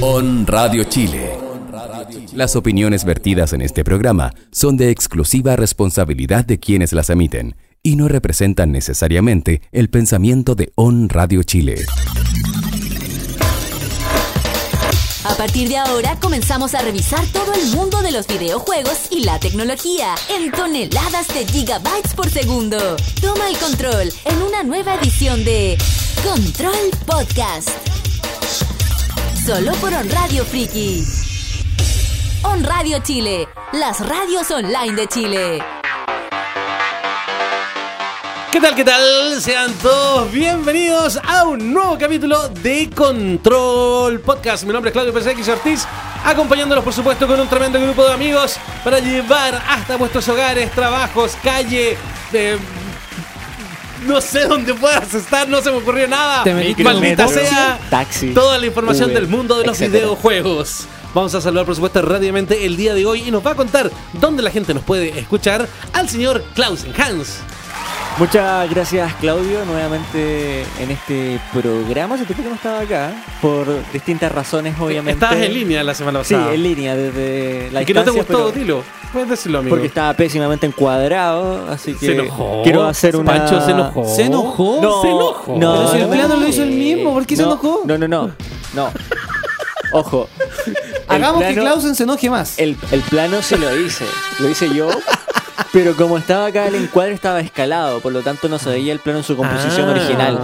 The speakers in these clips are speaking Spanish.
On Radio Chile. Las opiniones vertidas en este programa son de exclusiva responsabilidad de quienes las emiten y no representan necesariamente el pensamiento de On Radio Chile. A partir de ahora comenzamos a revisar todo el mundo de los videojuegos y la tecnología en toneladas de gigabytes por segundo. Toma el control en una nueva edición de Control Podcast. Solo por On Radio Friki. On Radio Chile, las radios online de Chile. ¿Qué tal, qué tal? Sean todos bienvenidos a un nuevo capítulo de Control Podcast. Mi nombre es Claudio PSX Ortiz, acompañándolos por supuesto con un tremendo grupo de amigos para llevar hasta vuestros hogares, trabajos, calle, eh, no sé dónde puedas estar, no se me ocurrió nada. Te metiste Maldita metro, sea taxi, toda la información Uber, del mundo de los etcétera. videojuegos. Vamos a saludar por supuesto rápidamente el día de hoy y nos va a contar dónde la gente nos puede escuchar al señor Klausen Hans. Muchas gracias Claudio nuevamente en este programa. Hace tiempo que no estaba acá por distintas razones obviamente. Estabas en línea la semana Sí, pasada. en línea desde la ¿Y que no te gustó, pero- dilo? Puedes decirlo, amigo. Porque estaba pésimamente encuadrado, así que Se enojó. quiero hacer una Pancho se enojó. ¿Se enojó? No, Se enojó. No, Pero si el no, plano no, lo hizo él mismo, ¿por qué se no, enojó? No, no, no. No. Ojo. El Hagamos que plano- Clausen se enoje más. El, el plano sí lo hice, lo hice yo, pero como estaba acá el encuadre estaba escalado, por lo tanto no se veía el plano en su composición Ah. original.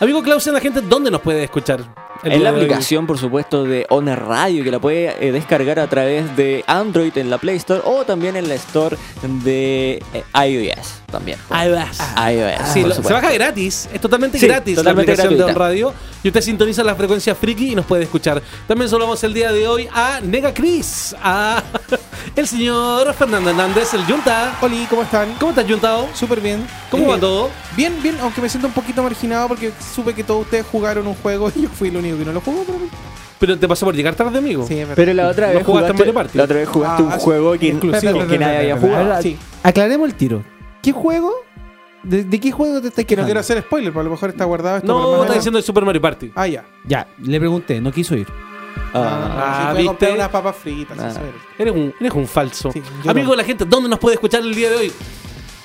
Amigo Klausen, la gente, ¿dónde nos puede escuchar? Día la aplicación, por supuesto, de Honor Radio, que la puede eh, descargar a través de Android en la Play Store o también en la Store de eh, iOS. También. Vas. iOS. Sí, por lo- se baja gratis, es totalmente Sí, gratis totalmente la aplicación de On gratuita. Radio y usted sintoniza la frecuencia friki y nos puede escuchar. También saludamos el día de hoy a Nega Chris, a el señor Fernando Hernández, el Junta. Oli, ¿cómo están? ¿Cómo estás, Juntado? Súper bien. ¿Cómo Eh, va todo? Bien, bien, aunque me siento un poquito marginado porque supe que todos ustedes jugaron un juego y yo fui el único que no lo jugó. Pero... Pero te pasó por llegar tarde, amigo. Sí. Pero la otra No vez jugaste en jugaste, Mario Party. la otra vez jugaste Ah, un sí, juego que, exclusivo. que nadie había jugado. Sí, Aclaremos el tiro. ¿Qué juego? ¿De, de qué juego te estás que no quejando? quiero hacer spoiler, pero a lo mejor está guardado esto. No, está diciendo el Super Mario Party. Ah, ya. Ya, le pregunté, no quiso ir. Ah, Ah, sí, fue a ¿viste? unas papas fritas. Ah. Eres un, eres un falso. Sí, Amigo no. de la gente, ¿dónde nos puede escuchar el día de hoy?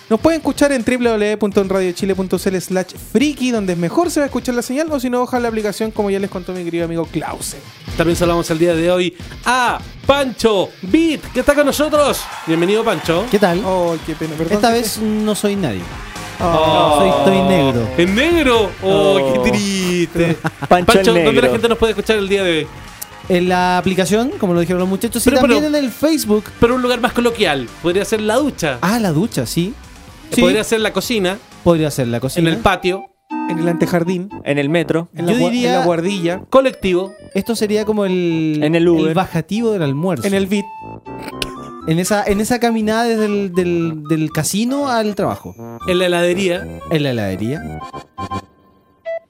Nos pueden escuchar en www.radiochile.cl slash friki, donde mejor se va a escuchar la señal, o si no, bajar la aplicación, como ya les contó mi querido amigo Clausen. También saludamos el día de hoy a Pancho Beat, que está con nosotros. Bienvenido, Pancho. ¿Qué tal? Oh, qué pena, perdón. Esta vez no soy nadie. Oh. Soy, estoy negro. ¿En negro? Oh, Oh. qué triste. Pancho, el ¿dónde la gente nos puede escuchar el día de hoy? En la aplicación, como lo dijeron los muchachos, y también pero- en el Facebook. Pero un lugar más coloquial. Podría ser la ducha. Ah, la ducha, sí. Sí, Podría ser la cocina, podría ser la en cocina. el patio, En el antejardín, En el metro. en la, Yo gua- diría- en la guardilla, colectivo. Esto sería como el, En el Uber. bajativo del almuerzo. en el beat. en esa, en esa caminada desde el del, del casino al trabajo. En la heladería, En la heladería.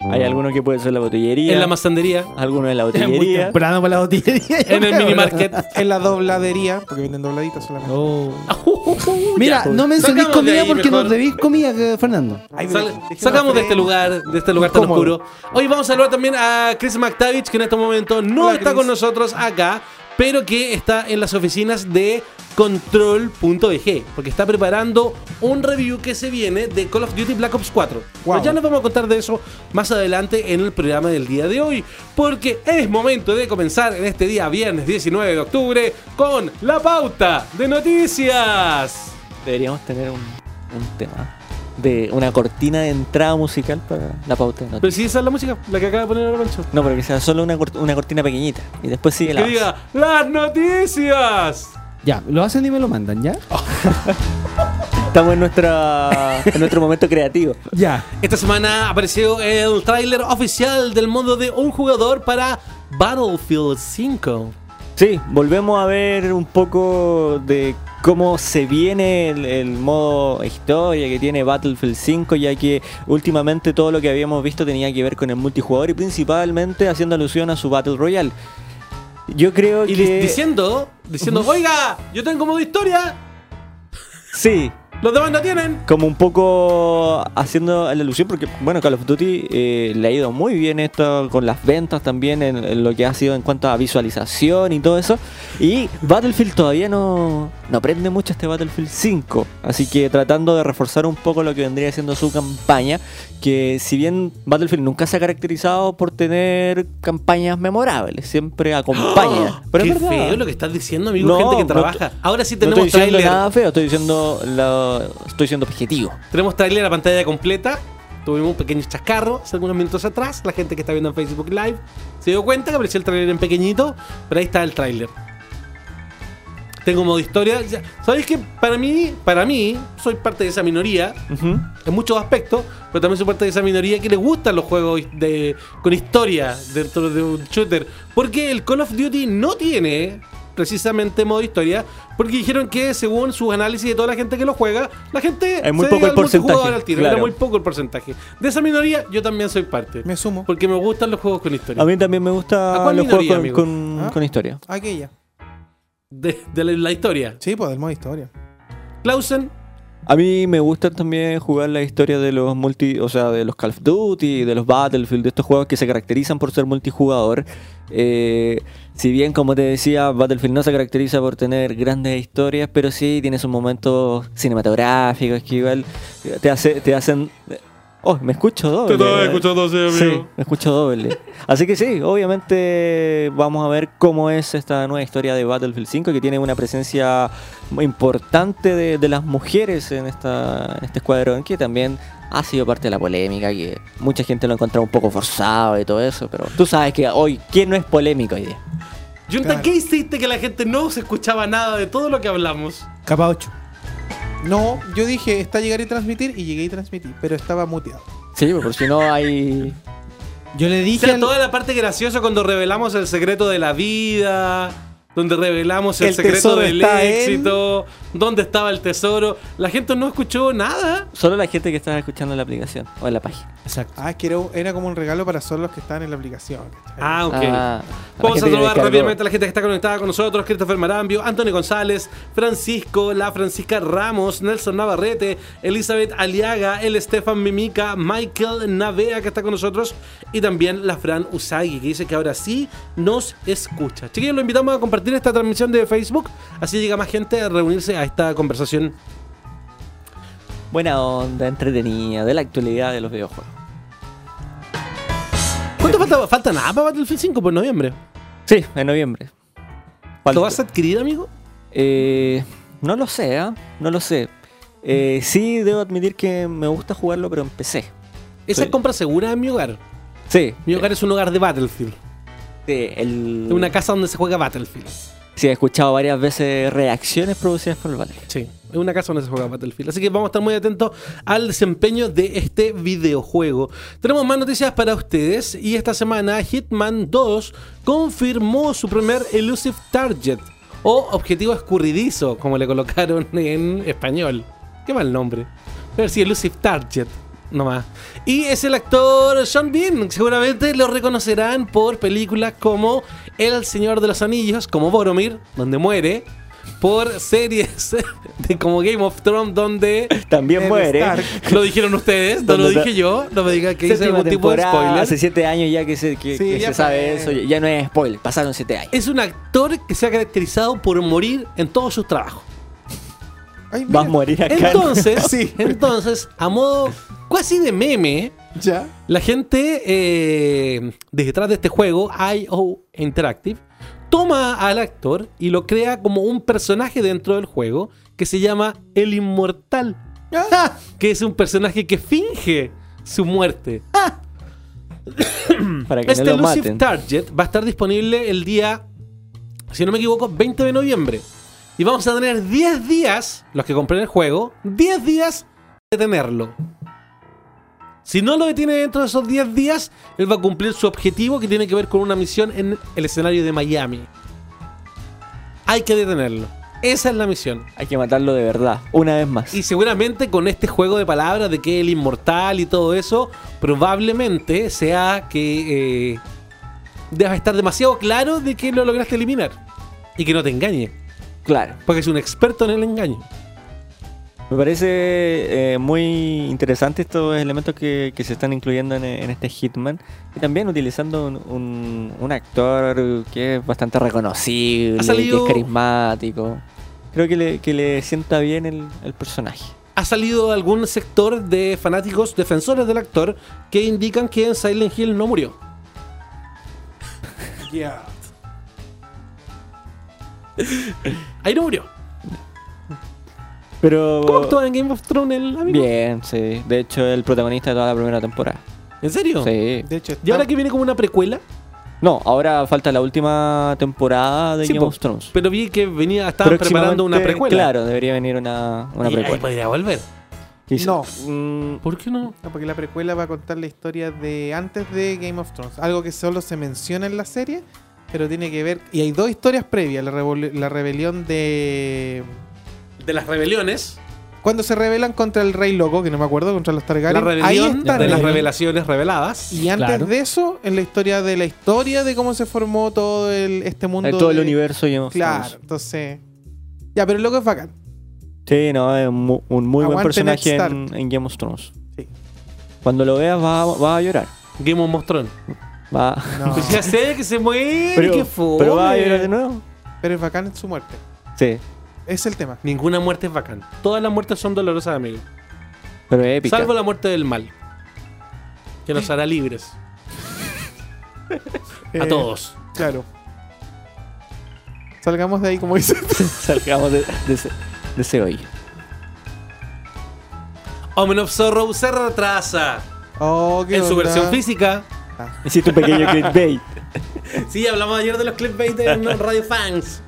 Hay alguno que puede ser la botillería. en la masandería, Alguno en la Muy botillería. temprano para la botillería. en el mini market. En la dobladería, porque venden dobladitas solamente. Oh. Mira, no mencionéis comida porque mejor. nos debéis comida, Fernando. Ay, Sal- déjenme sacamos de freír. este lugar, de este lugar tan oscuro. Hoy vamos a saludar también a Chris McTavish, que en este momento no Hola, está Chris. con nosotros acá, pero que está en las oficinas de Control.bg, porque está preparando un review que se viene de Call of Duty Black Ops 4. Wow. Pero ya les vamos a contar de eso más adelante en el programa del día de hoy, porque es momento de comenzar en este día viernes 19 de octubre con la pauta de noticias. Deberíamos tener un, un tema. De una cortina de entrada musical para la pauta de Pero si esa es la música, la que acaba de poner ahora Pancho. No, pero que sea solo una, cort- una cortina pequeñita. Y después sigue la Que diga las noticias. Ya, lo hacen y me lo mandan, ¿ya? Estamos en, nuestra, en nuestro momento creativo. Ya. Esta semana apareció el tráiler oficial del modo de un jugador para Battlefield 5. Sí, volvemos a ver un poco de cómo se viene el, el modo historia que tiene Battlefield 5, ya que últimamente todo lo que habíamos visto tenía que ver con el multijugador y principalmente haciendo alusión a su Battle Royale. Yo creo Y que... di- diciendo, diciendo, oiga, yo tengo modo historia. Sí, Los demás no tienen. como un poco haciendo la alusión, porque bueno, Call of Duty eh, le ha ido muy bien esto con las ventas también, en, en lo que ha sido en cuanto a visualización y todo eso. Y Battlefield todavía no, no prende mucho este Battlefield 5, así que tratando de reforzar un poco lo que vendría siendo su campaña, que si bien Battlefield nunca se ha caracterizado por tener campañas memorables, siempre acompaña. Pero Qué es verdad. feo lo que estás diciendo, amigo. No, gente que no trabaja. Ahora sí No tenemos estoy diciendo tráiler. nada feo, estoy diciendo lo- estoy siendo objetivo. Tenemos tráiler a pantalla completa. Tuvimos un pequeño chascarro hace algunos minutos atrás. La gente que está viendo en Facebook Live se dio cuenta que apareció el tráiler en pequeñito, pero ahí está el tráiler. Tengo modo historia. ¿Sabéis que para mí, para mí, soy parte de esa minoría en muchos aspectos, pero también soy parte de esa minoría que le gustan los juegos de, con historia dentro de un shooter. Porque el Call of Duty no tiene precisamente modo historia, porque dijeron que según sus análisis de toda la gente que lo juega, la gente Es muy se poco el porcentaje, al tiro. claro. Era muy poco el porcentaje. De esa minoría yo también soy parte. Me sumo. Porque me gustan los juegos con historia. A mí también me ¿A gusta los minoría, juegos amigo? con, con- ¿Ah? con historia. Aquella. De, de la, la historia. Sí, pues del modo historia. Clausen, A mí me gusta también jugar la historia de los multi, o sea, de los Call of Duty, de los Battlefield, de estos juegos que se caracterizan por ser multijugador. Eh, si bien, como te decía, Battlefield no se caracteriza por tener grandes historias, pero sí tiene sus momentos cinematográficos que igual te, hace, te hacen... Oh, me escucho doble. Sí, me escucho doble. Así que sí, obviamente vamos a ver cómo es esta nueva historia de Battlefield 5 que tiene una presencia muy importante de, de las mujeres en, esta, en este escuadrón que también ha sido parte de la polémica, que mucha gente lo ha encontrado un poco forzado y todo eso, pero tú sabes que hoy, ¿quién no es polémico hoy día? Junta, Claro. ¿qué hiciste que la gente no se escuchaba nada de todo lo que hablamos? Capa 8. No, yo dije, está llegar y transmitir y llegué y transmití, pero estaba muteado. Sí, por si no hay... Yo le O dije sea, al- toda la parte graciosa cuando revelamos el secreto de la vida, donde revelamos el, El secreto del está en- éxito, dónde estaba el tesoro. La gente no escuchó nada. Solo la gente que está escuchando en la aplicación o en la página. Exacto. Ah, es que era, era como un regalo para solo los que estaban en la aplicación. Ah, ok. Ah, Vamos a saludar rápidamente a la gente que está conectada con nosotros: Christopher Marambio, Antonio González, Francisco, la Francisca Ramos, Nelson Navarrete, Elizabeth Aliaga, el Estefan Mimica, Michael Navea que está con nosotros y también la Fran Usagi que dice que ahora sí nos escucha. Chiquillos, lo invitamos a compartir esta transmisión de Facebook, así llega más gente a reunirse a esta conversación. Buena onda, entretenida, de la actualidad de los videojuegos. ¿Cuánto falta? Falta nada para Battlefield 5 por noviembre. Sí, en noviembre. ¿Lo vas a adquirir, amigo? Eh, no lo sé, ¿ah? No lo sé. Eh, sí, debo admitir que me gusta jugarlo, pero en PC. Esa compra segura en mi hogar. Sí. Mi hogar es un hogar de Battlefield. Sí, el... Es una casa donde se juega Battlefield. Sí, he escuchado varias veces reacciones producidas por el Battlefield. Sí, es una casa donde se juega Battlefield. Así que vamos a estar muy atentos al desempeño de este videojuego. Tenemos más noticias para ustedes y esta semana Hitman 2 confirmó su primer Elusive Target o objetivo escurridizo, como le colocaron en español. Qué mal nombre. Pero sí, Elusive Target. Nomás. Y es el actor Sean Bean. Seguramente lo reconocerán por películas como El Señor de los Anillos, como Boromir, donde muere. Por series de como Game of Thrones, donde También muere. Stark. lo dijeron ustedes, no lo dije yo. No me digan que hice algún tipo de spoiler. Hace siete años ya que se, que, Sí, que ya se sabe eso. Ya no es spoiler. Pasaron siete años. Es un actor que se ha caracterizado por morir en todos sus trabajos. Ay, Vas a morir acá. Entonces, Sí. entonces, a modo casi de meme, Ya. La gente eh, detrás de este juego, IO Interactive, toma al actor y lo crea como un personaje dentro del juego que se llama El Inmortal. Que es un personaje que finge su muerte. Para que Este no lo Elusive maten. Target va a estar disponible el día, si no me equivoco, 20 de noviembre. Y vamos a tener 10 días, los que compren el juego, 10 días de tenerlo. Si no lo detiene dentro de esos 10 días, él va a cumplir su objetivo que tiene que ver con una misión en el escenario de Miami. Hay que detenerlo. Esa es la misión. Hay que matarlo de verdad. Una vez más. Y seguramente con este juego de palabras de que el inmortal y todo eso, probablemente sea que eh, deba estar demasiado claro de que lo lograste eliminar. Y que no te engañe. Claro. Porque es un experto en el engaño. Me parece eh, muy interesante estos elementos que, que se están incluyendo en, en este Hitman. Y también utilizando un, un- un actor que es bastante reconocible, salido- que es carismático. Creo que le, que le sienta bien el, el personaje. Ha salido algún sector de fanáticos defensores del actor que indican que en Silent Hill no murió. Ya. Ahí no murió. Pero. ¿Cómo actúa en Game of Thrones el amigo? Bien, sí. De hecho, el protagonista de toda la primera temporada. ¿En serio? Sí. De hecho, ¿Y ahora que viene como una precuela? No, ahora falta la última temporada de Sí, Game po, of Thrones. Pero vi que venía, estaban preparando una precuela. Claro, debería venir una, una Y ahí precuela. podría volver. No. Mm, ¿Por qué no? No, porque la precuela va a contar la historia de antes de Game of Thrones. Algo que solo se menciona en la serie, pero tiene que ver. Y hay dos historias previas: la rebelión de. De las rebeliones. Cuando se rebelan contra el Rey Loco, que no me acuerdo, contra los La Targaryen. ahí rebelión está. de las revelaciones reveladas. Y antes Claro. de eso, en la historia de la historia de cómo se formó todo el, este mundo. eh, todo el de- universo Game of Claro, Thrones. entonces. Ya, pero el loco es bacán. Sí, no, es un muy buen Aguante personaje en, en Game of Thrones. Sí. Cuando lo veas vas a, vas a llorar. Game of Mostrón. Va- No, Pues ya sé que se muere, pero, que fue. pero vas a llorar de nuevo. pero es bacán en su muerte. Sí, Es el tema. Ninguna muerte es bacán. Todas las muertes son dolorosas, amigo. pero es épica. Salvo la muerte del mal. Que nos hará libres. A Eh, todos. Claro. Salgamos de ahí, como dice. Salgamos de, de ese, de ese hoyo. Omen of Sorrow se retrasa. Oh, qué En su versión física. Hiciste un pequeño clickbait. Sí, hablamos ayer de los clickbait en Radio Fans.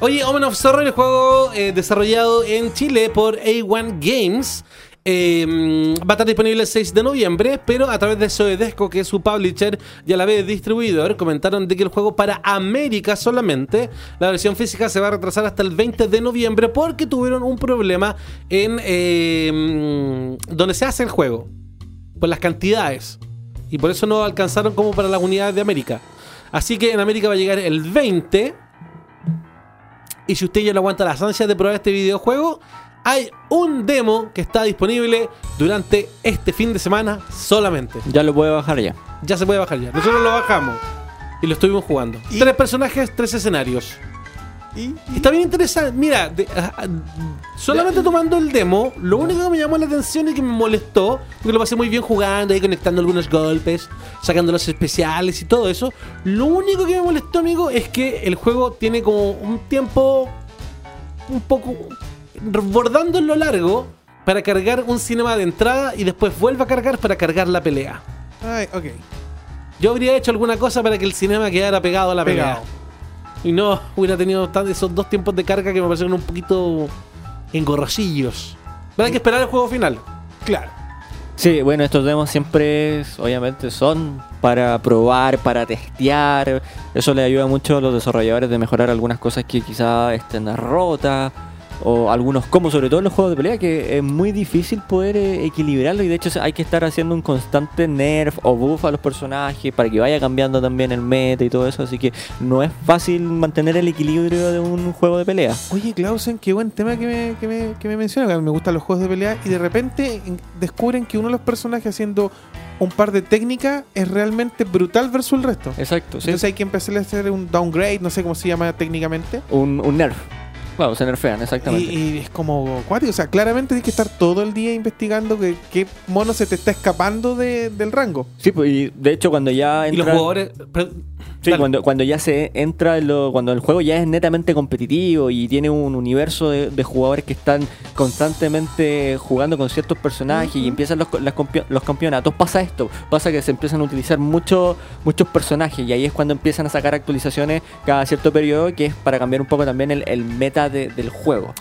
Oye, Omen of Sorrow, el juego eh, desarrollado en Chile por A1 Games. eh, va a estar disponible el 6 de noviembre, pero a través de Soedesco, que es su publisher y a la vez distribuidor, comentaron de que el juego para América solamente, la versión física se va a retrasar hasta el 20 de noviembre porque tuvieron un problema en eh, donde se hace el juego, por las cantidades. Y por eso no alcanzaron como para las unidades de América. Así que en América va a llegar el 20. Y si usted ya no aguanta las ansias de probar este videojuego, hay un demo que está disponible durante este fin de semana solamente. Ya lo puede bajar ya. Ya se puede bajar ya. Nosotros lo bajamos y lo estuvimos jugando. Tres personajes, tres escenarios. Y, Está bien interesante. Mira, de- ah, ah, solamente tomando el demo, lo único que me llamó la atención y que me molestó, porque lo pasé muy bien jugando, ahí conectando algunos golpes, sacando los especiales y todo eso. Lo único que me molestó, amigo, es que el juego tiene como un tiempo un poco bordando en lo largo para cargar un cinema de entrada y después vuelve a cargar para cargar la pelea. Ay, ok. Yo habría hecho alguna cosa para que el cinema quedara pegado a la Pegado. pelea. Y no hubiera tenido tan- esos dos tiempos de carga que me parecieron un poquito engorrosillos. Pero hay que esperar el juego final. Claro. Sí, bueno, estos demos siempre, obviamente, son para probar, para testear. Eso le ayuda mucho a los desarrolladores de mejorar algunas cosas que quizá estén rotas. O algunos como sobre todo en los juegos de pelea, que es muy difícil poder eh, equilibrarlo. Y de hecho hay que estar haciendo un constante nerf o buff a los personajes para que vaya cambiando también el meta y todo eso. Así que no es fácil mantener el equilibrio de un juego de pelea. Oye, Clausen, qué buen tema que me, que me, que me menciona. que a mí me gustan los juegos de pelea. Y de repente en- descubren que uno de los personajes haciendo un par de técnicas es realmente brutal versus el resto. Exacto, sí. Entonces hay que empezar a hacer un downgrade, no sé cómo se llama técnicamente. Un, un nerf. Claro, se nerfean, exactamente. Y, y es como cuático. O sea, claramente tienes que estar todo el día investigando que, qué mono se te está escapando de- del rango. Sí, pues, y de hecho cuando ya Y los jugadores. pero- Sí, Dale. cuando, cuando ya se entra en lo, cuando el juego ya es netamente competitivo y tiene un universo de, de jugadores que están constantemente jugando con ciertos personajes y empiezan los, las los campeonatos, pasa esto, pasa que se empiezan a utilizar muchos muchos personajes y ahí es cuando empiezan a sacar actualizaciones cada cierto periodo que es para cambiar un poco también el, el meta de- del juego.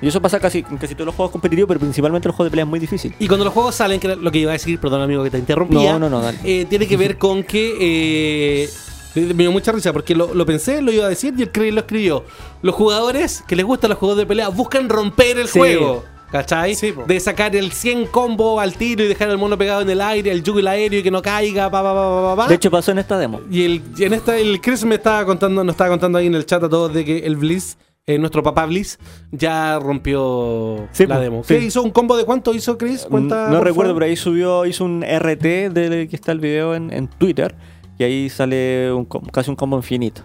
Y eso pasa casi en casi todos los juegos competitivos, pero principalmente en los juegos de pelea es muy difícil. Y cuando los juegos salen, que lo que iba a decir, perdón amigo que te interrumpía. No, no, no, eh, tiene que ver con que. eh, me dio mucha risa porque lo, lo pensé, lo iba a decir y el Craig lo escribió. Los jugadores que les gustan los juegos de pelea buscan romper el Sí. juego. ¿Cachai? Sí, de sacar el 100 combo al tiro y dejar al mono pegado en el aire, el yugo aéreo y que no caiga, pa, pa, pa, pa, pa. De hecho pasó en esta demo. Y, el, y en esta, el Chris me estaba contando, nos estaba contando ahí en el chat a todos de que el Blitz eh, nuestro papá Bliss, ya rompió Sí, la demo. sí. ¿Qué hizo? ¿Un combo de cuánto hizo Chris? Cuenta, no recuerdo, pero ahí subió, hizo un RT del que está el video en, en Twitter. Y ahí sale un com- casi un combo infinito.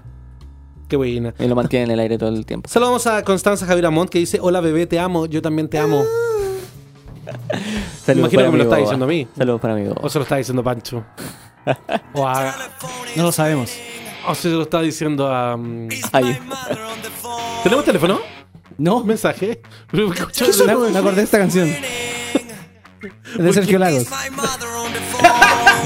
Qué buena. Y lo mantiene en el aire todo el tiempo. Saludamos a Constanza Javier Amont que dice: Hola bebé, te amo, yo también te amo. Saludos Imagino para que me lo está diciendo a mí. Saludos para mi boba. O se lo está diciendo Pancho. o, a- No lo sabemos. o se lo está diciendo a. mm, Ay, ¿Tenemos teléfono? No, me, ¿Mensaje? Escucha, me acordé de esta canción. De Sergio Lagos.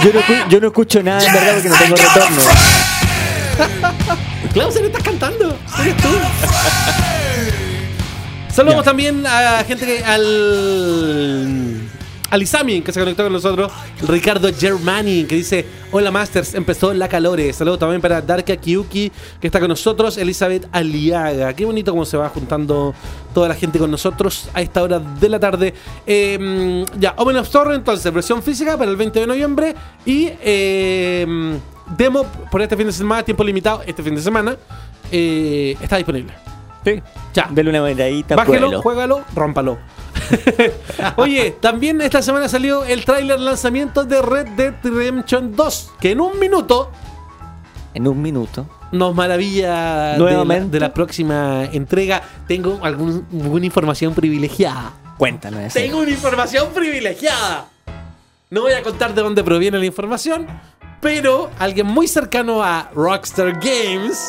Yo, no, yo no escucho nada en verdad porque no tengo retorno. Clausen, estás cantando. Eres tú. Saludamos también a gente que. al. Al Isami, que se conectó con nosotros. Ricardo Germani, que dice: Hola Masters, empezó la calore. Saludos también para Darka Kiyuki, que está con nosotros. Elizabeth Aliaga. Qué bonito cómo se va juntando toda la gente con nosotros a esta hora de la tarde. Eh, ya, Omen of Storm, entonces, versión física para el 20 de noviembre. Y. eh, demo por este fin de semana, tiempo limitado, este fin de semana. eh, está disponible. Sí. Ya. Dele una miradita. Bájelo, pruébelo. juégalo, rómpalo. Oye, también esta semana salió el tráiler lanzamiento de Red Dead Redemption 2, que en un minuto En un minuto. nos maravilla de la, Nuevamente. de la próxima entrega. Tengo algún- alguna información privilegiada. Cuéntanos eso. Tengo una información privilegiada. No voy a contar de dónde proviene la información, pero alguien muy cercano a Rockstar Games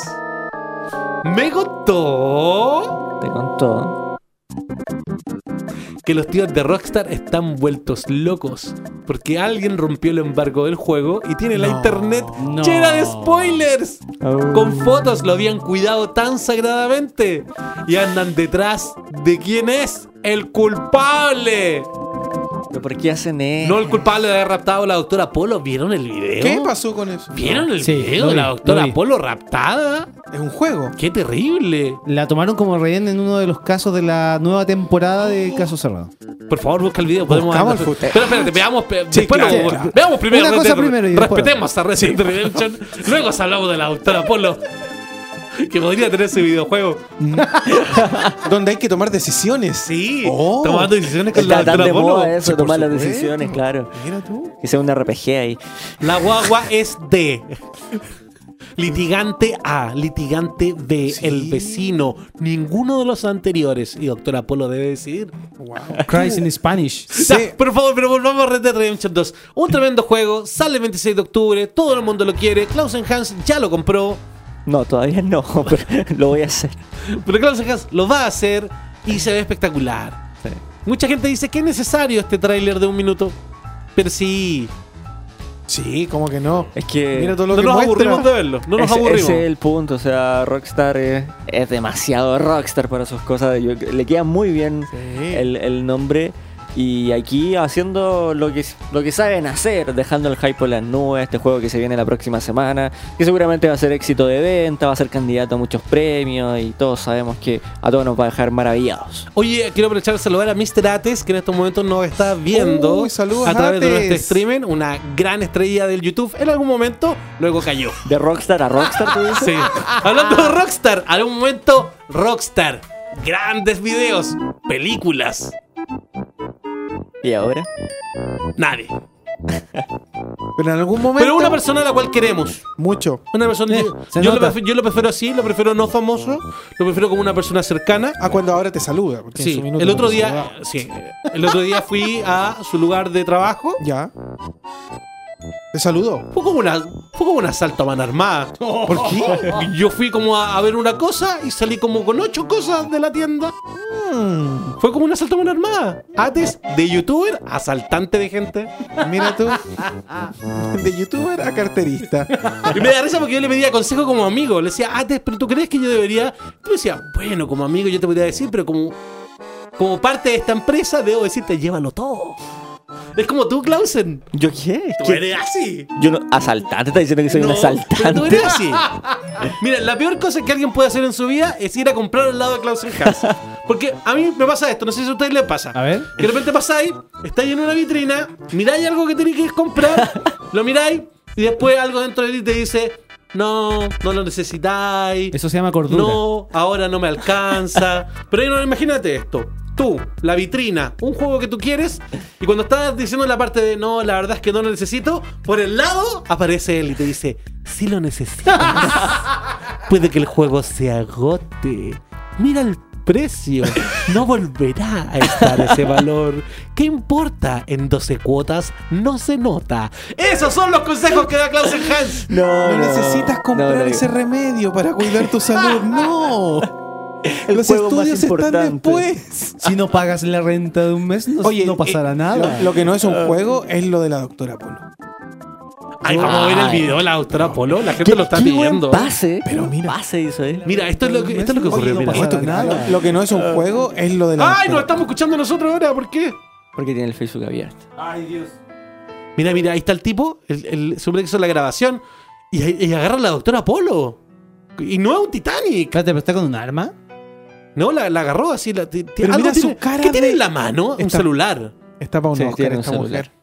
me contó Te contó. que los tíos de Rockstar están vueltos locos porque alguien rompió el embargo del juego y tiene la internet no. llena de spoilers. Oh. Con fotos lo habían cuidado tan sagradamente y andan detrás de quién es el culpable. ¿Pero por qué hacen eso? No el culpable de haber raptado a la doctora Polo. ¿Vieron el video? ¿Qué pasó con eso? ¿Vieron el Sí, video lo de la vi, doctora lo vi. Polo raptada? Es un juego. ¡Qué terrible! La tomaron como rehén en uno de los casos de la nueva temporada de Caso Cerrado. Por favor, busca el video. Podemos Buscamos andar- el footage. Pero espérate, veamos. pe- Sí, después claro, lo- claro. Veamos primero. Una Red cosa Dead- primero y después- Respetemos a Resident Redemption. Luego hablamos de la doctora Polo. Que podría tener ese videojuego. Donde hay que tomar decisiones. Sí. Oh. Tomando decisiones con la Está tan doctora de moda eso, Sí, tomar las decisiones, claro. Mira tú. Que sea un RPG ahí. La guagua es de. Litigante A, litigante B, Sí. el vecino, ninguno de los anteriores. Y doctora Polo debe decidir. Cries in Spanish. Sí. por favor, pero volvamos a Red Dead Redemption 2. Un tremendo juego, sale el 26 de octubre, todo el mundo lo quiere. Clausen Hans ya lo compró, No, todavía no, pero lo voy a hacer. pero Hans lo va a hacer y se ve espectacular. Sí. Mucha gente dice que es necesario este tráiler de un minuto. Pero sí, Sí, como que no. Es que Mira todo lo no que nos muestra. aburrimos de verlo. No nos ese, aburrimos. ese es el punto, o sea, Rockstar es, es demasiado Rockstar para sus cosas. Yo- le queda muy bien Sí. el, el nombre. Y aquí haciendo lo que, lo que saben hacer, dejando el hype por las nubes, este juego que se viene la próxima semana, que seguramente va a ser éxito de venta, va a ser candidato a muchos premios y todos sabemos que a todos nos va a dejar maravillados. Oye, quiero aprovechar de saludar a Mr. Ates, que en estos momentos nos está viendo Uy, saludos, a través de nuestro streaming, una gran estrella del YouTube. En algún momento, luego cayó. De Rockstar a Rockstar, tú dices. Sí. Hablando de Rockstar, algún momento, Rockstar. Grandes videos, películas. ¿Y ahora? Nadie. Pero en algún momento. Pero una persona a la cual queremos. Mucho. Una persona. Eh, yo, lo prefiero, yo lo prefiero así, lo prefiero no famoso, lo prefiero como una persona cercana. A cuando ahora te saluda. Sí, su minuto el otro día, sí, el otro día fui a su lugar de trabajo. Ya. Te saludó. Fue como una, fue como un asalto a mano armada. ¿Por qué? Yo fui como a, a ver una cosa y salí como con ocho cosas de la tienda. Mm, Fue como un asalto a mano armada. Antes de youtuber, asaltante de gente. mira tú. De youtuber a carterista. Y me da risa porque yo le pedía consejo como amigo. Le decía, Ates, pero tú crees que yo debería. Tú me decías, bueno, como amigo yo te podría decir, pero como, como parte de esta empresa, debo decirte, llévalo todo. Es como tú, Clausen. ¿Yo qué? Tú ¿Qué? eres así. Yo no, asaltante, está diciendo que soy un tú asaltante. eres así. Mira, la peor cosa que alguien puede hacer en su vida es ir a comprar al lado de Clausen Haas. Porque a mí me pasa esto, no sé si a ustedes les pasa. A ver. Que de repente pasáis, estáis en una vitrina, miráis algo que tenéis que comprar, lo miráis y después algo dentro de ti te dice, no, no lo necesitáis. Eso se llama cordura. No, ahora no me alcanza. Pero no, imagínate esto. Tú, la vitrina, un juego que tú quieres, y cuando estás diciendo la parte de no, la verdad es que no lo necesito, por el lado aparece él y te dice, sí lo necesitas. Puede que el juego se agote. Mira el precio. No volverá a estar ese valor. ¿Qué importa? En 12 cuotas no se nota. Esos son los consejos que da Klausen Hans. No, No necesitas comprar no, no. ese remedio para cuidar tu salud. No. El Los estudios están después. Si no pagas la renta de un mes, no, no pasará eh, nada. Lo, lo que no es un juego es lo de la doctora Polo. Ay, vamos a ver el video de la doctora Polo. La gente lo está pidiendo. Pase. Pero mira. Pase hizo él. Mira, esto es lo que, esto es lo que Oye, ocurrió. no mira. Esto nada. Lo, que no es un juego es lo de la Ay, nos estamos escuchando nosotros ahora. ¿Por qué? Porque tiene el Facebook abierto. Mira, mira, ahí está el tipo. El, el, supone que hizo la grabación. Y, agarra a la doctora Polo. Y no es un Titanic. Espérate, pero está con un arma. No, la, la agarró así. La, Pero mira su cara ¿Qué tiene en la mano? Un celular. Está para un Sí, Oscar tiene un esta celular. mujer.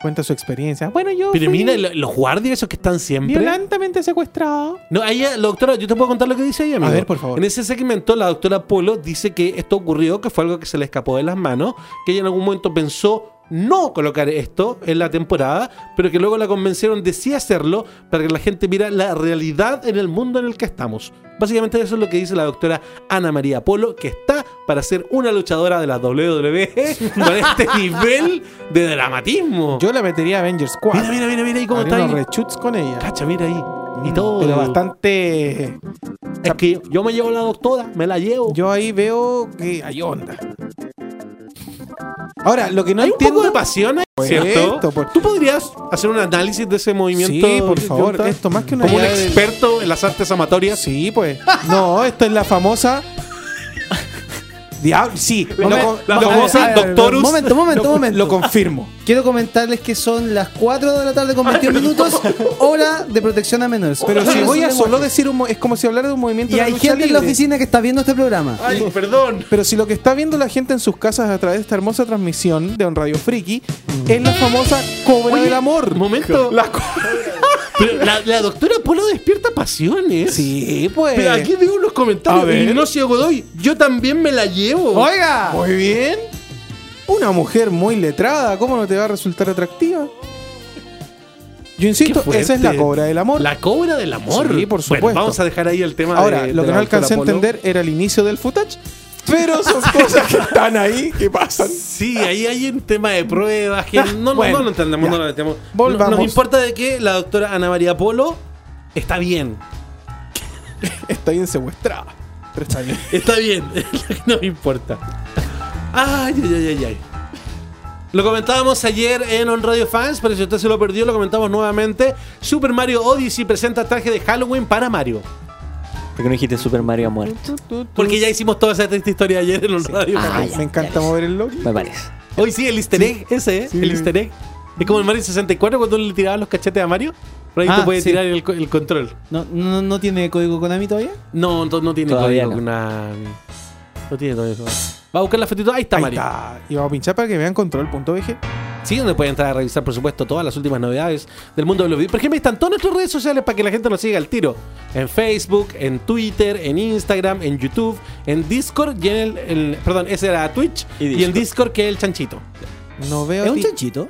Cuenta su experiencia. Bueno, yo Pero fui mira, lo- los guardias esos que están siempre. violentamente secuestrado. No, ella, la doctora, yo te puedo contar lo que dice ella, amigo. ver, por favor. En ese segmento, la doctora Polo dice que esto ocurrió, que fue algo que se le escapó de las manos, que ella en algún momento pensó no colocar esto en la temporada, pero que luego la convencieron de sí hacerlo para que la gente viera la realidad en el mundo en el que estamos. Básicamente eso es lo que dice la doctora Ana María Polo, que está para ser una luchadora de la WWE con este nivel de dramatismo. Yo la metería a Avengers 4. mira, mira, mira, mira ahí cómo está unos ahí. con ella. Cacha, mira ahí. Y todo. Pero bastante. Es que yo me llevo la doctora, me la llevo. Yo ahí veo que hay onda. Ahora, lo que no Hay un entiendo. poco de pasión, ahí, Pues ¿cierto? esto. ¿Tú podrías hacer un análisis de ese movimiento? Sí, por favor. Esto más que una Como un del- experto en las artes amatorias. Sí, pues. No, esto es la famosa. Diablo, sí. lo con- lo- ver, Doctorus. Momento, momento, lo- momento. Lo confirmo. Quiero comentarles que son las 4 de la tarde con 21 minutos, hora de protección a menores. Pero si Eso voy a es solo lenguaje. decir un. mo- Es como si hablara de un movimiento Y de hay lucha gente en la libre. oficina que está viendo este programa. Ay, perdón. Pero si lo que está viendo la gente en sus casas a través de esta hermosa transmisión de On Radio Friki es la famosa cobra Oye, del amor. Un momento. La co- Pero la, la doctora Polo despierta pasiones. Sí, pues. Pero aquí veo los comentarios. Ignacio Godoy, yo también me la llevo. ¡Oiga! Muy bien. Una mujer muy letrada, ¿cómo no te va a resultar atractiva? Yo insisto, esa es la cobra del amor. La cobra del amor. Sí, por Bueno, supuesto. vamos a dejar ahí el tema Ahora, de- lo de que no alcancé a entender era el inicio del footage, pero son cosas que están ahí que pasan. Sí, ahí hay un tema de pruebas que no, no, bueno, no lo entendemos, ya. no lo entendemos. Volvamos. No- Nos importa de que la doctora Ana María Polo está bien. Está bien secuestrada, pero está bien. Está bien, que nos importa. Ay, ay, ay, ay, ay. Lo comentábamos ayer en On Radio Fans, pero si usted se lo perdió, lo comentamos nuevamente. Super Mario Odyssey presenta traje de Halloween para Mario. ¿Por qué no dijiste Super Mario ha muerto? Porque ya hicimos toda esa triste historia ayer en On Radio Ah, Fans. ya, Me encanta mover el logo. Me parece. Hoy sí, el easter egg, ese, ¿eh? El easter egg. Es como el Mario 64 cuando le tiraban los cachetes a Mario. Por ahí Ah, tú puedes sí. tirar el, co- el control. ¿No, no, ¿No tiene código Konami todavía? No, no, no tiene Todavía código no. una- No tiene código. Va a buscar la fotito. Ahí está Ahí Mario. está. Y vamos a pinchar para que vean control.bg. Sí, donde pueden entrar a revisar, por supuesto, todas las últimas novedades del mundo de los videos. Por ejemplo, están todas nuestras redes sociales para que la gente nos siga al tiro. En Facebook, en Twitter, en Instagram, en YouTube, en Discord y en el... el- perdón, ese era Twitch. Y Y, en Discord, que es el chanchito. No veo. ¿Es un ti- chanchito?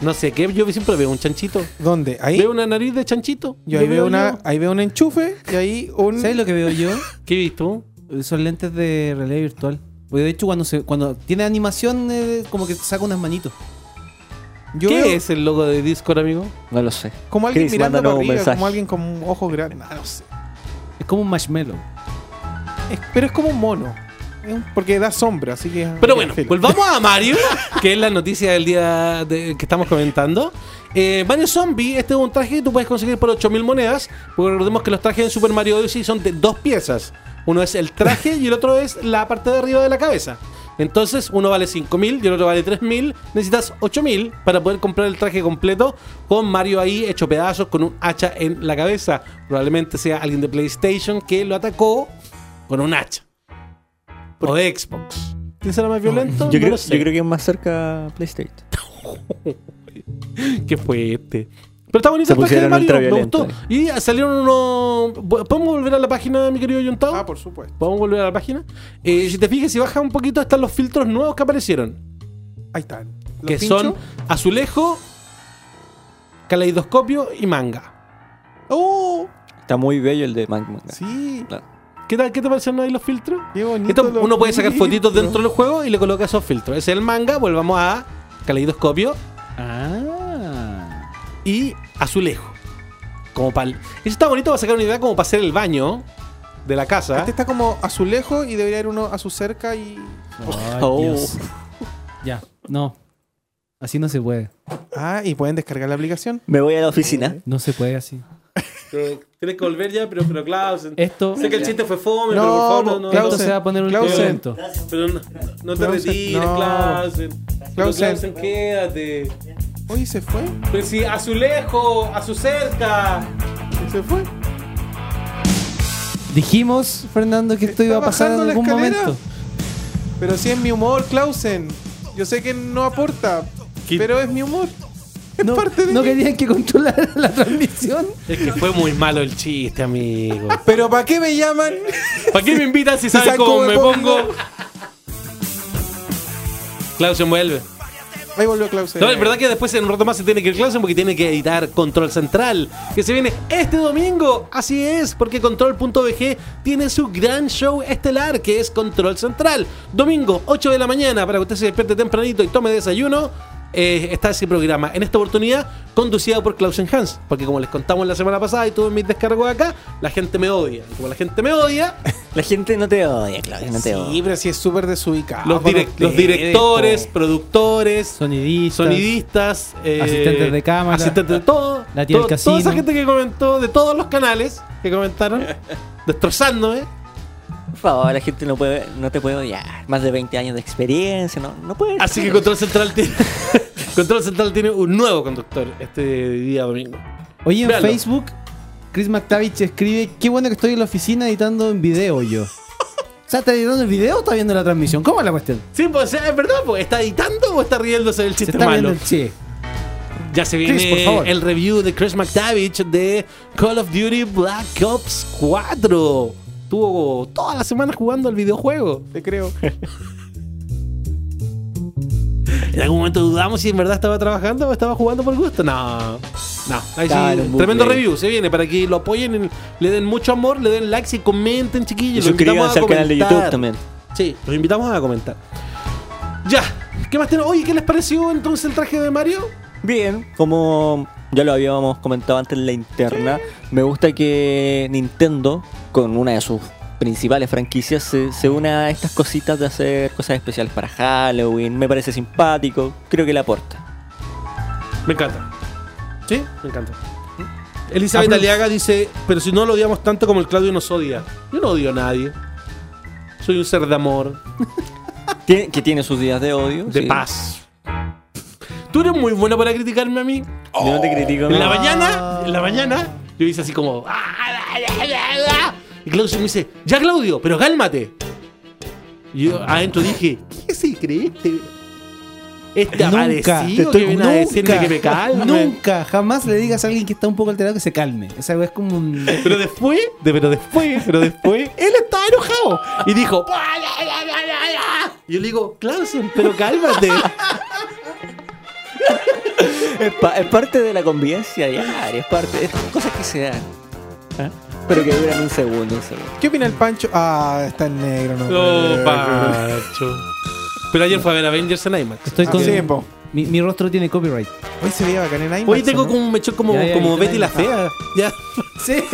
No sé, ¿qué? Yo siempre veo un chanchito. ¿Dónde? Ahí. Veo una nariz de chanchito. Yo ahí Lo veo, una, yo. ahí veo un enchufe y ahí un. ¿Sabes lo que veo yo? ¿Qué viste tú? Son lentes de realidad virtual. Porque de hecho cuando se cuando tiene animación eh, como que saca unas manitos. Yo ¿Qué veo es el logo de Discord, amigo? No lo sé. como alguien Chris, mirando para arriba, mensaje. como alguien con ojos grandes. Ah, no sé. Es como un marshmallow. Es- pero es como un mono. Porque da sombra, así que. Pero bueno, filo. volvamos a Mario, que es la noticia del día de- que estamos comentando. Eh, Mario Zombie, este es un traje que tú puedes conseguir por 8000 monedas. Porque recordemos que los trajes en Super Mario Odyssey son de dos piezas. Uno es el traje y el otro es la parte de arriba de la cabeza. Entonces, uno vale 5000 y el otro vale 3000. Necesitas 8000 para poder comprar el traje completo con Mario ahí hecho pedazos con un hacha en la cabeza. Probablemente sea alguien de PlayStation que lo atacó con un hacha. O de Xbox. ¿Quién será más violento? Yo, No creo, yo que es más cerca PlayStation. ¿Qué fue este? Pero está bonito Se el traje de Mario, me gustó. Y salieron unos... ¿Podemos volver a la página, mi querido Yontao? Ah, por supuesto. ¿Podemos volver a la página? Eh, si te fijas, si bajas un poquito, están los filtros nuevos que aparecieron. Ahí están. ¿Los Que pincho? son azulejo, caleidoscopio y manga. ¡Oh! Está muy bello el de Magma. Sí. Claro. ¿Qué tal? ¿Qué te parecieron ahí los filtros? Qué bonito. Esto, los uno puede sacar fotitos dentro del juego y le coloca esos filtros. Ese es el manga, volvamos a caleidoscopio Ah. Y azulejo. Como para Eso está bonito, va a sacar una idea como para hacer el baño de la casa. Este está como azulejo y debería haber uno a su cerca y. Ay, Oh. Dios. Ya, no. Así no se puede. Ah, y pueden descargar la aplicación. Me voy a la oficina. No se puede así. Pero Tienes que volver ya, pero, pero Clausen. Esto, Sé que el chiste fue fome, No, pero por favor, no, Clausen, se va a poner un Clausen. pero no, no te Clausen, retires, Clausen. Clausen, quédate. Oye, se fue. Pero si a su lejos, a su cerca. Se fue. Dijimos, Fernando, que esto iba a pasar en algún escalera. momento. Pero si es mi humor, Clausen. Yo sé que no aporta, ¿Qué? pero es mi humor. Es No, parte de no mí. querían que controlara la transmisión. Es que fue muy malo el chiste, amigo. Pero ¿para qué me llaman? ¿Para qué me invitan si Si saben cómo me pongo? pongo. Clausen vuelve. Ahí volvió Clausen. No, es verdad que después en un rato más se tiene que ir Clausen porque tiene que editar Control Central, que se viene este domingo. Así es, porque Control.bg tiene su gran show estelar, que es Control Central. Domingo, 8 de la mañana, para que usted se despierte tempranito y tome desayuno. Eh, está ese programa. En esta oportunidad, conducido por Clausen Hans. Porque como les contamos la semana pasada y tuve mis descargos acá, la gente me odia. Y como la gente me odia, La gente no te odia, Claudia, no te Sí, odia. pero sí es súper desubicado. los, con direc- ustedes, los directores, productores, Sonidistas. sonidistas, eh, Asistentes de cámara. asistentes de todo, La tía del todo- toda esa casino. gente que comentó de todos los canales que comentaron, destrozándome. Por favor, la gente no, puede, no te puede odiar. Más de 20 años de experiencia, no, no puede. Así que Control Central tiene, Control Central tiene un nuevo conductor este día domingo. Oye, en Véanlo. Facebook, Chris McTavish escribe: Qué bueno que estoy en la oficina editando en video yo. O sea, ¿está editando el video o está viendo la transmisión? ¿Cómo es la cuestión? Sí, pues o sea, es verdad, pues, ¿está editando o está riéndose del Se chiste está malo? viendo el sí. Ya se Chris, viene por favor. el review de Chris McTavish de Call of Duty Black Ops 4. Estuvo toda la semana jugando al videojuego. Te creo. En algún momento dudamos si en verdad estaba trabajando o estaba jugando por gusto. No, no. Ahí sí, tremendo review. Se viene para que lo apoyen, y le den mucho amor, le den likes y comenten, Y chiquillos. Los invitamos suscríbanse al canal de. YouTube también. Sí, los invitamos a comentar. Ya, ¿qué más tenemos? Oye, ¿qué les pareció entonces el traje de Mario? Bien, como ya lo habíamos comentado antes en la interna, me gusta que Nintendo, con una de sus principales franquicias, se, se una a estas cositas de hacer cosas especiales para Halloween. Me parece simpático, creo que le aporta. Me encanta. ¿Sí? Me encanta. Elizabeth Ah, Aliaga dice, pero si no lo odiamos tanto como el Claudio nos odia. Yo no odio a nadie. Soy un ser de amor, Tiene- que tiene sus días de odio. de sí. paz. Tú eres muy bueno para criticarme a mí. Yo no te critico. En la mañana, en la mañana, yo hice así como. "Ah, Y Claudio me dice, ya Claudio, pero cálmate. Y yo adentro dije, ¿qué se cree este? Este Nunca, aparecido que viene a decirme que me calme. nunca, jamás le digas a alguien que está un poco alterado que se calme. Esa es como un. Pero después, de- pero después, pero después, él estaba enojado. Y dijo, y yo le digo, Clausen, pero cálmate. Es, pa- es parte de la convivencia diaria, es parte, es cosas que se dan. ¿Ah? Pero que duran un segundo, un segundo. ¿Qué opina el Pancho? Ah, está en negro, no. No, Pacho. Pero ayer fue a ver Avengers en IMAX. Estoy Ah, con. sí, po. mi, mi rostro tiene copyright. Hoy se veía bacán en IMAX. Hoy tengo ¿no? como un mechón como, Ya, ya, como ya, Betty ya. la fea. Ya. Sí.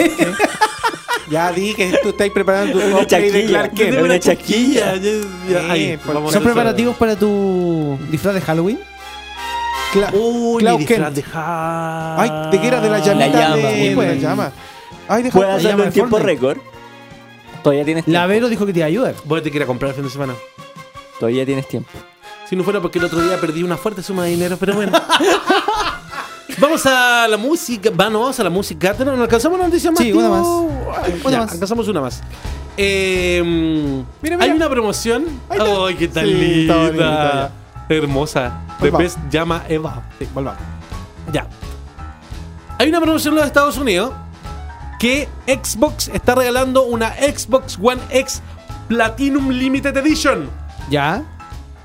Ya di que tú estás preparando tu Una cosplay de chaquilla. Clark Kent. Una Una chaquilla. Ya, ya, Sí, ahí, por- vamos ¿Son preparativos para tu disfraz de Halloween? Cla- Uy, Clark mi disfraz Kent. de Halloween. Ay, ¿de qué era? De la llamita llama, de, de la bueno. llama. Ay, deja Puedes hacerlo en tiempo Fortnite. récord. Todavía tienes tiempo. La Vero dijo que te iba a ayudar. Voy a tener que ir a comprar el fin de semana. Todavía tienes tiempo. Si no fuera porque el otro día perdí una fuerte suma de dinero, pero bueno. vamos a la música. Va, no, vamos a la música. ¿No ¿No alcanzamos una noticia más? Sí, una tío? más. Ay, Una ya, más. Alcanzamos una más. Eh, Mira, Hay una promoción. Ahí está. Ay, qué tan Sí, está linda. bonita, Hermosa. Volvamos. Bebés llama Eva. Sí, volvamos. Ya. Hay una promoción en los Estados Unidos que Xbox está regalando una Xbox One X Platinum Limited Edition. ¿Ya?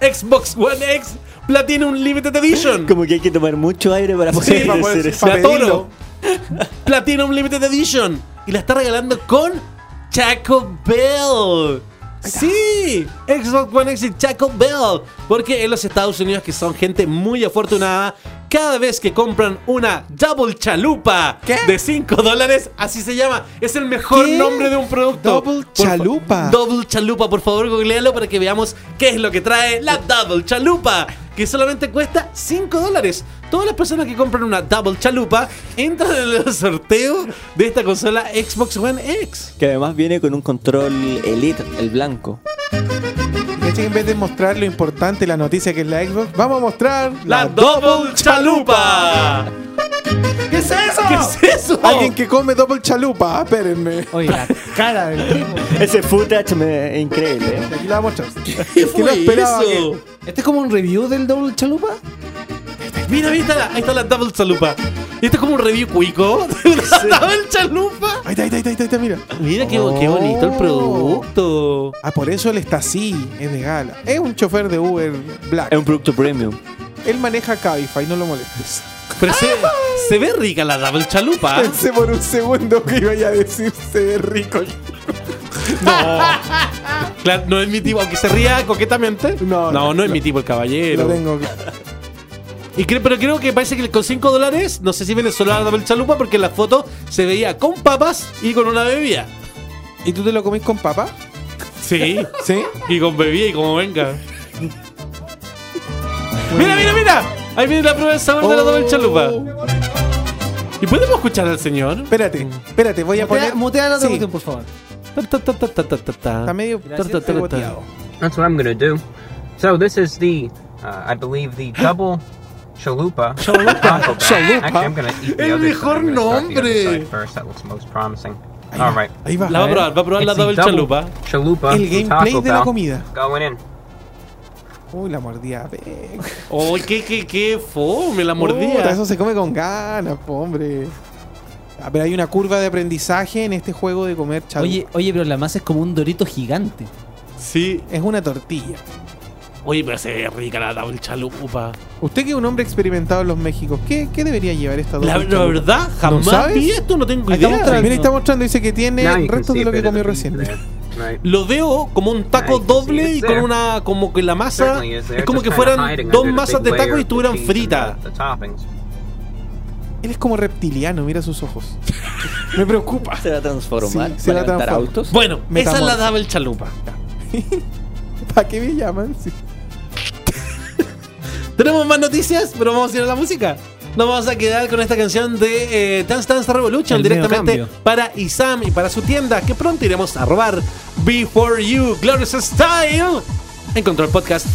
Xbox One X Platinum Limited Edition. Como que hay que tomar mucho aire para poder Sí, para poder- hacer eso. pedirlo. Toro. Platinum Limited Edition. Y la está regalando con Taco Bell. Sí, Xbox One X y Taco Bell. Porque en los Estados Unidos, que son gente muy afortunada, cada vez que compran una Double Chalupa ¿Qué? de 5 dólares, así se llama, es el mejor ¿Qué? nombre de un producto. Double Por Chalupa. Double Chalupa, por favor, googlealo para que veamos qué es lo que trae la Double Chalupa. Que solamente cuesta 5 dólares. Todas las personas que compran una Double Chalupa entran en el sorteo de esta consola Xbox One X. Que además viene con un control Elite, el blanco. Que En vez de mostrar lo importante, la noticia que es la Xbox, vamos a mostrar La, Double Chalupa. ¿Qué es eso? ¿Qué es eso? Alguien que come double chalupa, espérenme. Oye, la cara del tipo. Ese footage me, es increíble. ¿eh? Aquí la vamos a mostrar. ¿Qué no fue esperaba eso? ¿Este es como un review del Double Chalupa? Mira, mira, ahí está la, ahí está la Double Chalupa. Esto es como un review cuico una Double Chalupa. Ahí está, ahí está, ahí está, ahí está, mira. Mira qué, qué bonito el producto. Ah, por eso él está así, es de gala. Es un chofer de Uber Black. Es un producto premium. Él maneja Cabify, no lo molestes. Pero se, se ve rica la Double Chalupa. Pensé por un segundo que iba a decir se ve rico. Claro, no es mi tipo, aunque se ría coquetamente. No, No, no, no, es mi tipo el caballero. Lo tengo. Y cre- pero creo que parece que con 5 dólares, no sé si viene solo la Double Chalupa, porque en la foto se veía con papas y con una bebida. ¿Y tú te lo comís con papa? Sí, ¿Sí? y con bebida y como venga. mira, mira, mira. Ahí viene la prueba del sabor de la. Double Chalupa. ¿Y podemos escuchar al señor? Espérate, espérate, voy a Mutea, poner. mutea la Sí, por favor. Ta, ta, ta, ta, ta, ta, ta, ta. Está medio. That's what I'm gonna do. So this is the, uh, I believe the double chalupa. Chalupa. Chalupa. Actually, I'm gonna eat the El other mejor side. I'm gonna start the other nombre. side first. That looks most promising. Ahí All right. Ahí va. La va a probar, va a probar la It's the Double Chalupa. Chalupa. El from gameplay Taco de la Bell. comida. Going in. Uy, la mordida. Ve. ¡Uy, qué, qué, qué fome la Puta, mordida! eso se come con ganas, po, hombre. Ah, pero hay una curva de aprendizaje en este juego de comer chalupa. Oye, oye, pero la masa es como un dorito gigante. Sí. Es una tortilla. Oye, pero se ve rica la Double Chalupa. Usted que es un hombre experimentado en los Méxicos, ¿qué, qué debería llevar esta doble La, la chalupa? verdad, jamás sabes? vi esto, no tengo está idea. mostrando. Mira, está mostrando, dice que tiene restos see de lo que comió the recién. Lo veo como un taco sí, doble y con una. como que la masa. Es como que fueran dos masas de taco y estuvieran fritas. Él es como reptiliano, mira sus ojos. Me preocupa. Se va a transformar. Sí, se va a transformar. autos. Bueno, esa es la. Double Chalupa. ¿Para qué me llaman? Sí. Tenemos más noticias, pero vamos a ir a la música. Nos vamos a quedar con esta canción de eh, Dance Dance Revolution El directamente para Isam y para su tienda que pronto iremos a robar. Before You, Glorious Style. En Control Podcast.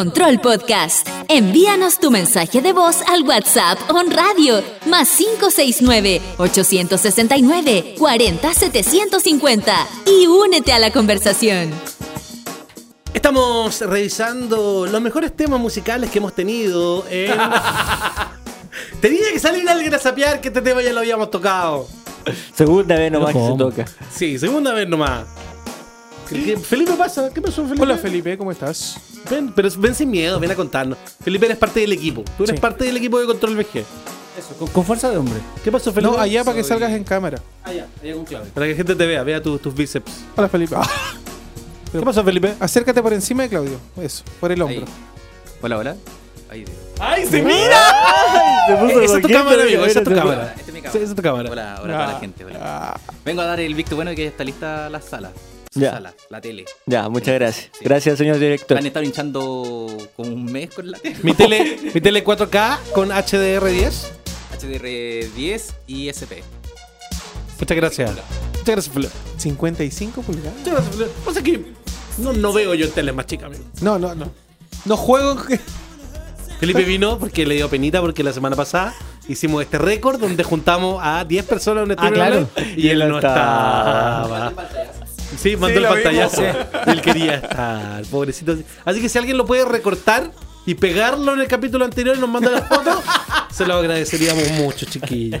Control Podcast. Envíanos tu mensaje de voz al WhatsApp on radio más 569-869-40750 y únete a la conversación. Estamos revisando los mejores temas musicales que hemos tenido. en- Tenía que salir alguien a sapear que este tema ya lo habíamos tocado. Segunda vez nomás que se toca. Sí, segunda vez nomás. ¿Qué- qué- Felipe pasa? ¿Qué pasó, Felipe? Hola Felipe, ¿cómo estás? Ven, pero ven sin miedo, ven a contarnos. Felipe, eres parte del equipo. Tú eres Sí. parte del equipo de Control VG. Con, con fuerza de hombre. ¿Qué pasó, Felipe? No, allá para que salgas en cámara. Allá, allá con clave. Para que la gente te vea, vea tus- tus bíceps. Hola Felipe. Ah, ¿Qué pasó, Felipe? Acércate por encima de Claudio. Eso, por el hombro. Ahí. Hola, hola. Ahí. ¡Ay, se mira! Se puso Esa es tu cámara, amigo. Esa es tu cámara. Esta es mi cámara. esa es tu cámara. Hola, hola a toda la gente. Hola. Ah, Vengo a dar el visto bueno de que ya está lista la sala. Su Ya. sala, la tele. Ya, muchas gracias. Sí. Gracias, señor director. Han estado hinchando como un mes con la tele. Mi tele, mi tele 4K con HDR10. HDR10 y SP. Muchas gracias. Muchas gracias, Felipe. 55 pulgadas. Muchas gracias, Felipe. Pasa que no, no veo yo tele más chica, amigo. No, no, no. No juego. Felipe vino porque le dio penita porque la semana pasada hicimos este récord donde juntamos a 10 personas en un estudio claro. y él no estaba. Sí, mandó el pantallazo. Él quería estar, pobrecito. Así que si alguien lo puede recortar y pegarlo en el capítulo anterior y nos manda la foto, se lo agradeceríamos mucho, chiquillos.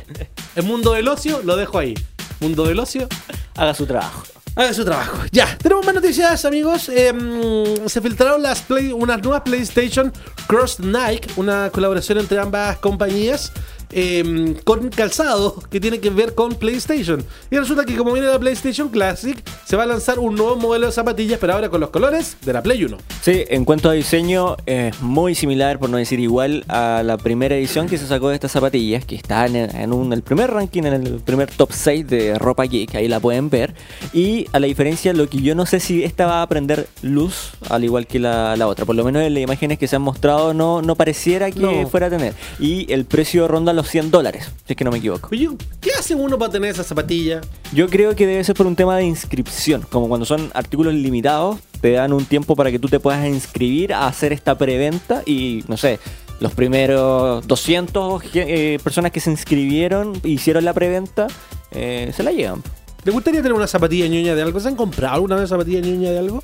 El mundo del ocio lo dejo ahí. Mundo del ocio, Haga su trabajo. Haga su trabajo. Ya, tenemos más noticias, amigos. Em, se filtraron las Play- unas nuevas PlayStation Cross Nike, una colaboración entre ambas compañías. Em, con calzado que tiene que ver con PlayStation. Y resulta que como viene la PlayStation Classic, se va a lanzar un nuevo modelo de zapatillas, pero ahora con los colores de la Play 1. Sí, en cuanto a diseño, es muy similar, por no decir igual, a la primera edición que se sacó de estas zapatillas, que está en, en un- el primer ranking, en el primer top 6 de ropa geek, ahí la pueden ver. Y a la diferencia, lo que yo no sé si esta va a prender luz, al igual que la, la otra. Por lo menos en las imágenes que se han mostrado, no, no pareciera que No. fuera a tener. Y el precio ronda los 100 dólares, si es que no me equivoco. Oye, ¿qué hace uno para tener esa zapatilla? Yo creo que debe ser por un tema de inscripción. Como cuando son artículos limitados, te dan un tiempo para que tú te puedas inscribir a hacer esta preventa y, no sé, los primeros 200 ge- eh, personas que se inscribieron, hicieron la preventa, eh, se la llevan. ¿Le gustaría tener una zapatilla ñoña de algo? ¿Se han comprado alguna vez zapatilla ñoña de algo?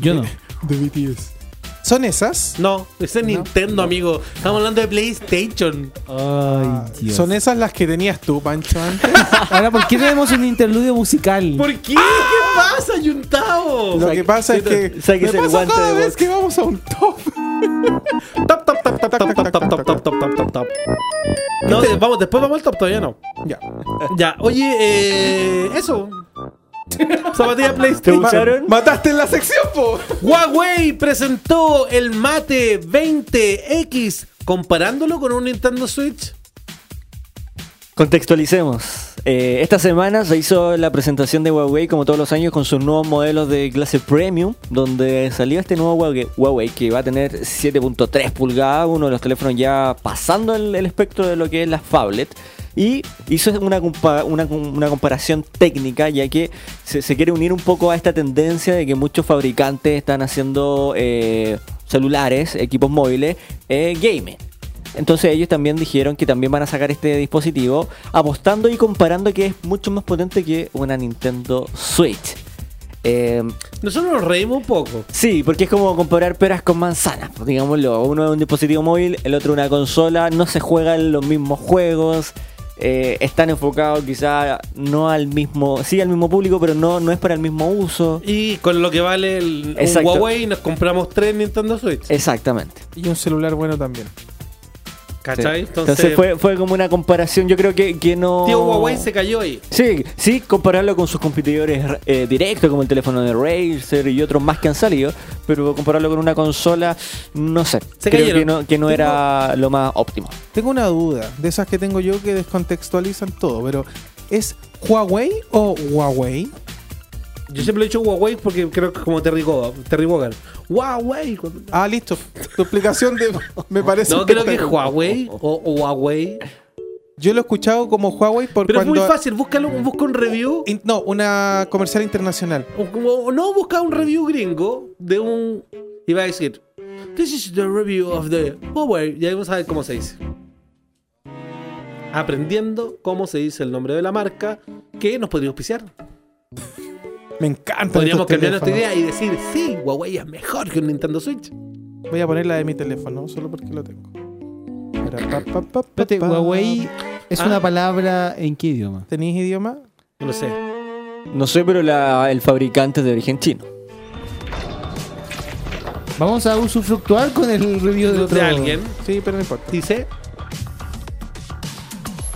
Yo no. De BTS. ¿Son esas? No, ese es Nintendo, amigo. Estamos hablando de PlayStation. Ay, Dios. ¿Son esas las que tenías tú, Pancho, antes? Ahora, ¿por qué tenemos un interludio musical? ¿Por qué? ¿Qué pasa, Yuntao? Lo que pasa es que me pasa cada de vez que vamos a un top. Top, top, top, top, top, top, top, top, top, top, top, top, top. No, vamos, después vamos al top, todavía no. Ya. Ya, oye, eh, eso. Zapatilla ¿Te PlayStation. Mataste en la sección, po. Huawei presentó el Mate 20X comparándolo con un Nintendo Switch. Contextualicemos. Eh, esta semana se hizo la presentación de Huawei, como todos los años, con sus nuevos modelos de clase premium, donde salió este nuevo Huawei, Huawei que va a tener 7.3 pulgadas, uno de los teléfonos ya pasando el, el espectro de lo que es la phablet. Y hizo una, una, una comparación técnica, ya que se, se quiere unir un poco a esta tendencia de que muchos fabricantes están haciendo eh, celulares, equipos móviles, eh, gaming. Entonces ellos también dijeron que también van a sacar este dispositivo apostando y comparando que es mucho más potente que una Nintendo Switch. Eh, Nosotros nos reímos un poco. sí, porque es como comparar peras con manzanas, pues, digámoslo. Uno es un dispositivo móvil, el otro una consola, no se juegan los mismos juegos. Eh, están enfocados quizá no al mismo, sí al mismo público, pero no, no es para el mismo uso. Y con lo que vale el, un. Huawei nos compramos tres Nintendo Switch. Exactamente. Y un celular bueno también. ¿Cachai? Sí. Entonces, fue, fue como una comparación, yo creo que, que no... Tío Huawei se cayó ahí. Sí, sí, compararlo con sus competidores eh, directos como el teléfono de Razer y otros más que han salido, pero compararlo con una consola, no sé. Se creo cayeron. que no, que no era lo más óptimo. Tengo una duda, de esas que tengo yo que descontextualizan todo, pero ¿es Huawei o Huawei? Yo siempre he dicho Huawei porque creo que es como Terry, Go- Terry Bogard. Huawei. Ah, listo. Tu explicación de, me parece. No, creo que es. Huawei o, o Huawei. Yo lo he escuchado como Huawei por Pero es cuando. muy fácil, búscalo, busca un review. In- no, una comercial internacional. O, como- o no, busca un review gringo de un. Iba a decir This is the review of the Huawei. Y ahí vamos a ver cómo se dice. Aprendiendo cómo se dice el nombre de la marca que nos podría auspiciar. Me encanta. Podríamos cambiar nuestra idea y decir, sí, Huawei es mejor que un Nintendo Switch. Voy a poner la de mi teléfono, solo porque lo tengo. Espera, pa, pa, pa, pa, Espérate, pa. Huawei es Ah. una palabra en qué idioma? ¿Tenéis idioma? No lo sé. No sé, pero la- el fabricante es de origen chino. Vamos a usufructuar con el review de De otro. alguien Sí, pero no importa. dice.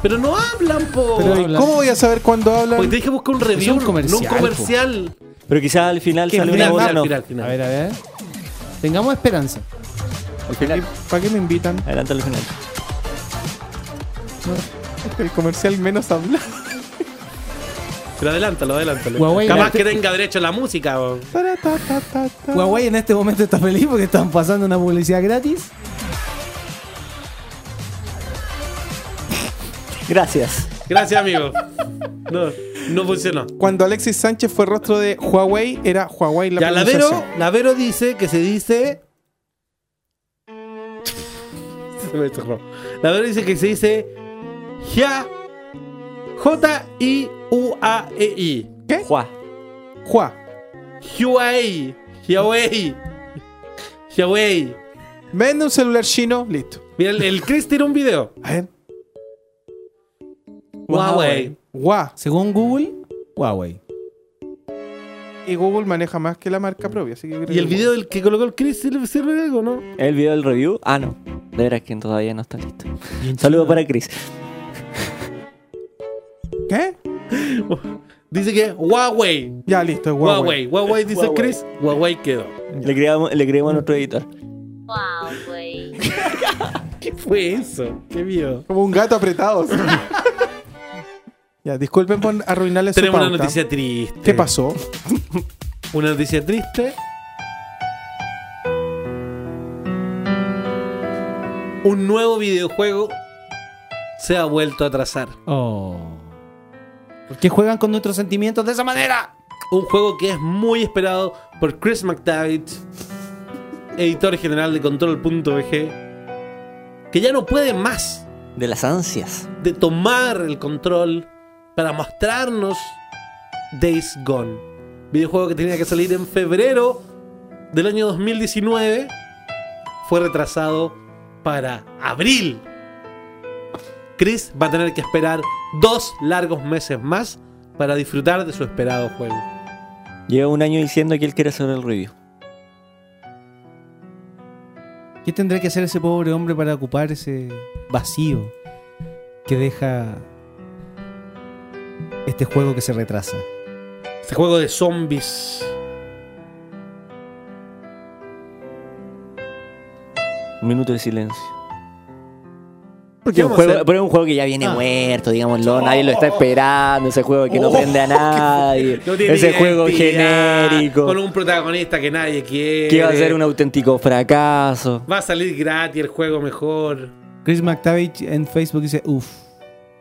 Pero no hablan, po. Pero, ¿y hablan. ¿Cómo voy a saber cuándo hablan? Porque te dije buscar un review, un comercial, no un comercial. Pero quizás al final Que sale una voz final, no. final, final. A ver, a ver. Tengamos esperanza. Al final. ¿Para qué me invitan? Adelante al final. El comercial menos hablado. Pero adelántalo, adelántalo. Huawei, Capaz que tenga derecho a la música. o- Tara, ta, ta, ta, ta. Huawei en este momento está feliz porque están pasando una publicidad gratis. Gracias. Gracias, amigo. No, no funcionó. Cuando Alexis Sánchez fue rostro de Huawei, era Huawei la Ya, Lavero. Lavero dice que se dice. Se me cerró. Lavero dice que se dice. Hia. J-I-U-A-E-I. Juá. Hua. Huawei. Huawei. Huawei. Vende un celular chino, listo. Mira, el, el Chris tiró un video. A ver. Huawei. Hua. Según Google, Huawei. Y Google maneja más que la marca propia, así que yo creo ¿Y el que- video del que colocó el Chris sirve sirve de algo, no? ¿El video del review? Ah, no. De veras que todavía no está listo. Saludos para Chris. ¿Qué? Dice que Huawei. Ya, listo, es Huawei. Huawei. Huawei dice Huawei. Chris. Huawei quedó. Le creamos, le creamos a nuestro editor. ¿Qué fue eso? ¿Qué vio? Como un gato apretado. ya, disculpen por arruinarle su Tenemos una noticia triste. ¿Qué pasó? Una noticia triste. Un nuevo videojuego se ha vuelto a trazar. Oh. ¿Por qué juegan con nuestros sentimientos de esa manera? Un juego que es muy esperado por Chris McTavish, editor general de Control.bg, que ya no puede más De las ansias. de tomar el control para mostrarnos Days Gone. Videojuego que tenía que salir en febrero del año 2019 fue retrasado para abril. Chris va a tener que esperar dos largos meses más para disfrutar de su esperado juego. Lleva un año diciendo que él quiere hacer el review. ¿Qué tendrá que hacer ese pobre hombre para ocupar ese vacío que deja este juego que se retrasa? Este juego de zombies. Un minuto de silencio. ¿Qué Porque es un juego, hacer? pero es un juego que ya viene Ah. muerto, digámoslo. Nadie lo está esperando. Ese juego que no Oh, prende a nadie. No tiene ese juego genérico. Con un protagonista que nadie quiere. Que va a ser un auténtico fracaso. Va a salir gratis el juego mejor. Chris McTavish en Facebook dice, uff.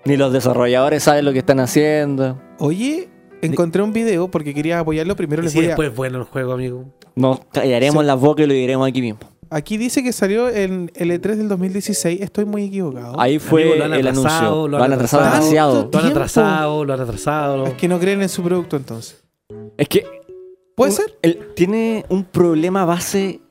Ni los desarrolladores saben lo que están haciendo. Oye, encontré un video porque quería apoyarlo. Primero Y les si voy a... después es bueno el juego, amigo. Nos callaremos las bocas y lo diremos aquí mismo. Aquí dice que salió en el E3 del 2016. Estoy muy equivocado. Ahí fue Amigo, lo han el atrasado, anuncio. lo han atrasado demasiado. Lo han atrasado, lo han atrasado. Es que no creen en su producto entonces. Es que ¿Puede un- ser? tiene un problema base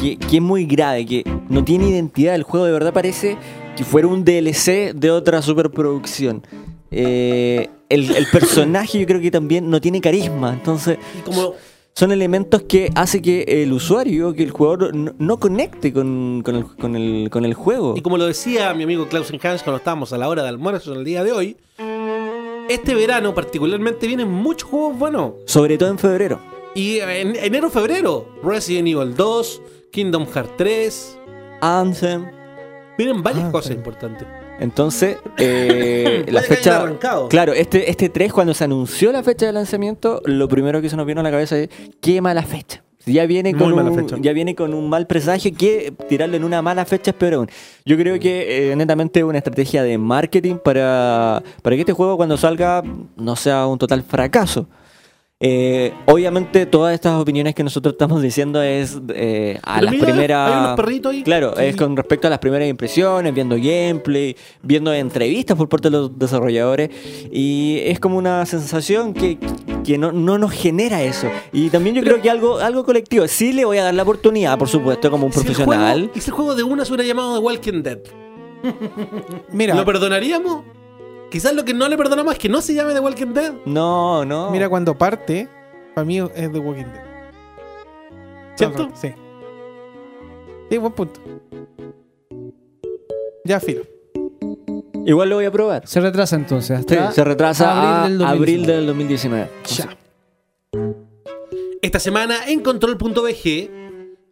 que, que es muy grave, que no tiene identidad. El juego de verdad parece que fuera un DLC de otra superproducción. Eh, el, el personaje yo creo que también no tiene carisma. Entonces como son elementos que hace que el usuario, que el jugador no, no conecte con, con el, con, el, con el juego. Y como lo decía mi amigo Klausen Hans cuando estábamos a la hora de almuerzo en el día de hoy, este verano particularmente vienen muchos juegos buenos. Sobre todo en febrero. Y en enero, febrero, Resident Evil 2, Kingdom Hearts 3, Anthem. Vienen varias Ah, cosas sí. importantes. Entonces, eh, la fecha. arrancado. Claro, este, este 3, cuando se anunció la fecha de lanzamiento, lo primero que se nos vino a la cabeza es: qué mala fecha. Ya viene, Muy con un, ya viene con un mal presagio que tirarlo en una mala fecha es peor aún. Yo creo que eh, netamente es una estrategia de marketing para, para que este juego cuando salga no sea un total fracaso. Eh, obviamente todas estas opiniones que nosotros estamos diciendo es eh, a Pero las mira, primeras... hay unos perritos ahí. Claro, es con respecto a las primeras impresiones, viendo gameplay, viendo entrevistas por parte de los desarrolladores y es como una sensación que, que no, no nos genera eso. Y también yo creo que algo, algo colectivo. Sí le voy a dar la oportunidad, por supuesto, como un Si profesional. juego- ¿Y si el juego de una se hubiera llamado The Walking Dead? Mira, ¿Lo perdonaríamos? Quizás lo que no le perdonamos es que no se llame The Walking Dead. No, no. mira cuando parte, para mí es The Walking Dead. ¿Cierto? Sí. Sí, buen punto. Ya, filo. Igual lo voy a probar. Se retrasa entonces. Sí, se retrasa abril del a abril 2019. del 2019. Ya. Esta semana en Control.bg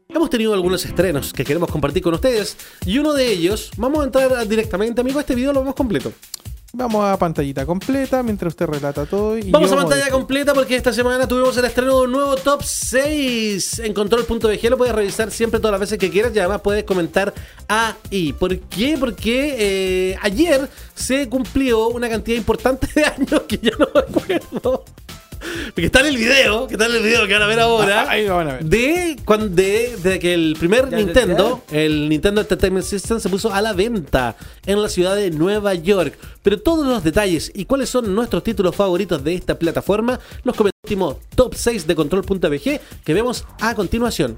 hemos tenido algunos estrenos que queremos compartir con ustedes. Y uno de ellos, vamos a entrar directamente, amigo, a este video lo vemos completo. Vamos a pantallita completa mientras usted relata todo. Y Vamos a pantalla completa porque esta semana tuvimos el estreno de un nuevo top 6 en control.bg. Lo puedes revisar siempre todas las veces que quieras y además puedes comentar ahí. ¿Por qué? Porque eh, ayer se cumplió una cantidad importante de años que yo no me acuerdo. Porque está en el video, que está en el video que van a ver ahora. Ah, ahí lo van a ver. De, cuando, de, de que el primer Ya, Nintendo, el Nintendo Entertainment System, se puso a la venta en la ciudad de Nueva York. Pero todos los detalles y cuáles son nuestros títulos favoritos de esta plataforma los comentamos top 6 de control.bg que vemos a continuación.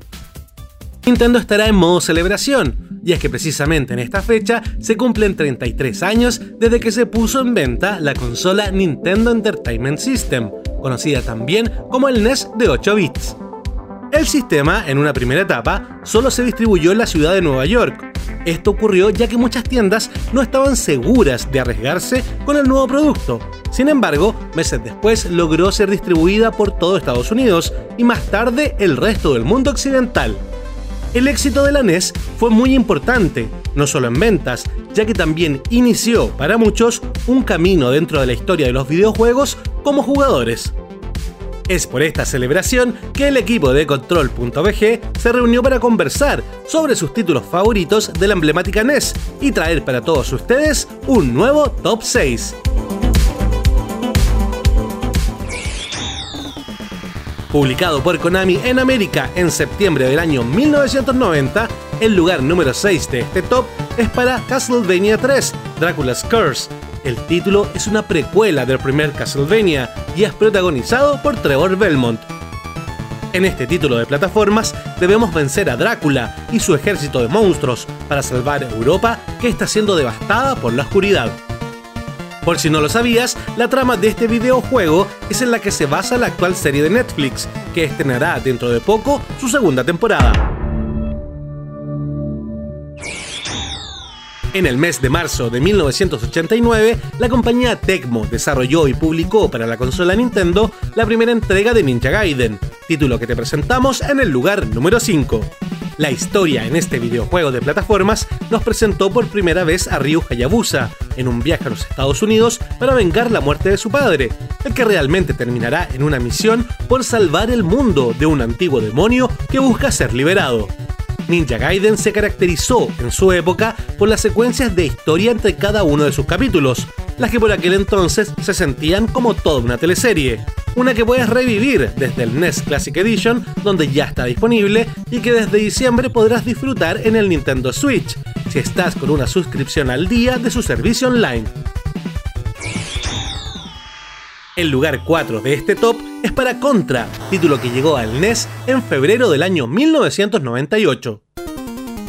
Nintendo estará en modo celebración, y es que precisamente en esta fecha se cumplen 33 años desde que se puso en venta la consola Nintendo Entertainment System, conocida también como el NES de 8 bits. El sistema, en una primera etapa, solo se distribuyó en la ciudad de Nueva York. Esto ocurrió ya que muchas tiendas no estaban seguras de arriesgarse con el nuevo producto. Sin embargo, meses después logró ser distribuida por todo Estados Unidos y más tarde el resto del mundo occidental. El éxito de la NES fue muy importante, no solo en ventas, ya que también inició para muchos un camino dentro de la historia de los videojuegos como jugadores. Es por esta celebración que el equipo de Control.bg se reunió para conversar sobre sus títulos favoritos de la emblemática NES y traer para todos ustedes un nuevo Top 6. Publicado por Konami en América en septiembre del año 1990, el lugar número 6 de este top es para Castlevania 3, Dracula's Curse. El título es una precuela del primer Castlevania y es protagonizado por Trevor Belmont. En este título de plataformas debemos vencer a Drácula y su ejército de monstruos para salvar Europa que está siendo devastada por la oscuridad. Por si no lo sabías, la trama de este videojuego es en la que se basa la actual serie de Netflix, que estrenará dentro de poco su segunda temporada. En el mes de marzo de 1989, la compañía Tecmo desarrolló y publicó para la consola Nintendo la primera entrega de Ninja Gaiden, título que te presentamos en el lugar número 5. La historia en este videojuego de plataformas nos presentó por primera vez a Ryu Hayabusa en un viaje a los Estados Unidos para vengar la muerte de su padre, el que realmente terminará en una misión por salvar el mundo de un antiguo demonio que busca ser liberado. Ninja Gaiden se caracterizó en su época por las secuencias de historia entre cada uno de sus capítulos, las que por aquel entonces se sentían como toda una teleserie. Una que puedes revivir desde el NES Classic Edition, donde ya está disponible, y que desde diciembre podrás disfrutar en el Nintendo Switch, si estás con una suscripción al día de su servicio online. El lugar 4 de este top es para Contra, título que llegó al NES en febrero del año 1998.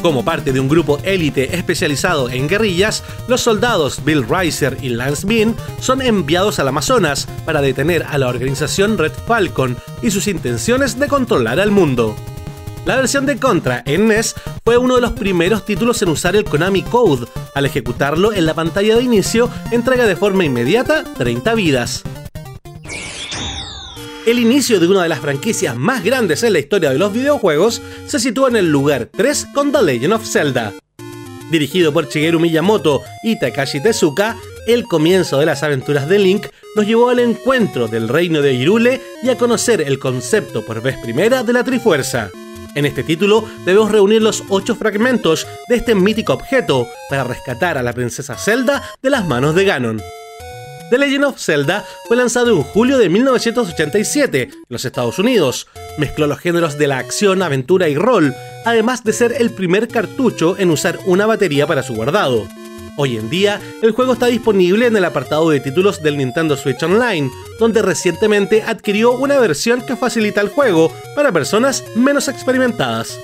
Como parte de un grupo élite especializado en guerrillas, los soldados Bill Riser y Lance Bean son enviados al Amazonas para detener a la organización Red Falcon y sus intenciones de controlar al mundo. La versión de Contra en NES fue uno de los primeros títulos en usar el Konami Code. Al ejecutarlo en la pantalla de inicio, entrega de forma inmediata 30 vidas. El inicio de una de las franquicias más grandes en la historia de los videojuegos se sitúa en el lugar 3 con The Legend of Zelda. Dirigido por Shigeru Miyamoto y Takashi Tezuka, el comienzo de las aventuras de Link nos llevó al encuentro del reino de Hyrule y a conocer el concepto por vez primera de la Trifuerza. En este título debemos reunir los 8 fragmentos de este mítico objeto para rescatar a la princesa Zelda de las manos de Ganon. The Legend of Zelda fue lanzado en julio de 1987 en los Estados Unidos. Mezcló los géneros de la acción, aventura y rol, además de ser el primer cartucho en usar una batería para su guardado. Hoy en día, el juego está disponible en el apartado de títulos del Nintendo Switch Online, donde recientemente adquirió una versión que facilita el juego para personas menos experimentadas.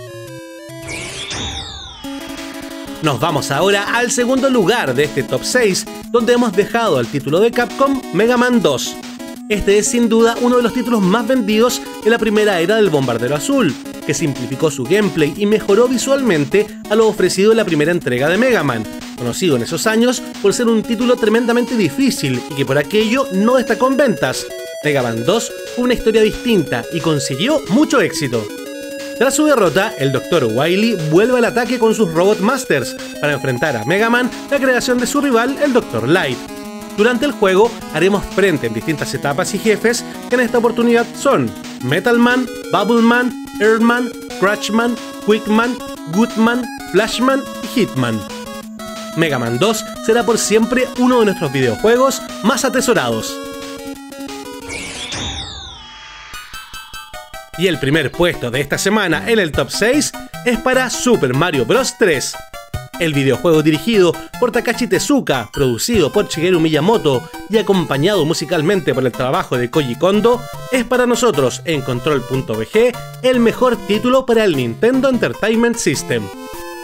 Nos vamos ahora al segundo lugar de este top 6, donde hemos dejado el título de Capcom Mega Man 2. Este es sin duda uno de los títulos más vendidos en la primera era del Bombardero Azul, que simplificó su gameplay y mejoró visualmente a lo ofrecido en la primera entrega de Mega Man, conocido en esos años por ser un título tremendamente difícil y que por aquello no destacó en ventas. Mega Man 2 fue una historia distinta y consiguió mucho éxito. Tras su derrota, el Dr. Wily vuelve al ataque con sus Robot Masters para enfrentar a Mega Man, la creación de su rival, el Dr. Light. Durante el juego haremos frente en distintas etapas y jefes que en esta oportunidad son Metal Man, Bubble Man, Earthman, Crutchman, Quickman, Goodman, Flashman y Hitman. Mega Man 2 será por siempre uno de nuestros videojuegos más atesorados. Y el primer puesto de esta semana en el top 6 es para Super Mario Bros. 3. El videojuego dirigido por Takashi Tezuka, producido por Shigeru Miyamoto y acompañado musicalmente por el trabajo de Koji Kondo, es para nosotros en Control.bg el mejor título para el Nintendo Entertainment System.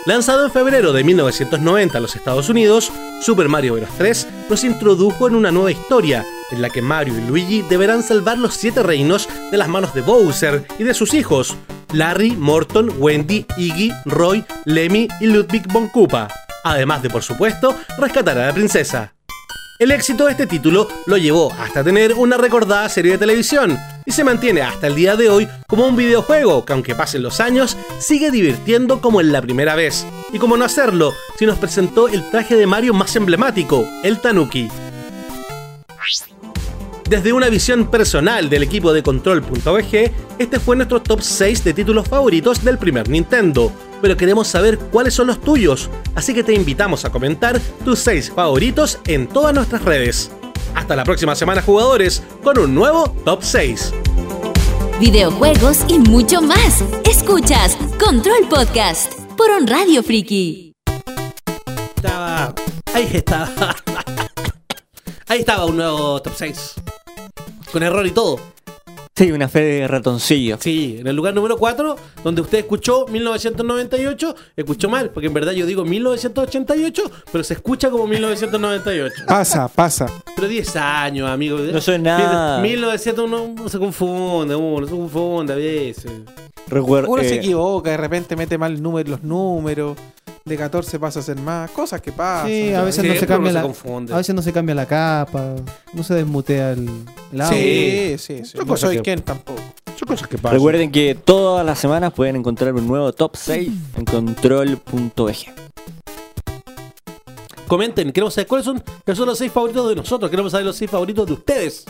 Lanzado en febrero de 1990 en los Estados Unidos, Super Mario Bros. 3 nos introdujo en una nueva historia, en la que Mario y Luigi deberán salvar los siete reinos de las manos de Bowser y de sus hijos, Larry, Morton, Wendy, Iggy, Roy, Lemmy y Ludwig von Koopa, además de por supuesto rescatar a la princesa. El éxito de este título lo llevó hasta tener una recordada serie de televisión y se mantiene hasta el día de hoy como un videojuego que aunque pasen los años sigue divirtiendo como en la primera vez. Y como no hacerlo, si nos presentó el traje de Mario más emblemático, el Tanuki. Desde una visión personal del equipo de Control.bg, este fue nuestro top 6 de títulos favoritos del primer Nintendo, pero queremos saber cuáles son los tuyos, así que te invitamos a comentar tus 6 favoritos en todas nuestras redes. Hasta la próxima semana jugadores, con un nuevo top 6. Videojuegos y mucho más. Escuchas Control Podcast por On Radio Friki. Estaba. Ahí estaba. Ahí estaba un nuevo top 6. Con error y todo. Sí, una fe de ratoncillo. Sí, en el lugar número 4, donde usted escuchó 1998, escuchó mal, porque en verdad yo digo 1988, pero se escucha como 1998. Pasa, pasa. Pero 10 años, amigo. No soy nada. 1901 uno se confunde, uno se confunde a veces. Recuerdo. Uno eh, se equivoca, de repente mete mal número, los números. De 14 pasa a ser más. Cosas que pasan. Sí, a veces Sí, no se cambia la, a veces no se cambia la capa, no se desmutea el, el audio. Sí, sí, sí. Son No soy que- quien tampoco. Son cosas que pasan. Recuerden que todas las semanas pueden encontrar un nuevo top 6 en control.bg. Comenten, queremos saber cuáles son, cuáles son los 6 favoritos de nosotros. Queremos saber los 6 favoritos de ustedes.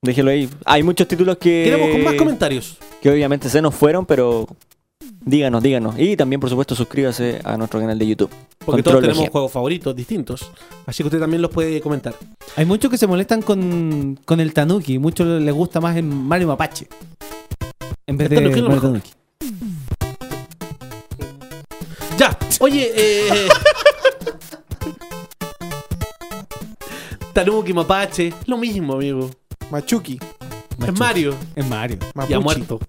Déjenlo ahí. Hay muchos títulos que. Queremos con más comentarios. Que obviamente se nos fueron, pero. Díganos, díganos. Y también, por supuesto, suscríbase a nuestro canal de YouTube. Porque todos Control tenemos juegos favoritos distintos. Así que usted también los puede comentar. Hay muchos que se molestan con, con el Tanuki, muchos les gusta más en Mario Mapache. En vez El de Mario mejor. Tanuki. Ya, oye, eh. Tanuki, Mapache, lo mismo, amigo. Machuki. Es Mario. Es Mario. Mapuchi. Ya muerto.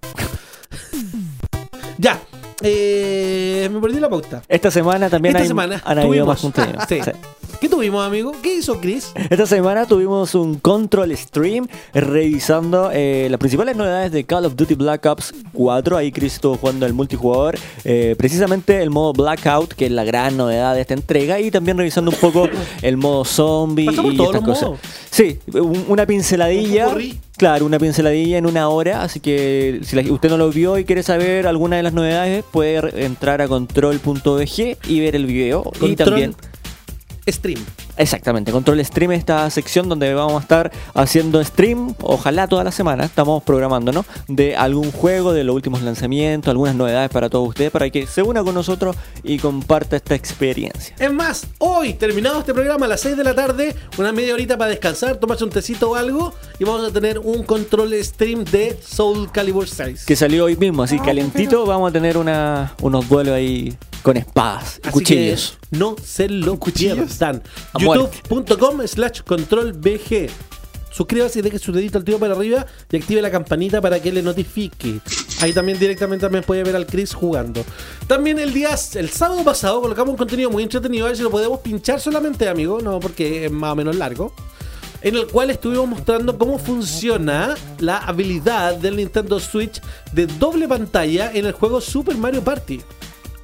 Ya. Eh, me perdí la pauta. Esta semana también Esta hay, semana han habido más contenido. Sí. Sí. ¿Qué tuvimos, amigo? ¿Qué hizo Chris? Esta semana tuvimos un control stream revisando eh, las principales novedades de Call of Duty Black Ops 4. Ahí Chris estuvo jugando el multijugador, eh, precisamente el modo Blackout, que es la gran novedad de esta entrega, y también revisando un poco el modo zombie Pasamos y todos estas los cosas. modos. Sí, un- una pinceladilla. Popurrí. Claro, una pinceladilla en una hora, así que si la- usted no lo vio y quiere saber alguna de las novedades, puede re- entrar a control.bg y ver el video. Y Control también Stream. Exactamente, Control Stream, esta sección donde vamos a estar haciendo stream, ojalá toda la semana, estamos programando, ¿no? De algún juego, de los últimos lanzamientos, algunas novedades para todos ustedes, para que se una con nosotros y comparta esta experiencia. Es más, hoy, terminado este programa a las 6 de la tarde, una media horita para descansar, tomarse un tecito o algo, y vamos a tener un control stream de Soul Calibur 6. Que salió hoy mismo, así calentito, vamos a tener una, unos duelos ahí con espadas y Así cuchillos. que no se lo pierdan. A muerte. youtube.com slash control BG. Suscríbase y deje su dedito al tío para arriba y active la campanita para que le notifique. Ahí también directamente también puede ver al Chris jugando. También el día, el sábado pasado colocamos un contenido muy entretenido, a ver si lo podemos pinchar solamente, amigo, no porque es más o menos largo. En el cual estuvimos mostrando cómo funciona la habilidad del Nintendo Switch de doble pantalla en el juego Super Mario Party.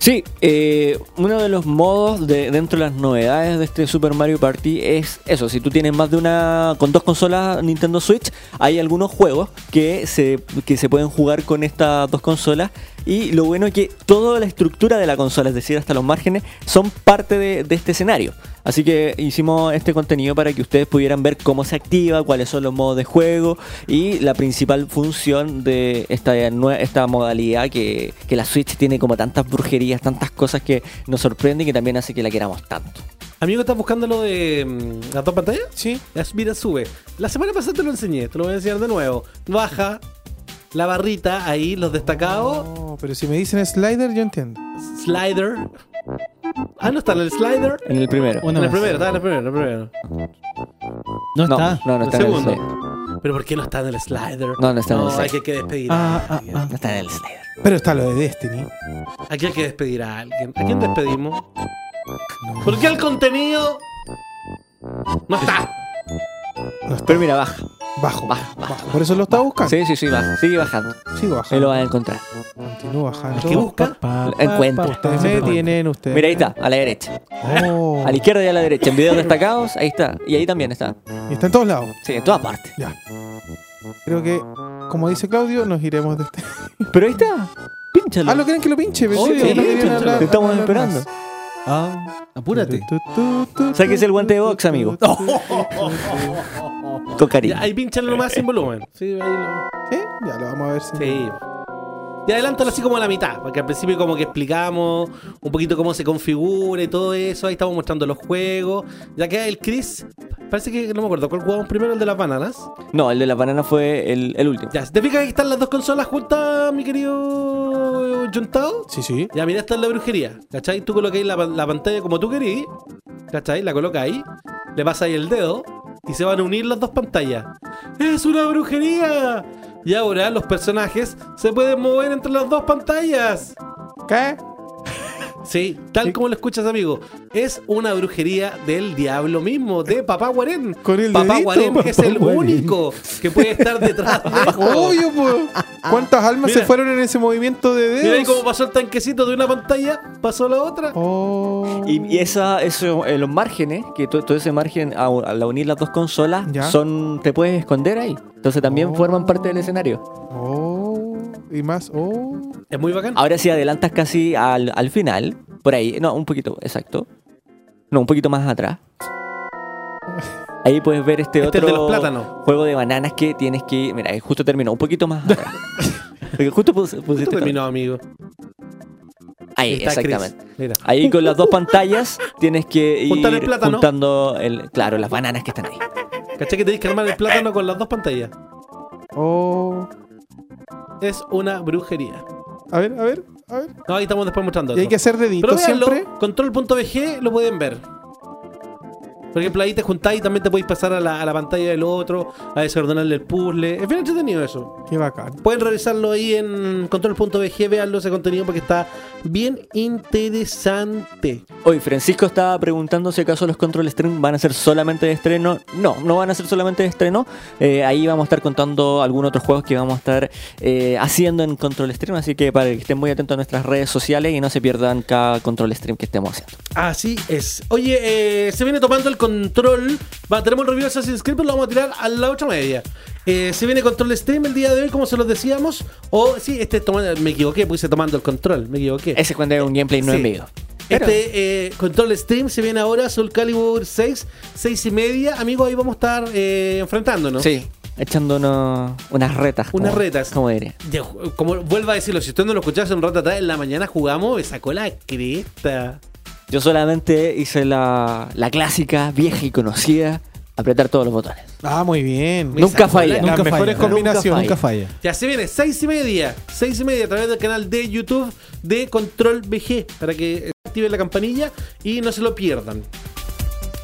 Sí, eh, uno de los modos de, dentro de las novedades de este Super Mario Party es eso. Si tú tienes más de una. con dos consolas Nintendo Switch, hay algunos juegos que se, que se pueden jugar con estas dos consolas. Y lo bueno es que toda la estructura de la consola, es decir, hasta los márgenes, son parte de, de este escenario. Así que hicimos este contenido para que ustedes pudieran ver cómo se activa, cuáles son los modos de juego y la principal función de esta, esta modalidad que, que la Switch tiene como tantas brujerías, tantas cosas que nos sorprende y que también hace que la queramos tanto. Amigo, ¿estás buscando lo de mm, las dos pantallas? Sí. Mira, sube. La semana pasada te lo enseñé, te lo voy a enseñar de nuevo. Baja la barrita, ahí, los destacados. No, pero si me dicen slider, yo entiendo. Slider. Ah, no está en el slider. En el primero. Una en el más. primero, está en el primero, en el primero. No No, está. no, no El está en el segundo. slider. Pero ¿por qué no está en el slider? No, no está en el hay slider. que, que despedir Ah, a ah, alguien. ah. No está en el slider. Pero está lo de Destiny. Aquí hay que despedir a alguien. ¿A quién despedimos? ¿Por qué el contenido no está? No está. Pero mira, baja. Bajo. Baja, baja. Por eso lo está buscando. Sí, sí, sí, baja. Sigue bajando. Sigo Ahí bajando. lo vas a encontrar. Continúo bajando. ¿Qué busca? Encuentra. Ustedes me tienen, ustedes. Mira, ahí está, a la derecha. Oh. A la izquierda y a la derecha. En videos destacados, ahí está. Y ahí también está. Y está en todos lados. Sí, en todas partes. Ya. Creo que, como dice Claudio, nos iremos de este. Pero ahí está. Pínchalo. Ah, ¿lo quieren que lo pinche? Obvio, sí, no querían pínchalo. hablar- Te estamos esperando. más. Ah, apúrate. Sáquese el guante de box, amigo. Con cariño. Ya, ahí pínchalo nomás sin volumen. Sí, ahí lo... ¿Sí? Ya lo vamos a ver si. Sí. Y adelántalo así como a la mitad, porque al principio como que explicamos un poquito cómo se configura y todo eso. Ahí estamos mostrando los juegos. Ya que el Chris, parece que no me acuerdo, ¿cuál jugamos primero? El de las bananas. No, el de la banana fue el, el último. Ya, te fijas que están las dos consolas juntas, mi querido Juntado. Sí, sí. Ya, mira, esta es la brujería. ¿Cachai? Tú colocáis la, la pantalla como tú querís. ¿Cachai? La colocáis. Le pasáis el dedo. Y se van a unir las dos pantallas. ¡Es una brujería! Y ahora los personajes se pueden mover entre las dos pantallas. ¿Qué? Sí, tal como lo escuchas, amigo. Es una brujería del diablo mismo, de Papá Guarén. Con el Papá Guarén es el Guarén. único que puede estar detrás de esto. Obvio, pues. ¿Cuántas almas Mira. se fueron en ese movimiento de dedos? Mira ahí cómo pasó el tanquecito de una pantalla, pasó a la otra. Oh. Y, y esa, eso, eh, los márgenes, que to- todo, ese margen a- al unir las dos consolas, Ya. son te puedes esconder ahí. Entonces también Oh. forman parte del escenario. Oh. Y más. Oh. Es muy bacán. Ahora si adelantas casi al, al final, por ahí, no, un poquito, exacto. No, un poquito más atrás. Ahí puedes ver este, Este es otro de los plátanos. juego de bananas que tienes que... Mira, justo terminó, un poquito más atrás. Porque justo pus- pusiste... Esto todo. terminó, amigo. Ahí, está exactamente. Mira. Ahí con las dos pantallas tienes que ir el plátano. juntando, el, claro, las bananas que están ahí. ¿Cachai que tenéis que armar el plátano con las dos pantallas? Oh. Es una brujería. A ver, a ver, a ver. No, ahí estamos después mostrando. Y hay que hacer Pero deditos véanlo, siempre. control.bg lo pueden ver. Por ejemplo, ahí te juntáis y también te podéis pasar a la, a la pantalla del otro, a desordenarle el puzzle. Es bien entretenido eso. Qué bacán. Pueden revisarlo ahí en control.bg, veanlo ese contenido porque está bien interesante. Hoy Francisco estaba preguntando si acaso los control stream van a ser solamente de estreno. No, no van a ser solamente de estreno. Eh, ahí vamos a estar contando algunos otros juegos que vamos a estar eh, haciendo en control stream. Así que para que estén muy atentos a nuestras redes sociales y no se pierdan cada control stream que estemos haciendo. Así es. Oye, eh, se viene tomando el control. Va, tenemos el review de Assassin's Creed, pero lo vamos a tirar a la otra media. Eh, se viene control stream el día de hoy, como se los decíamos. O sí, este es tomando, me equivoqué, puse tomando el control, me equivoqué. Ese cuando es un gameplay no Sí. en vivo. Pero- Este eh, Control Stream se viene ahora, Soul Calibur 6, 6 y media. Amigos, ahí vamos a estar eh, enfrentándonos. Sí, echándonos unas retas. Unas como- retas. Como diría. Como vuelvo a decirlo, si usted no lo escuchó hace un rato atrás, en la mañana jugamos, me sacó la cresta. Yo solamente hice la, la clásica, vieja y conocida, apretar todos los botones. Ah, muy bien. Nunca falla. la- Las Nunca mejores falla. combinaciones. Nunca falla. Ya se viene, 6 y media. 6 y media a través del canal de YouTube de Control VG para que activen la campanilla y no se lo pierdan.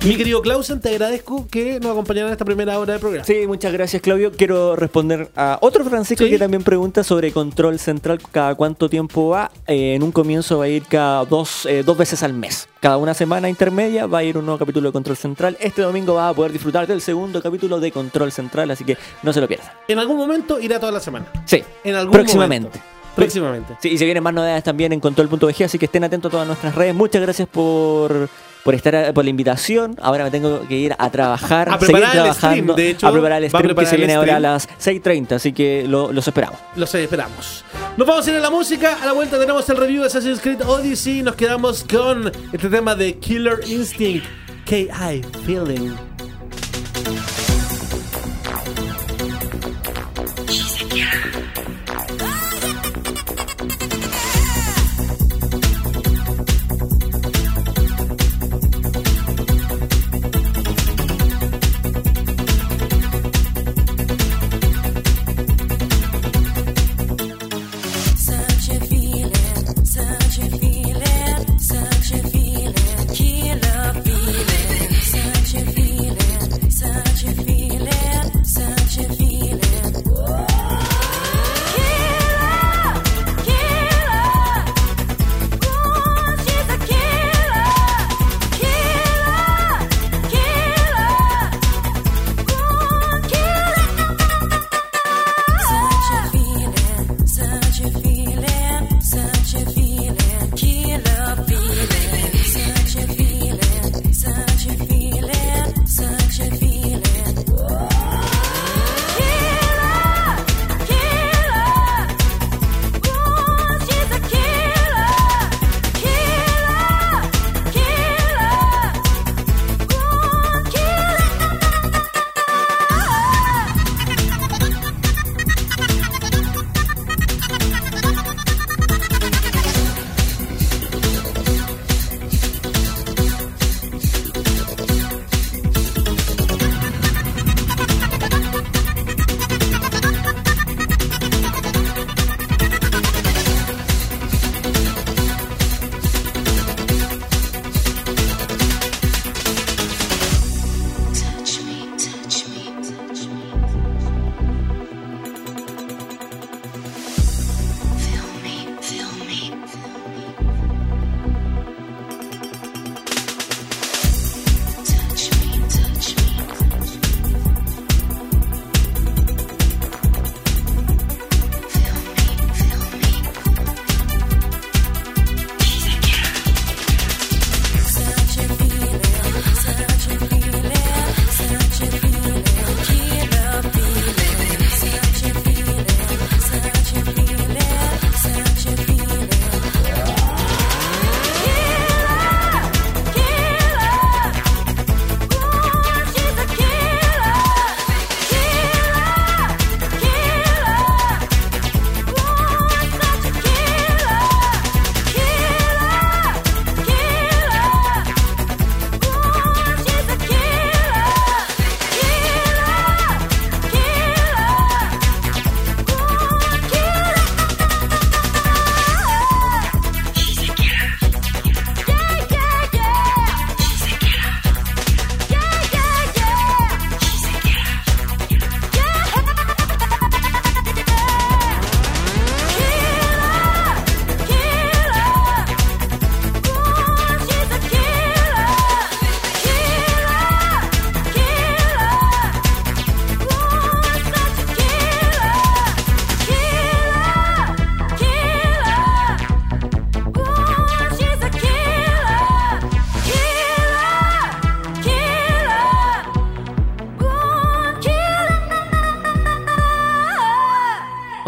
Mi querido Clausen, te agradezco que nos acompañaran en esta primera hora del programa. Sí, muchas gracias Claudio. Quiero responder a otro Francisco Sí. que también pregunta sobre control central, cada cuánto tiempo va. Eh, en un comienzo va a ir cada dos, eh, dos veces al mes. Cada una semana intermedia va a ir un nuevo capítulo de control central. Este domingo va a poder disfrutar del segundo capítulo de control central, así que no se lo pierdan. En algún momento irá toda la semana. Sí, En algún próximamente. momento. Próximamente. Sí, y se vienen más novedades también en control.bg, así que estén atentos a todas nuestras redes. Muchas gracias por, por estar por la invitación. Ahora me tengo que ir a trabajar, A seguir preparar el trabajando, stream, de hecho, a preparar el stream que preparar se el viene ahora a las 6.30, así que lo- los esperamos. Los esperamos. Nos vamos a ir a la música. A la vuelta tenemos el review de Assassin's Creed Odyssey. Nos quedamos con este tema de Killer Instinct. KI Feeling.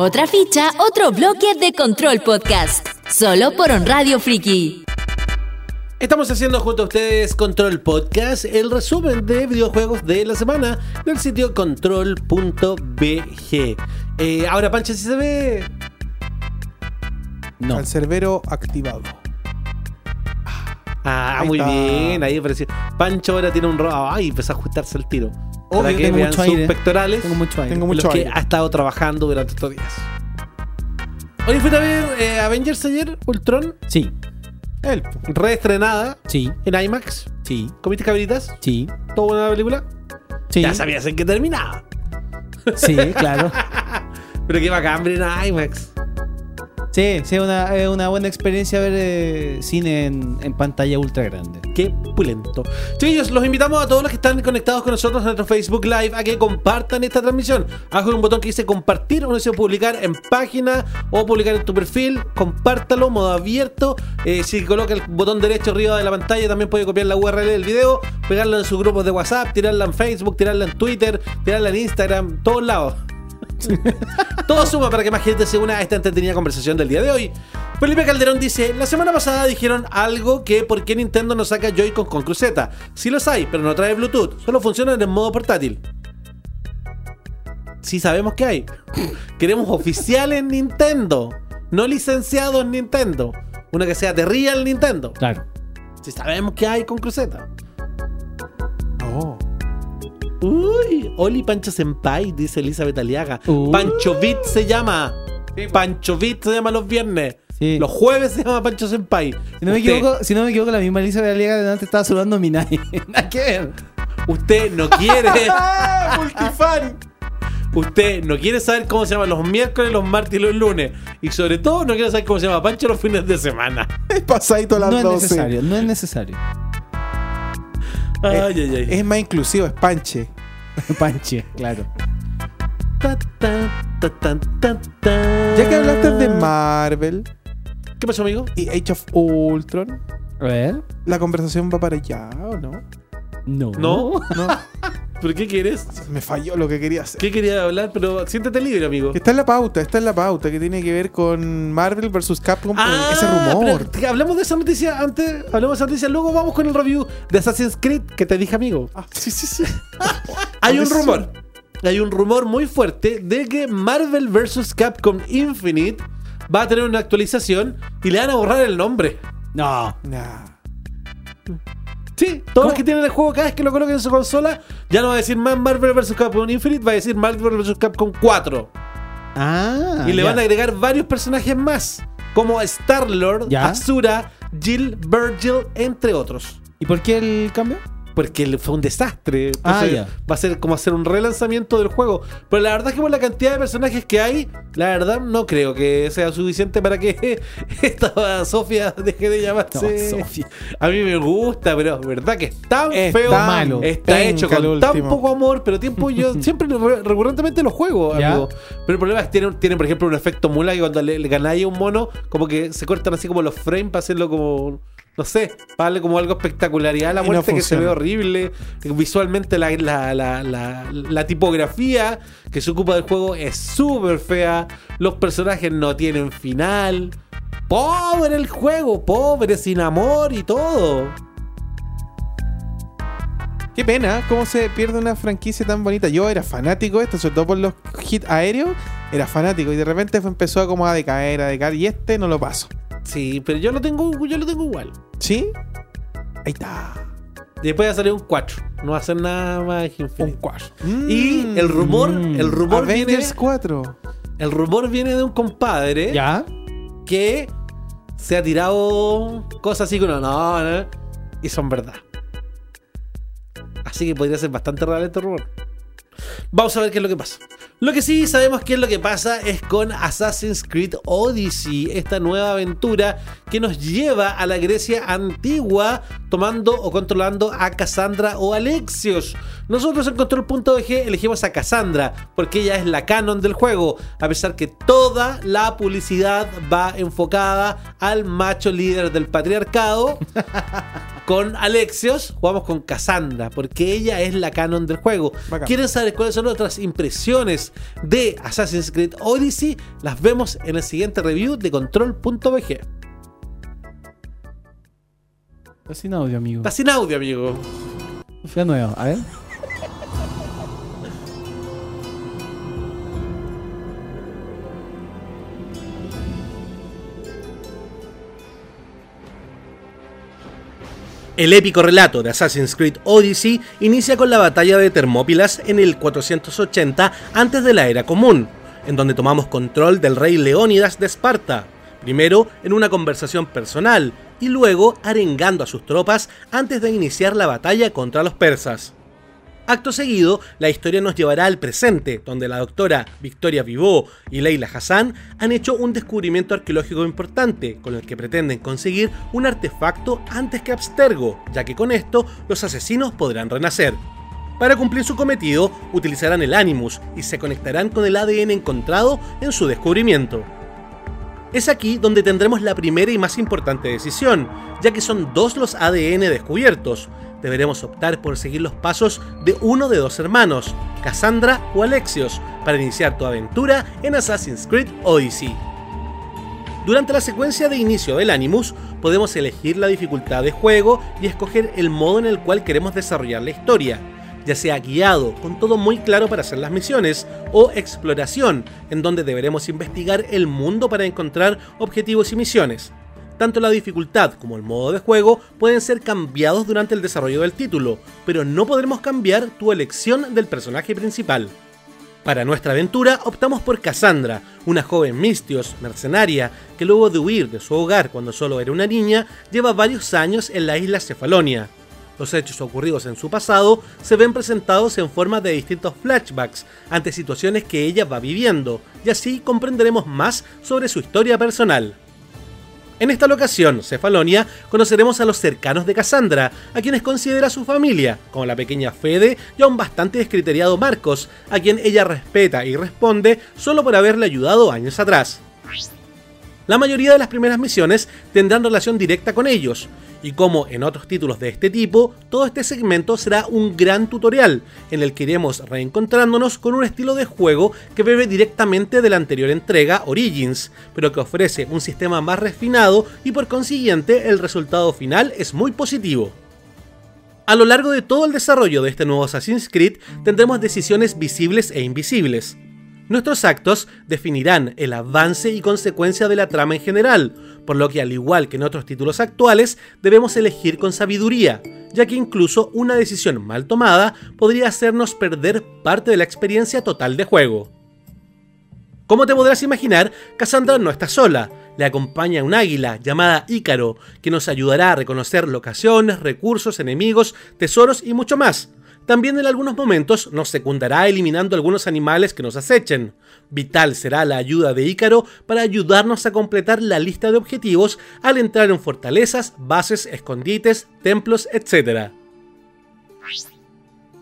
Otra ficha, otro bloque de Control Podcast. Solo por On Radio Friki. Estamos haciendo junto a ustedes Control Podcast, el resumen de videojuegos de la semana del sitio control.bg. Eh, ahora, Pancho, si se ve. No. Al cerbero activado. Ah, Ahí muy está. bien, ahí apareció. Pancho ahora tiene un robo. Ay, empezó a ajustarse el tiro. Obvio, que tengo mucho sus aire. pectorales. Tengo mucho aire. Tengo en mucho los que aire. ha estado trabajando durante estos días. Oye, ¿fuiste a ver eh, Avengers ayer? Ultron, Sí, Él. Reestrenada sí, en IMAX. sí, ¿Comiste cabritas? sí, ¿Todo buena la película? sí. Ya sabías en qué terminaba. Sí, claro. Pero qué bacán ver en IMAX. Sí, sí, una, es una buena experiencia ver eh, cine en, pantalla ultra grande. Qué pulento. Chiquillos, los invitamos a todos los que están conectados con nosotros en nuestro Facebook Live a que compartan esta transmisión. Abajo hay un botón que dice compartir, uno dice publicar en página o publicar en tu perfil. Compártalo, modo abierto. Eh, si coloca el botón derecho arriba de la pantalla, también puede copiar la URL del video, pegarla en sus grupos de WhatsApp, tirarla en Facebook, tirarla en Twitter, tirarla en Instagram, todos lados. Todo suma para que más gente se una a esta entretenida conversación del día de hoy. Felipe Calderón dice, la semana pasada dijeron algo que por qué Nintendo no saca Joy-Con con cruceta. Sí los hay, pero no trae Bluetooth, solo funcionan en modo portátil. Sí sabemos que hay. Queremos oficial en Nintendo, no licenciado en Nintendo. Una que sea de real Nintendo. Claro. Sí sabemos que hay con cruceta. Oh. Uy, Oli Pancho Senpai, dice Elizabeth Aliaga. Uy. Pancho Beat se llama. Pancho Beat se llama los viernes. Sí. Los jueves se llama Pancho Senpai. Si no, me Usted- equivoco, si no me equivoco, la misma la Liga de antes estaba saludando a Minai. Nada que ver. Usted no quiere. Multifan. usted no quiere saber cómo se llaman los miércoles, los martes y los lunes. Y sobre todo no quiere saber cómo se llama Pancho los fines de semana. Pasadito a las No es 12. necesario, no es necesario. Ay, ay, ay. Es más inclusivo, es panche. Panche, claro. Ya que hablaste de Marvel ¿Qué pasó, amigo? y Age of Ultron, A ver. ¿la conversación va para allá o no? No. ¿No? No, ¿Por qué quieres? me falló lo que quería hacer. ¿Qué quería hablar? Pero siéntete libre, amigo. Está en la pauta, está en la pauta, que tiene que ver con Marvel vs. Capcom, Ah, ese rumor. pero hablamos de esa noticia antes, hablamos de esa noticia, luego vamos con el review de Assassin's Creed que te dije, amigo. Ah, sí, sí, sí. Hay un rumor, hay un rumor muy fuerte de que Marvel vs. Capcom Infinite va a tener una actualización y le van a borrar el nombre. No. Nah. Sí, todos los que tienen el juego cada vez que lo coloquen en su consola, ya no va a decir más Marvel vs. Capcom Infinite, va a decir Marvel vs. Capcom 4. Ah. y le ya. van a agregar varios personajes más, como Star-Lord. Asura, Jill, Virgil, entre otros. ¿Y por qué el cambio? Porque fue un desastre. Ah. Va a ser como hacer un relanzamiento del juego. Pero la verdad es que por la cantidad de personajes que hay, la verdad no creo que sea suficiente para que esta Sofía deje de llamarse. No, Sofía. A mí me gusta, pero verdad que es tan Está feo. malo. Está hecho con tan poco amor, pero tiempo yo siempre re- recurrentemente lo juego, amigo. Pero el problema es que tienen, tienen, por ejemplo, un efecto mula que cuando le, le ganáis a un mono, como que se cortan así como los frames para hacerlo como. No sé, darle como algo espectacularidad a la no muerte que se ve horrible. Visualmente la, la, la, la, tipografía que se ocupa del juego es súper fea. Los personajes no tienen final. Pobre el juego, pobre, sin amor y todo. Qué pena, cómo se pierde una franquicia tan bonita. Yo era fanático de esto, sobre todo por los hits aéreos, era fanático y de repente empezó a como a decaer, a decaer y este no lo paso. Sí, pero yo lo tengo, yo lo tengo igual. ¿Sí? Ahí está. Después va a salir un 4. No va a ser nada más infinito. Un 4. Y el rumor, el rumor viene, Avengers 4. el rumor viene de un compadre ¿Ya? que se ha tirado cosas así que uno, no, no, y son verdad. Así que podría ser bastante real este rumor. Vamos a ver qué es lo que pasa. Lo que sí sabemos qué es lo que pasa es con Assassin's Creed Odyssey, esta nueva aventura que nos lleva a la Grecia antigua tomando o controlando a Cassandra o Alexios. Nosotros en Control.bg elegimos a Cassandra porque ella es la canon del juego, a pesar que toda la publicidad va enfocada al macho líder del patriarcado. Con Alexios jugamos con Cassandra, porque ella es la canon del juego. Bacán. ¿Quieren saber cuáles son nuestras impresiones de Assassin's Creed Odyssey? Las vemos en el siguiente review de Control.bg. Está sin audio, amigo. Está sin audio, amigo. Fue nuevo. A ver. El épico relato de Assassin's Creed Odyssey inicia con la batalla de Termópilas en el 480 antes de la Era Común, en donde tomamos control del rey Leónidas de Esparta, primero en una conversación personal y luego arengando a sus tropas antes de iniciar la batalla contra los persas. Acto seguido, la historia nos llevará al presente, donde la doctora Victoria Vivó y Leila Hassan han hecho un descubrimiento arqueológico importante, con el que pretenden conseguir un artefacto antes que Abstergo, ya que con esto los asesinos podrán renacer. Para cumplir su cometido, utilizarán el Animus y se conectarán con el ADN encontrado en su descubrimiento. Es aquí donde tendremos la primera y más importante decisión, ya que son dos los ADN descubiertos. Deberemos optar por seguir los pasos de uno de dos hermanos, Cassandra o Alexios, para iniciar tu aventura en Assassin's Creed Odyssey. Durante la secuencia de inicio del Animus, podemos elegir la dificultad de juego y escoger el modo en el cual queremos desarrollar la historia, ya sea guiado, con todo muy claro para hacer las misiones, o exploración, en donde deberemos investigar el mundo para encontrar objetivos y misiones. Tanto la dificultad como el modo de juego pueden ser cambiados durante el desarrollo del título, pero no podremos cambiar tu elección del personaje principal. Para nuestra aventura optamos por Cassandra, una joven mistios, mercenaria, que luego de huir de su hogar cuando solo era una niña, lleva varios años en la isla Cefalonia. Los hechos ocurridos en su pasado se ven presentados en forma de distintos flashbacks ante situaciones que ella va viviendo, y así comprenderemos más sobre su historia personal. En esta locación, Cefalonia, conoceremos a los cercanos de Cassandra, a quienes considera su familia, como la pequeña Fede y a un bastante descriteriado Marcos, a quien ella respeta y responde solo por haberle ayudado años atrás. La mayoría de las primeras misiones tendrán relación directa con ellos, y como en otros títulos de este tipo, todo este segmento será un gran tutorial, en el que iremos reencontrándonos con un estilo de juego que bebe directamente de la anterior entrega, Origins, pero que ofrece un sistema más refinado y por consiguiente el resultado final es muy positivo. A lo largo de todo el desarrollo de este nuevo Assassin's Creed tendremos decisiones visibles e invisibles. Nuestros actos definirán el avance y consecuencia de la trama en general, por lo que al igual que en otros títulos actuales, debemos elegir con sabiduría, ya que incluso una decisión mal tomada podría hacernos perder parte de la experiencia total de juego. Como te podrás imaginar, Cassandra no está sola, le acompaña un águila llamada Ícaro, que nos ayudará a reconocer locaciones, recursos, enemigos, tesoros y mucho más. También en algunos momentos nos secundará eliminando algunos animales que nos acechen. Vital será la ayuda de Ícaro para ayudarnos a completar la lista de objetivos al entrar en fortalezas, bases, escondites, templos, etc.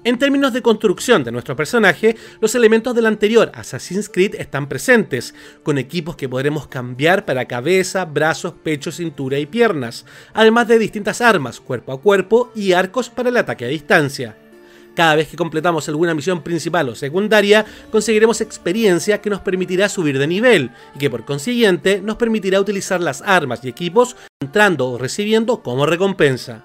En términos de construcción de nuestro personaje, los elementos del anterior Assassin's Creed están presentes, con equipos que podremos cambiar para cabeza, brazos, pecho, cintura y piernas, además de distintas armas cuerpo a cuerpo y arcos para el ataque a distancia. Cada vez que completamos alguna misión principal o secundaria, conseguiremos experiencia que nos permitirá subir de nivel y que por consiguiente nos permitirá utilizar las armas y equipos entrando o recibiendo como recompensa.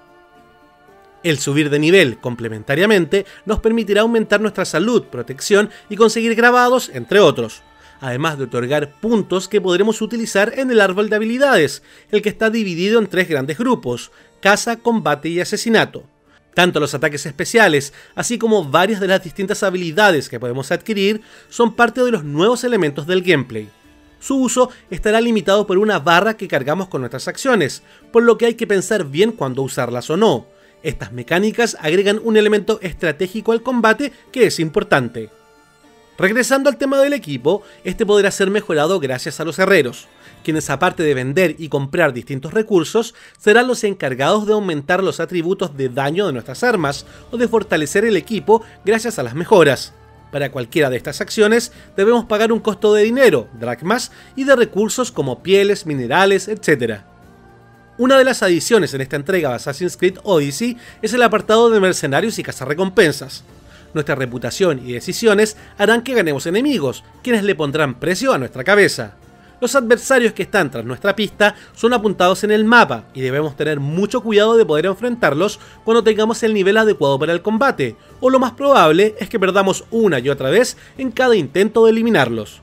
El subir de nivel complementariamente nos permitirá aumentar nuestra salud, protección y conseguir grabados, entre otros, además de otorgar puntos que podremos utilizar en el árbol de habilidades, el que está dividido en tres grandes grupos, caza, combate y asesinato. Tanto los ataques especiales, así como varias de las distintas habilidades que podemos adquirir, son parte de los nuevos elementos del gameplay. Su uso estará limitado por una barra que cargamos con nuestras acciones, por lo que hay que pensar bien cuándo usarlas o no. Estas mecánicas agregan un elemento estratégico al combate que es importante. Regresando al tema del equipo, este podrá ser mejorado gracias a los herreros, quienes aparte de vender y comprar distintos recursos, serán los encargados de aumentar los atributos de daño de nuestras armas o de fortalecer el equipo gracias a las mejoras. Para cualquiera de estas acciones debemos pagar un costo de dinero, dracmas, y de recursos como pieles, minerales, etc. Una de las adiciones en esta entrega de Assassin's Creed Odyssey es el apartado de mercenarios y cazarrecompensas. Nuestra reputación y decisiones harán que ganemos enemigos, quienes le pondrán precio a nuestra cabeza. Los adversarios que están tras nuestra pista son apuntados en el mapa y debemos tener mucho cuidado de poder enfrentarlos cuando tengamos el nivel adecuado para el combate, o lo más probable es que perdamos una y otra vez en cada intento de eliminarlos.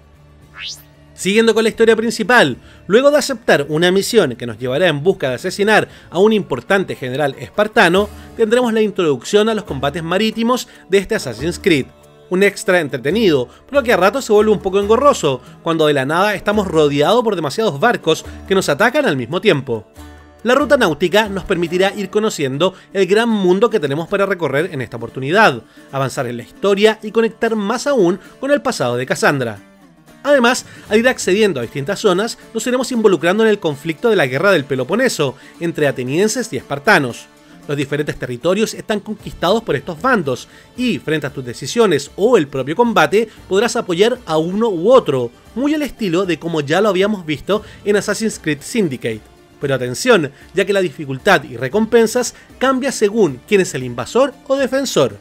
Siguiendo con la historia principal, luego de aceptar una misión que nos llevará en busca de asesinar a un importante general espartano, tendremos la introducción a los combates marítimos de este Assassin's Creed. Un extra entretenido, pero que a ratos se vuelve un poco engorroso, cuando de la nada estamos rodeados por demasiados barcos que nos atacan al mismo tiempo. La ruta náutica nos permitirá ir conociendo el gran mundo que tenemos para recorrer en esta oportunidad, avanzar en la historia y conectar más aún con el pasado de Cassandra. Además, al ir accediendo a distintas zonas, nos iremos involucrando en el conflicto de la guerra del Peloponeso entre atenienses y espartanos. Los diferentes territorios están conquistados por estos bandos y, frente a tus decisiones o el propio combate, podrás apoyar a uno u otro, muy al estilo de como ya lo habíamos visto en Assassin's Creed Syndicate. Pero atención, ya que la dificultad y recompensas cambia según quién es el invasor o defensor.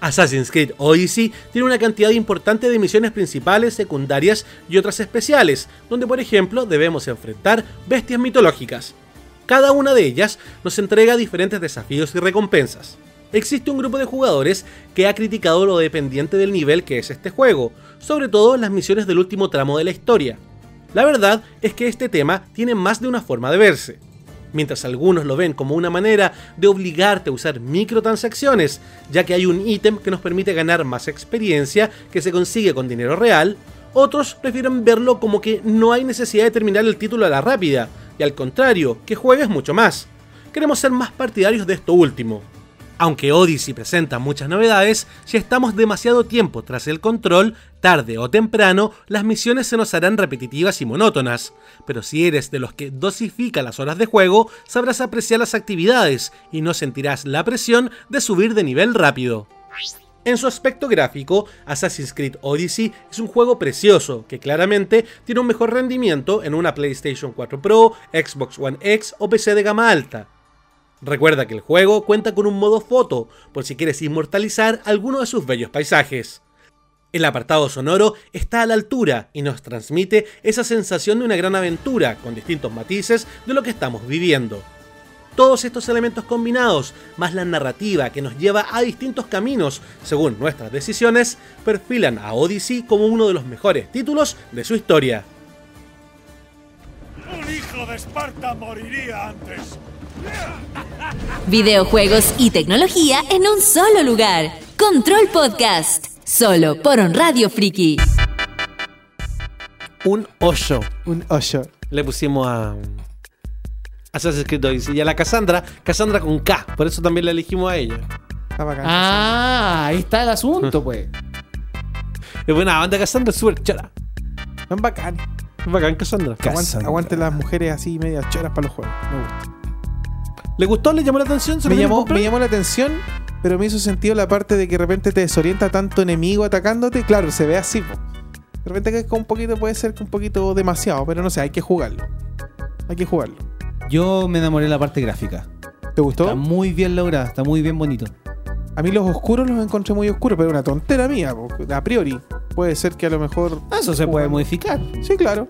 Assassin's Creed Odyssey tiene una cantidad importante de misiones principales, secundarias y otras especiales, donde por ejemplo debemos enfrentar bestias mitológicas. Cada una de ellas nos entrega diferentes desafíos y recompensas. Existe un grupo de jugadores que ha criticado lo dependiente del nivel que es este juego, sobre todo en las misiones del último tramo de la historia. La verdad es que este tema tiene más de una forma de verse. Mientras algunos lo ven como una manera de obligarte a usar microtransacciones, ya que hay un ítem que nos permite ganar más experiencia que se consigue con dinero real, otros prefieren verlo como que no hay necesidad de terminar el título a la rápida, y al contrario, que juegues mucho más. Queremos ser más partidarios de esto último. Aunque Odyssey presenta muchas novedades, si estamos demasiado tiempo tras el control, tarde o temprano, las misiones se nos harán repetitivas y monótonas. Pero si eres de los que dosifica las horas de juego, sabrás apreciar las actividades y no sentirás la presión de subir de nivel rápido. En su aspecto gráfico, Assassin's Creed Odyssey es un juego precioso que claramente tiene un mejor rendimiento en una PlayStation 4 Pro, Xbox One X o PC de gama alta. Recuerda que el juego cuenta con un modo foto, por si quieres inmortalizar alguno de sus bellos paisajes. El apartado sonoro está a la altura y nos transmite esa sensación de una gran aventura, con distintos matices de lo que estamos viviendo. Todos estos elementos combinados, más la narrativa que nos lleva a distintos caminos según nuestras decisiones, perfilan a Odyssey como uno de los mejores títulos de su historia. Un hijo de Esparta moriría antes. Videojuegos y tecnología en un solo lugar. Control Podcast. Solo por On Radio Friki. Un 8 Un hoyo. le pusimos a Assassin's Creed Odyssey y a la Cassandra, Cassandra con K, por eso también la elegimos a ella. Está bacán. Ah, ahí está el asunto, pues. Es buena banda Cassandra, es súper chora. Son bacán. Es bacán Cassandra. Aguante, aguante las mujeres así medias choras para los juegos. Me gusta. ¿Le gustó? ¿Le llamó la atención? ¿Se Me llamó, me llamó la atención, pero me hizo sentido la parte de que de repente te desorienta tanto enemigo atacándote. Claro, se ve así. po. De repente que es con un poquito puede ser que un poquito demasiado, pero no sé, hay que jugarlo. Hay que jugarlo. Yo me enamoré de la parte gráfica. ¿Te gustó? Está muy bien lograda, está muy bien bonito. A mí los oscuros los encontré muy oscuros, pero una tontera mía, a priori. Puede ser que a lo mejor. Ah, Eso se puede modificar. Sí, claro.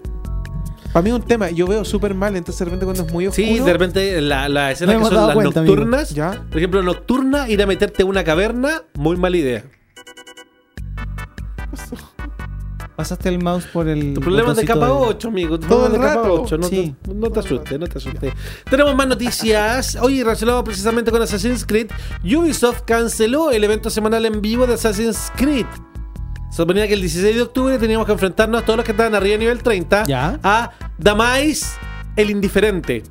Para mí es un tema, yo veo súper mal, entonces de repente cuando es muy oscuro. Sí, de repente la, la escena No que son las cuenta, nocturnas. Ya. Por ejemplo, nocturna, ir a meterte en una caverna, muy mala idea. Pasaste el mouse por el. Tu problema es de capa de- 8, amigo. Tu Todo problema es de el capa rato. 8. No, Sí. te, no te asustes, no te asustes. Tenemos más noticias. Hoy, relacionado precisamente con Assassin's Creed, Ubisoft canceló el evento semanal en vivo de Assassin's Creed. Se suponía que el 16 de octubre teníamos que enfrentarnos a todos los que estaban arriba de nivel 30 Ya. a Damais el indiferente.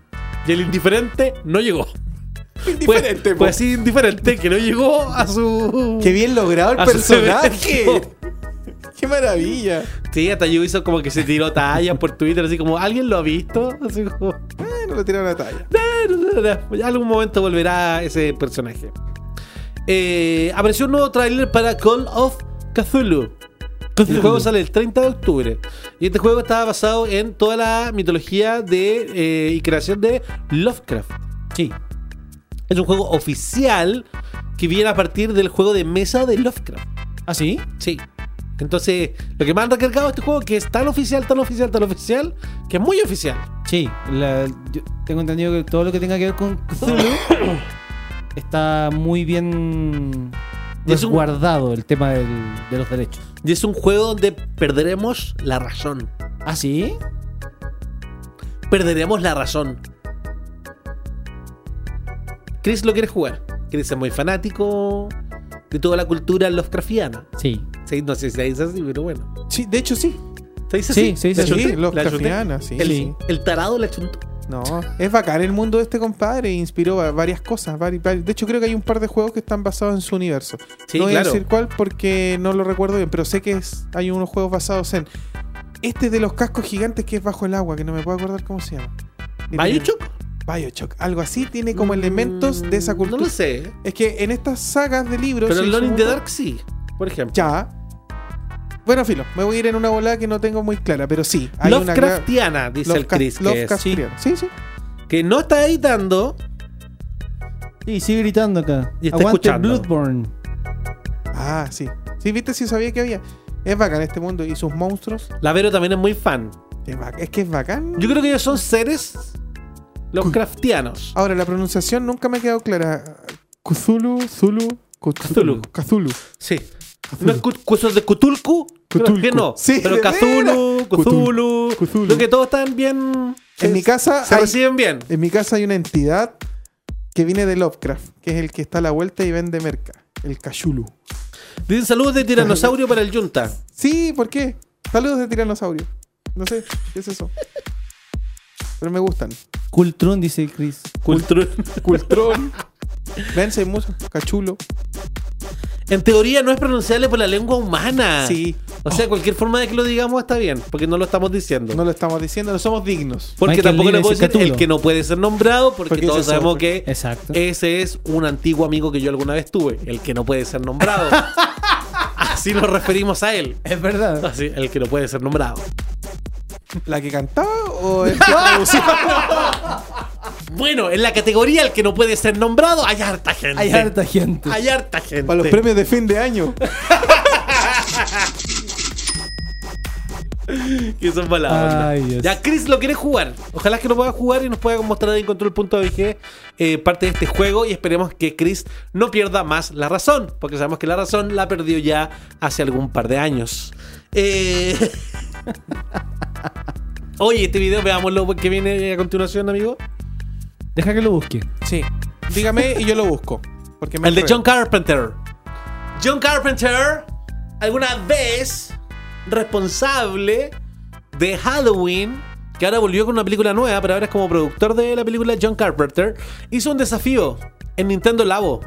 Y el indiferente no llegó. Indiferente, Fue, po. fue así indiferente que no llegó a su. Qué bien logrado el personaje. Qué maravilla. Sí, hasta Ubisoft como que se tiró tallas por Twitter, así como, ¿alguien lo ha visto? Así como, Bueno, lo tiraron a talla. ya algún momento volverá ese personaje. Eh, apareció un nuevo tráiler para Call of Cthulhu. El juego sale el 30 de octubre. Y este juego estaba basado en toda la mitología de, eh, y creación de Lovecraft. Sí. Es un juego oficial que viene a partir del juego de mesa de Lovecraft. ¿Ah, sí? Sí. Entonces, lo que me han recargado este juego que es tan oficial, tan oficial, tan oficial, que es muy oficial. Sí, la- yo tengo entendido que todo lo que tenga que ver con Cthulhu está muy bien Y es un- guardado el tema del- de los derechos. Y es un juego donde perderemos la razón. ¿Ah, sí? Perderemos la razón. Chris lo quiere jugar. Chris es muy fanático de toda la cultura Lovecraftiana. Sí. Sí, no sé si se dice así, pero bueno. Sí, de hecho sí. ¿Se dice Sí, así? sí, sí, ¿La sí. chunté? Sí, El, sí. el tarado la chuntó. No, es bacán el mundo de este compadre. Inspiró a varias cosas. De hecho, creo que hay un par de juegos que están basados en su universo. Sí, no voy claro. a decir cuál porque no lo recuerdo bien, pero sé que es, hay unos juegos basados en. Este de los cascos gigantes que es bajo el agua, que no me puedo acordar cómo se llama. ¿Bioshock? Bioshock. Algo así tiene como elementos de esa Mm, cultura. No lo sé. Es que en estas sagas de libros. Pero Lone in the Dark sí, por ejemplo. Ya. Bueno, filo, me voy a ir en una volada que no tengo muy clara, pero sí. Hay una Lovecraftiana, dice el Chris. Lovecraftiana. Sí, sí. que no está editando. Sí, sigue gritando acá. Y está Aguante escuchando. Bloodborne. Ah, sí. Sí, viste, sí sabía que había. Es bacán este mundo y sus monstruos. La Vero también es muy fan. Es, es que es bacán. Yo creo que ellos son seres Lovecraftianos. Ahora, la pronunciación nunca me ha quedado clara. Cthulhu, Zulu, Cthulhu. Cthulhu. Sí. No es de Cthulhu. Creo Cthulhu. que no. Sí, pero Cthulhu. Cthulhu. Cthulhu. Creo que todos están bien. En mi casa Se hay- reciben bien. En mi casa hay una entidad que viene de Lovecraft, que es el que está a la vuelta y vende merca. El Cachulu. Dicen saludos de tiranosaurio para el Junta. Sí, ¿por qué? Saludos de tiranosaurio. No sé, ¿qué es eso? Pero me gustan. Cultron, dice Chris. Cultru- Cultrón. Vence mucho. Cachulo. En teoría no es pronunciable por la lengua humana. Sí. O sea, cualquier forma de que lo digamos está bien, porque no lo estamos diciendo. No lo estamos diciendo, no somos dignos. Porque Michael tampoco Lee le puedo decir el que no puede ser nombrado, porque, Porque todos sabemos que Exacto. ese es un antiguo amigo que yo alguna vez tuve, el que no puede ser nombrado. Así nos referimos a él. Es verdad. Así, el que no puede ser nombrado. ¿La que cantaba o el que traducía? Bueno, en la categoría el que no puede ser nombrado, hay harta gente. Hay harta gente. Hay harta gente. Para los premios de fin de año. Que son mala onda. Ay, Dios. Ya, Chris lo quiere jugar. Ojalá que lo pueda jugar y nos pueda mostrar en control.bg eh, parte de este juego. Y esperemos que Chris no pierda más la razón. Porque sabemos que la razón la perdió ya hace algún par de años. Eh... Oye, este video, veamos lo que viene a continuación, amigo. Deja que lo busque. Sí. Dígame y yo lo busco. Porque me El de. John Carpenter. John Carpenter, alguna vez responsable de Halloween, que ahora volvió con una película nueva, pero ahora es como productor de la película John Carpenter, hizo un desafío en Nintendo Labo.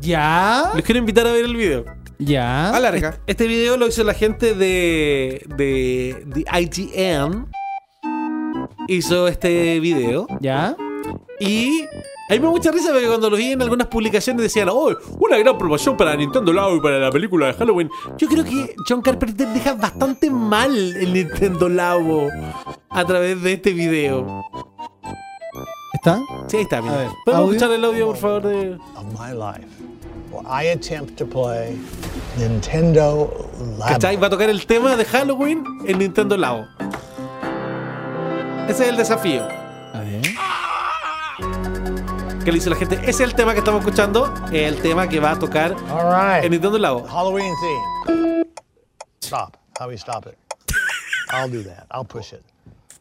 ¿Ya? Les quiero invitar a ver el video. ¿Ya? Alarga. Este video lo hizo la gente de, de, de IGN. Hizo este video. ¿Ya? Y a mí me da mucha risa porque cuando lo vi en algunas publicaciones decían, oh, una gran promoción para Nintendo Labo y para la película de Halloween. Yo creo que John Carpenter deja bastante mal el Nintendo Labo a través de este video. ¿Está? Sí, ahí está, mira. A ver, ¿Podemos audio. escuchar el audio, por favor? De... of my life I attempt to play Nintendo ¿Cachai? Labo. Va a tocar el tema de Halloween en Nintendo Labo. Ese es el desafío A ver. que le hizo la gente. Ese es el tema que estamos escuchando. El tema que va a tocar All right. en Nintendo Labo. Halloween theme. Stop. How do we stop it? I'll do that. I'll push it.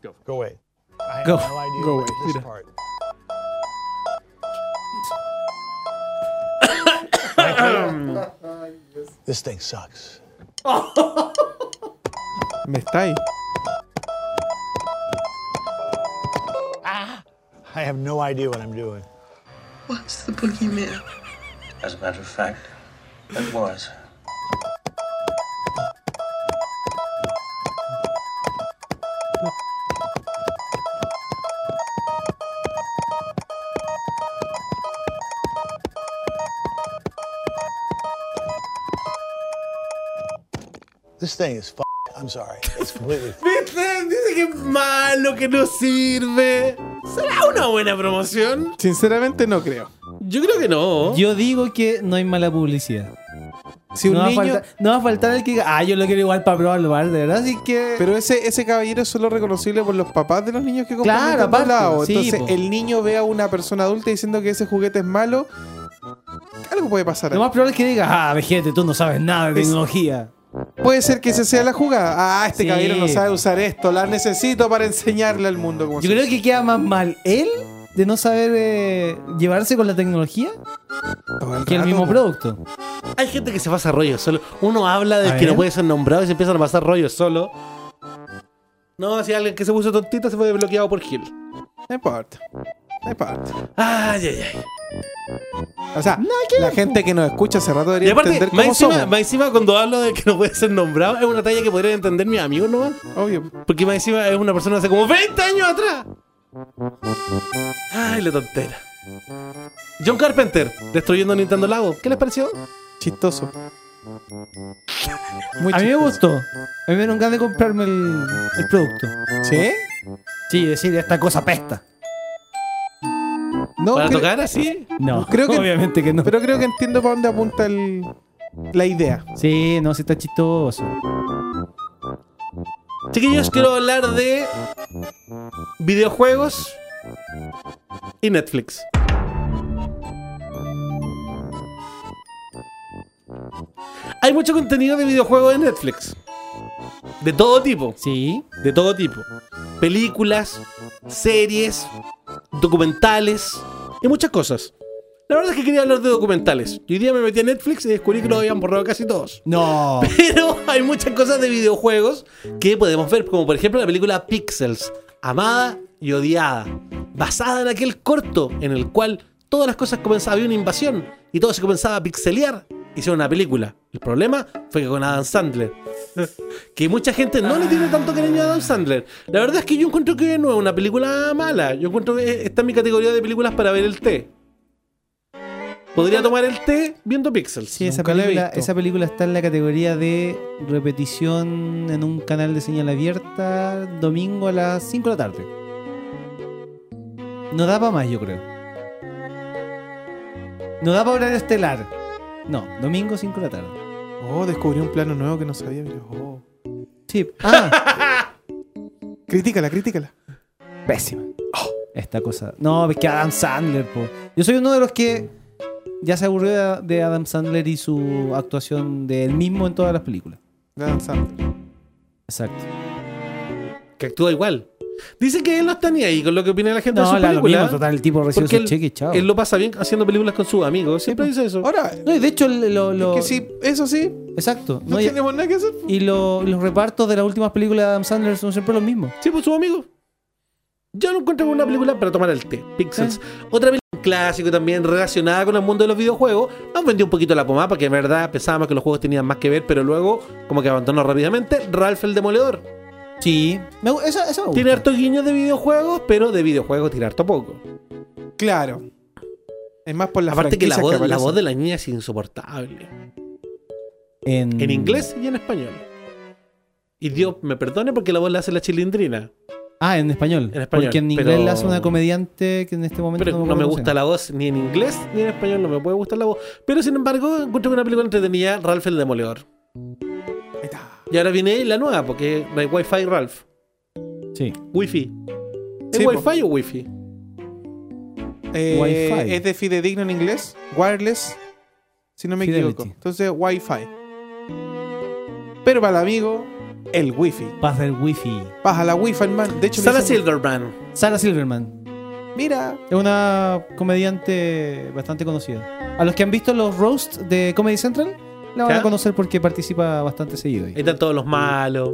Go. Go away. I have Go. no idea Go what away. this Mira. part. Frankly, this thing sucks. Me está ahí. Ah, I have no idea what I'm doing. What's the boogeyman? As a matter of fact, it was. This thing is f- I'm sorry. It's completely. Dice que es malo, que no sirve. ¿Será una buena promoción? Sinceramente no creo. Yo creo que no. Yo digo que no hay mala publicidad. Si un no, niño. va a faltar, no va a faltar el que diga, ah, yo lo quiero igual para probarlo, ¿vale? de verdad. Así que. Pero ese, ese caballero es solo reconocible por los papás de los niños que compran Claro, aparte, Labo. sí, Entonces, po. el niño ve a una persona adulta diciendo que ese juguete es malo. Algo puede pasar. Lo ahí. más probable es que diga, ah, vejete, tú no sabes nada de Es- tecnología. Puede ser que esa sea la jugada. Ah, este Sí. caballero no sabe usar esto. La necesito para enseñarle al mundo cómo Yo creo que queda más mal él de no saber eh, llevarse con la tecnología Todo el que el mismo producto. Hay gente que se pasa rollos solo. Uno habla de A que no puede ser nombrado y se empiezan a pasar rollos solo. No, si alguien que se puso tontito se fue bloqueado por Gil. No importa. No importa. Ay, ay, ay. O sea, la gente que nos escucha hace rato Y debería aparte, entender más cómo encima, somos. más encima cuando hablo de que no puede ser nombrado, es una talla que podrían entender mis amigos, ¿no? Obvio. Porque más encima es una persona hace como 20 años atrás. Ay, la tontera. John Carpenter, destruyendo Nintendo Lago. ¿Qué les pareció? Chistoso. Muy a mí me gustó. A mí me dieron ganas de comprarme el, el producto. ¿Sí? Sí, decir, esta cosa pesta. No, ¿Para tocar así? No, Creo que- obviamente que no. Pero creo que entiendo para dónde apunta el- la idea. Sí, no, sí está chistoso. Chiquillos, quiero hablar de videojuegos y Netflix. Hay mucho contenido de videojuegos en Netflix. De todo tipo. Sí. De todo tipo. Películas, series, documentales y muchas cosas. La verdad es que quería hablar de documentales. Y hoy día me metí a Netflix y descubrí que lo habían borrado casi todos. No. Pero hay muchas cosas de videojuegos que podemos ver, como por ejemplo la película Pixels, amada y odiada, basada en aquel corto en el cual todas las cosas comenzaban, había una invasión y todo se comenzaba a pixelear. Hicieron una película. El problema fue que con Adam Sandler. que mucha gente no le tiene tanto cariño a Adam Sandler. La verdad es que yo encuentro que no es una película mala. Yo encuentro que está en mi categoría de películas para ver el té. Podría tomar el té viendo Pixels. Sí, esa película, esa película está en la categoría de repetición en un canal de señal abierta domingo a las 5 de la tarde. No da para más, yo creo. No da para horario estelar. No, domingo 5 de la tarde. Oh, descubrí un plano nuevo que no sabía. mira. Oh. Sí. Ah, Critícala, critícala. pésima. Esta cosa. No, es que Adam Sandler, po. Yo soy uno de los que ya se aburrió de, de Adam Sandler y su actuación de él mismo en todas las películas. Dan Sandler. Exacto. Que actúa igual. Dice que él no está ni ahí con lo que opina la gente de No, su la, lo película. mismo, total, el tipo recibe su él, cheque chao. él lo pasa bien haciendo películas con sus amigos. Siempre dice eso. Ahora, No, y de hecho, lo, lo- es que sí, eso sí, Exacto. no, tenemos nada que hacer. y lo- los repartos de las últimas películas de Adam Sandler son siempre los mismos. Sí, pues sus amigos. Yo no encuentro una película para tomar el té. Pixels. Otra película clásico también relacionada con el mundo de los videojuegos. Nos vendió un poquito la pomada porque en verdad pensábamos que los juegos tenían más que ver, pero luego como que abandonó rápidamente. Ralph el Demoledor. Sí. Me, eso, eso me gusta. Tiene harto guiños de videojuegos, pero de videojuegos tiene harto poco. Claro. Es más por la Aparte que la voz, la voz de la niña es insoportable. En, En inglés y en español. Y Dios me perdone porque la voz la hace la chilindrina. Ah, en español. En español, Porque en inglés pero- la hace una comediante que en este momento Pero no, no me gusta la voz ni en inglés ni en español, no me puede gustar la voz. Pero sin embargo, encuentro que una película entretenida, Ralph el Demoledor. Y ahora viene la nueva, porque hay Wi-Fi Ralph. Sí. Wi-Fi. ¿Es Sí, po. Wi-Fi o Wi-Fi? Eh, Wi-Fi. Es de fidedigno en inglés. Wireless. Si no me Fidelity. equivoco. Entonces, Wi-Fi. Pero para el amigo, el Wi-Fi. Paz del Wi-Fi. Baja la Wi-Fi, man. De hecho, dicen- Silverman. Sarah Silverman. Mira. Es una comediante bastante conocida. A los que han visto los roasts de Comedy Central, la van a conocer porque participa bastante seguido. ahí. Ahí están todos los malos.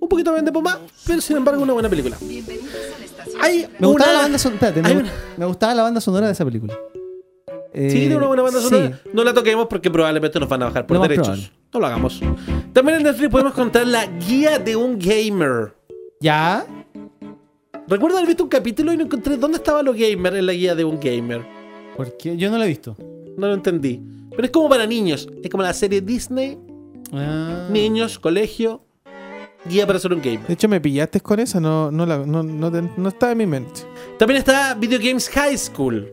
Un poquito de pomada, pero sin embargo una buena película. Hay Me gustaba la banda sonora. espérate, me, una- me gustaba la banda sonora de esa película. Eh, Sí, tiene una buena banda sí. sonora. No la toquemos porque probablemente nos van a bajar por más derechos. probable. No lo hagamos. También en Netflix podemos contar la guía de un gamer. ¿Ya? Recuerdo haber visto un capítulo y no encontré dónde estaban los gamers en la guía de un gamer. Porque yo no la he visto. No lo entendí. Pero es como para niños. Es como la serie Disney, Ah. niños, colegio, guía para ser un gamer. De hecho, me pillaste con esa. No, no, la- no, no, no estaba en mi mente. También está Video Games High School.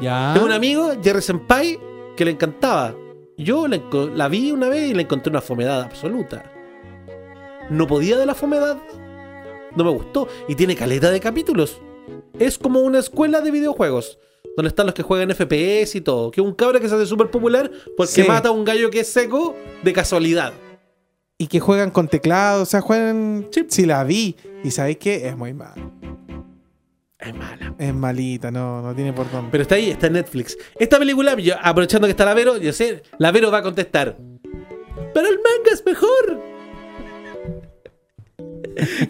Ya. Tengo un amigo, Jerry Senpai, porque le encantaba. Yo la vi una vez y le encontré una fomedad absoluta. No podía de la fomedad. No me gustó. Y tiene caleta de capítulos. Es como una escuela de videojuegos. Donde están los que juegan FPS y todo. Que es un cabra que se hace súper popular porque Sí. mata a un gallo que es seco de casualidad. Y que juegan con teclado, o sea, juegan. Si la vi. Y sabéis que es muy mala. Es mala. Es malita, no, no tiene por dónde. Pero está ahí, está en Netflix. Esta película, yo- aprovechando que está la Vero, yo sé, la Vero va a contestar. Pero el manga es mejor.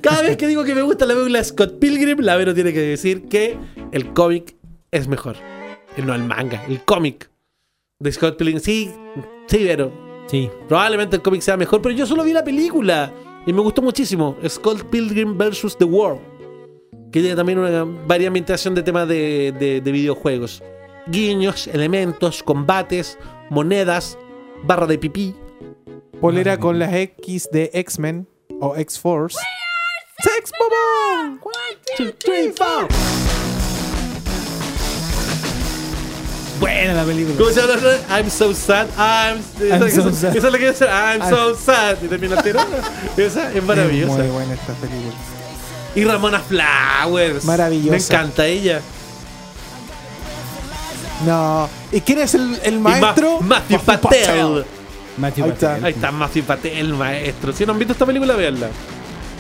Cada vez que digo que me gusta la película Scott Pilgrim, la Vero tiene que decir que el cómic es mejor. Eh, No el manga, el cómic de Scott Pilgrim. Sí, sí, Vero. Sí. Probablemente el cómic sea mejor, pero yo solo vi la película y me gustó muchísimo. Scott Pilgrim vs. The World. Que tiene también una variamentación de temas de, de- de videojuegos. Guiños, elementos, combates, monedas, barra de pipí. Polera con las X de X-Men o X-Force. ¡Sex Bobo! Buena la película. ¿Cómo se llama? la? I'm so sad. I'm, esa, I'm so esa- sad. esa es la que dice I'm so sad. Y termina el tiro. Esa es maravillosa. Muy buena esta película. Y Ramona Flowers. Maravillosa. Me encanta ella. No. ¿Y quién es el, el Y Ma- maestro? Matthew Patel. Matthew Ahí está. Patel. Ahí está Matthew Patel, el maestro. Si no han visto esta película, veanla.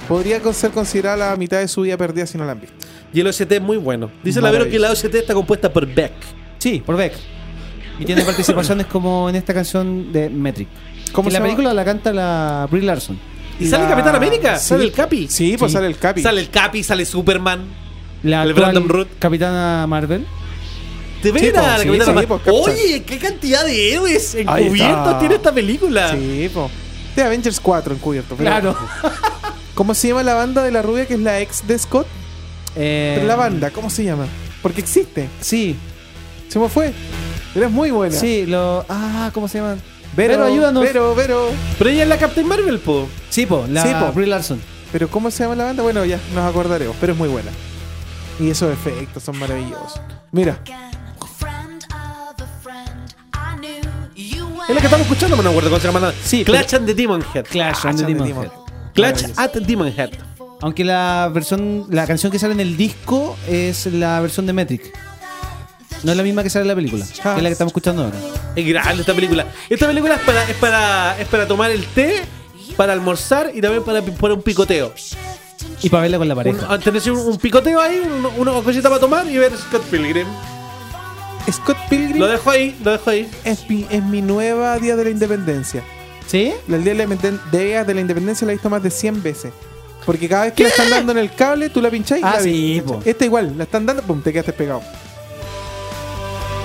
Podría ser considerada la mitad de su vida perdida si no la han visto. Y el OST es muy bueno. Dice la Vero que la OST está compuesta por Beck. Sí, por Beck. Y tiene participaciones como en esta canción de Metric. ¿Cómo que se la llama? película la canta la Brie Larson. ¿Y sale La- Capitán América? Sí. ¿Sale el Capi? Sí, pues Sí. sale el Capi. Sale el Capi, sale Superman. La El actual Brandon Root. Capitana Marvel. ¿De Sí, veras? po, la sí, sí, po, Capitán. Oye, qué cantidad de héroes Ahí encubiertos está. tiene esta película. Sí, po. De Avengers 4 encubierto. pero- Claro. ¿Cómo se llama la banda de la rubia que es la ex de Scott? Eh, Pero la banda, ¿cómo se llama? Porque existe. Sí, Se me fue. Pero es muy buena. sí, lo. Ah, ¿cómo se llama? Vero, Vero, ayúdanos. Vero, Vero. Pero ella es la Captain Marvel, po. Sí, po, la Sí, po. Brie Larson. Pero ¿cómo se llama la banda? Bueno, ya nos acordaremos. Pero es muy buena. Y esos efectos son maravillosos. Mira. Es la que estamos escuchando, pero no me acuerdo cómo se llama nada. Sí, Clash and the Demon Head. Clash and the Demon Demon. Head. Clash at Demon Head. Aunque la versión, la canción que sale en el disco es la versión de Metric. No es la misma que sale en la película, es la que estamos escuchando ahora. Es grande esta película. Esta película es para, es para, es para tomar el té, para almorzar y también para, para un picoteo. Y para verla con la Un, pareja. ah, tenés un, un picoteo ahí, un- una cosita para tomar y ver Scott Pilgrim. Scott Pilgrim Lo dejo ahí, lo dejo ahí. es mi, es mi nueva Día de la Independencia. ¿Sí? El Día de la, Independen- Día de la Independencia la he visto más de 100 veces. Porque cada vez que la están dando en el cable, tú la pincháis y Ah, la ves. sí, po. Esta igual, la están dando, pum, te quedaste pegado.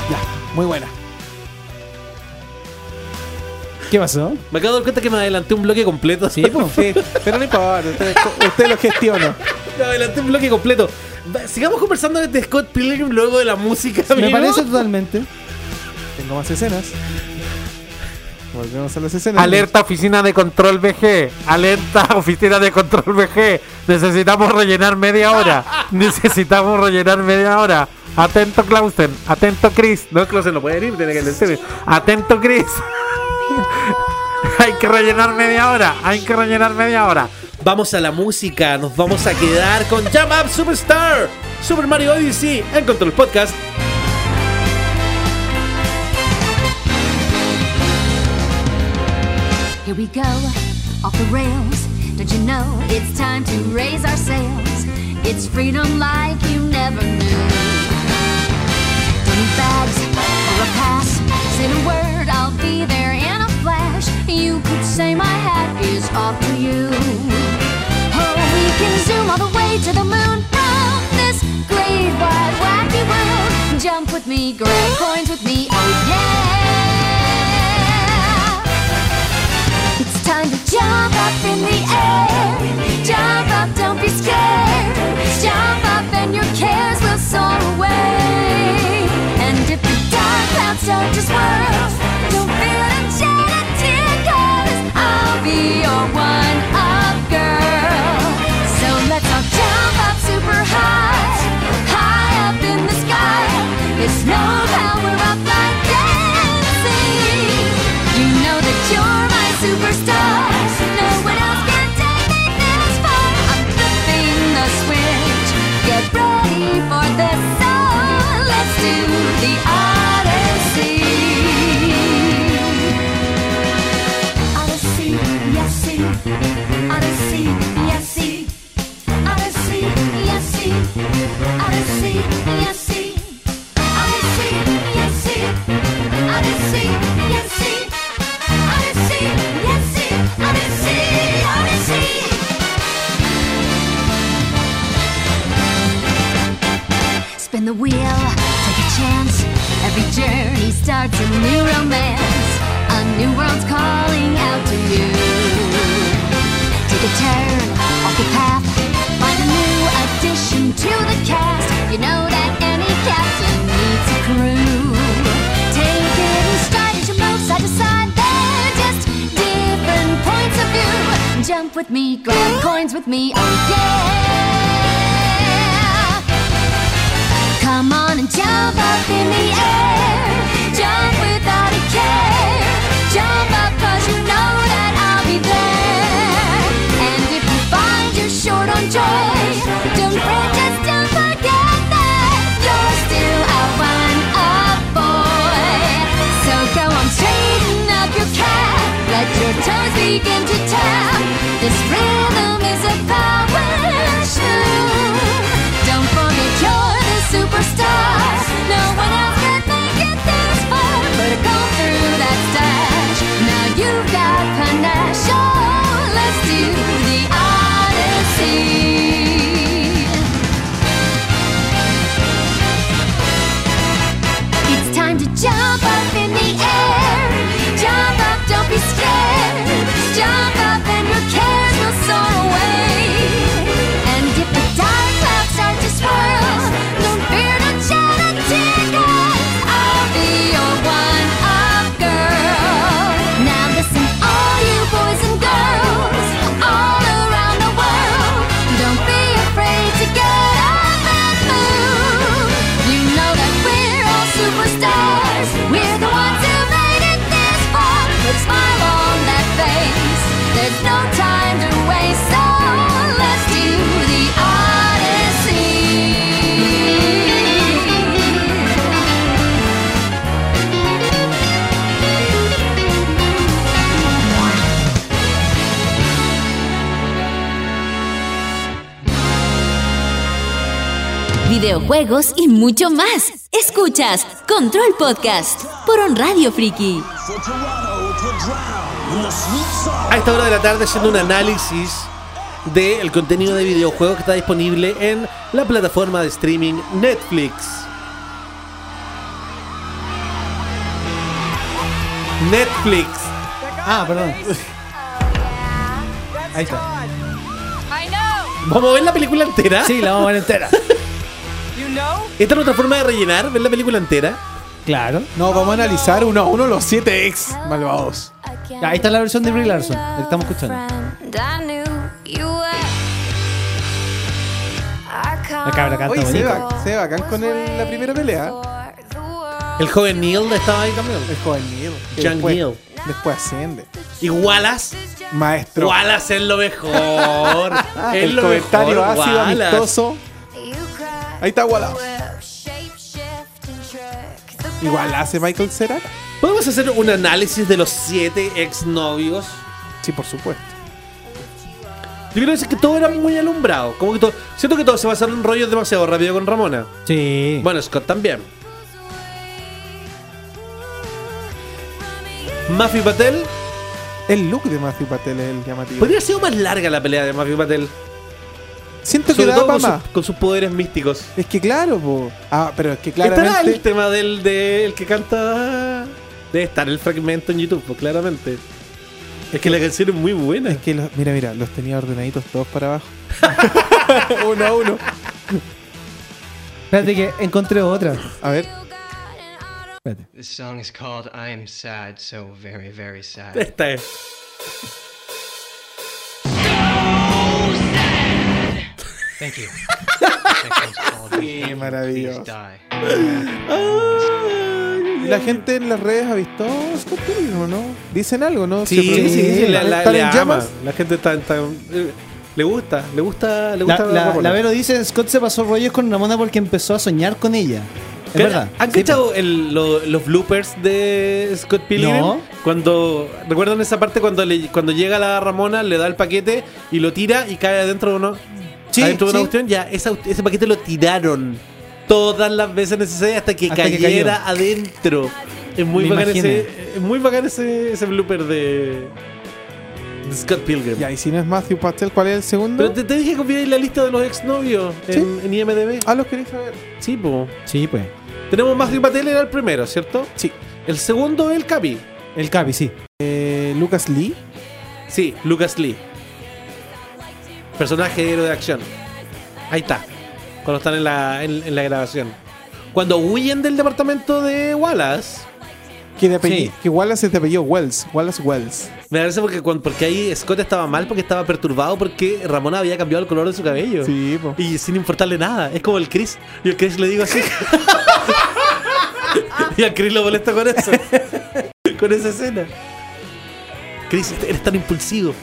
Ya, muy buena. ¿Qué pasó? Me acabo de dar cuenta que me adelanté un bloque completo. Sí. Sí, pero no importa, usted, usted lo gestiona. Me adelanté un bloque completo. Sigamos conversando de Scott Pilgrim luego de la música. Me amigo. parece totalmente. Tengo más escenas. Volvemos a las escenas. Alerta oficina de control VG. Alerta oficina de control VG. Necesitamos rellenar media hora. Necesitamos rellenar media hora. Atento Clausen. Atento Chris. No, Clausen no puede ir, tiene que decir. Atento Chris. Hay que rellenar media hora. Hay que rellenar media hora. Vamos a la música, nos vamos a quedar con Jump Up Superstar, Super Mario Odyssey en Control Podcast. Here we go, off the rails. Don't you know it's time to raise our sails? It's freedom like you never knew. Don't bags or a pass. Say the word, I'll be there in a flash. You could say my hat is off to you. Oh, we can zoom all the way to the moon from this great wide wacky world. Jump with me, grab coins with me, oh yeah. Time to jump up in the air. Jump up, don't be scared. Jump up and your cares will soar videojuegos y mucho más. Escuchas Control Podcast por On Radio Friki. A esta hora de la tarde haciendo un análisis del contenido de videojuegos que está disponible en la plataforma de streaming Netflix. Netflix. Ah, perdón. Ahí está. ¿Vamos a ver la película entera? Sí, la vamos a ver entera. ¿Esta es otra forma de rellenar? ¿Ver la película entera? Claro. No, vamos a analizar uno a uno los 7 ex malvados. Ya, ahí está la versión de Brie Larson, la que estamos escuchando. La cabra canta Oye, se bonito. ba- se ve bacán con el- la primera pelea. El joven Neil estaba ahí también. El joven Neil. que Young después, Neil. Después asciende. Y Wallace. Maestro. Wallace es lo mejor. es el lo comentario mejor, ácido, Wallace. amistoso. Ahí está Wallace. Igual hace Michael Cera. ¿Podemos hacer un análisis de los siete exnovios? Sí, por supuesto. Yo quiero decir que todo era muy alumbrado. Como que todo, siento que todo se basaron en rollos demasiado rápido con Ramona. Sí. Bueno, Scott también. Mafi Patel. El look de Matthew Patel es el llamativo. Podría haber sido más larga la pelea de Mafi Patel. Siento que da todo con, más. su- con sus poderes místicos. Es que claro, po. Ah, pero es que Estará claramente. el tema del, del que canta. Debe estar el fragmento en YouTube, pues, claramente. Es que la canción es muy buena. Es que los- mira, mira, los tenía ordenaditos todos para abajo. uno a uno. Espérate que encontré otra. A ver. This song is called I Am Sad, so very, very sad. Esta es. Thank you. Qué maravilloso. Die. ¿Y la gente en las redes ha visto Scott Pilgrim o no? Dicen algo, ¿no? Sí, sí, sí, sí, la, la- ¿Están le en ama. llamas? La gente está, está- eh, le gusta, le gusta, le La, gusta la- Ramona. la Vero dice, Scott se pasó rollos con Ramona porque empezó a soñar con ella. Es verdad. ¿Han cachado el- lo- los bloopers de Scott Pilgrim? No. Cuando. ¿Recuerdan esa parte cuando, le- cuando llega la Ramona, le da el paquete y lo tira y cae adentro de uno? Sí, adentro de una sí. cuestión? Ya, esa- ese paquete lo tiraron todas las veces necesarias hasta que Hasta cayera adentro. Es muy bacán, ese, es muy bacán ese, ese blooper de, de Scott Pilgrim. Ya, y si no es Matthew Pastel, ¿cuál es el segundo? Pero te, te dije que vierais la lista de los exnovios en, en IMDB. Ah, los queréis saber. Sí, pues. Sí, pues. Tenemos Matthew Patel, era el primero, ¿cierto? Sí. El segundo, el Capi. El Capi, sí. Eh, Lucas Lee. Sí, Lucas Lee. Personaje héroe de acción. Ahí está. Cuando están en la, en, en la grabación. Cuando huyen del departamento de Wallace. Que, de apellido- Sí. que Wallace es de apellido Wells. Wallace Wells. Me parece porque, cuando- porque ahí Scott estaba mal porque estaba perturbado porque Ramona había cambiado el color de su cabello. Sí, po. Y sin importarle nada. Es como el Chris. Y el Chris le digo así. y al Chris lo molesta con eso. con esa escena. Chris, eres tan impulsivo.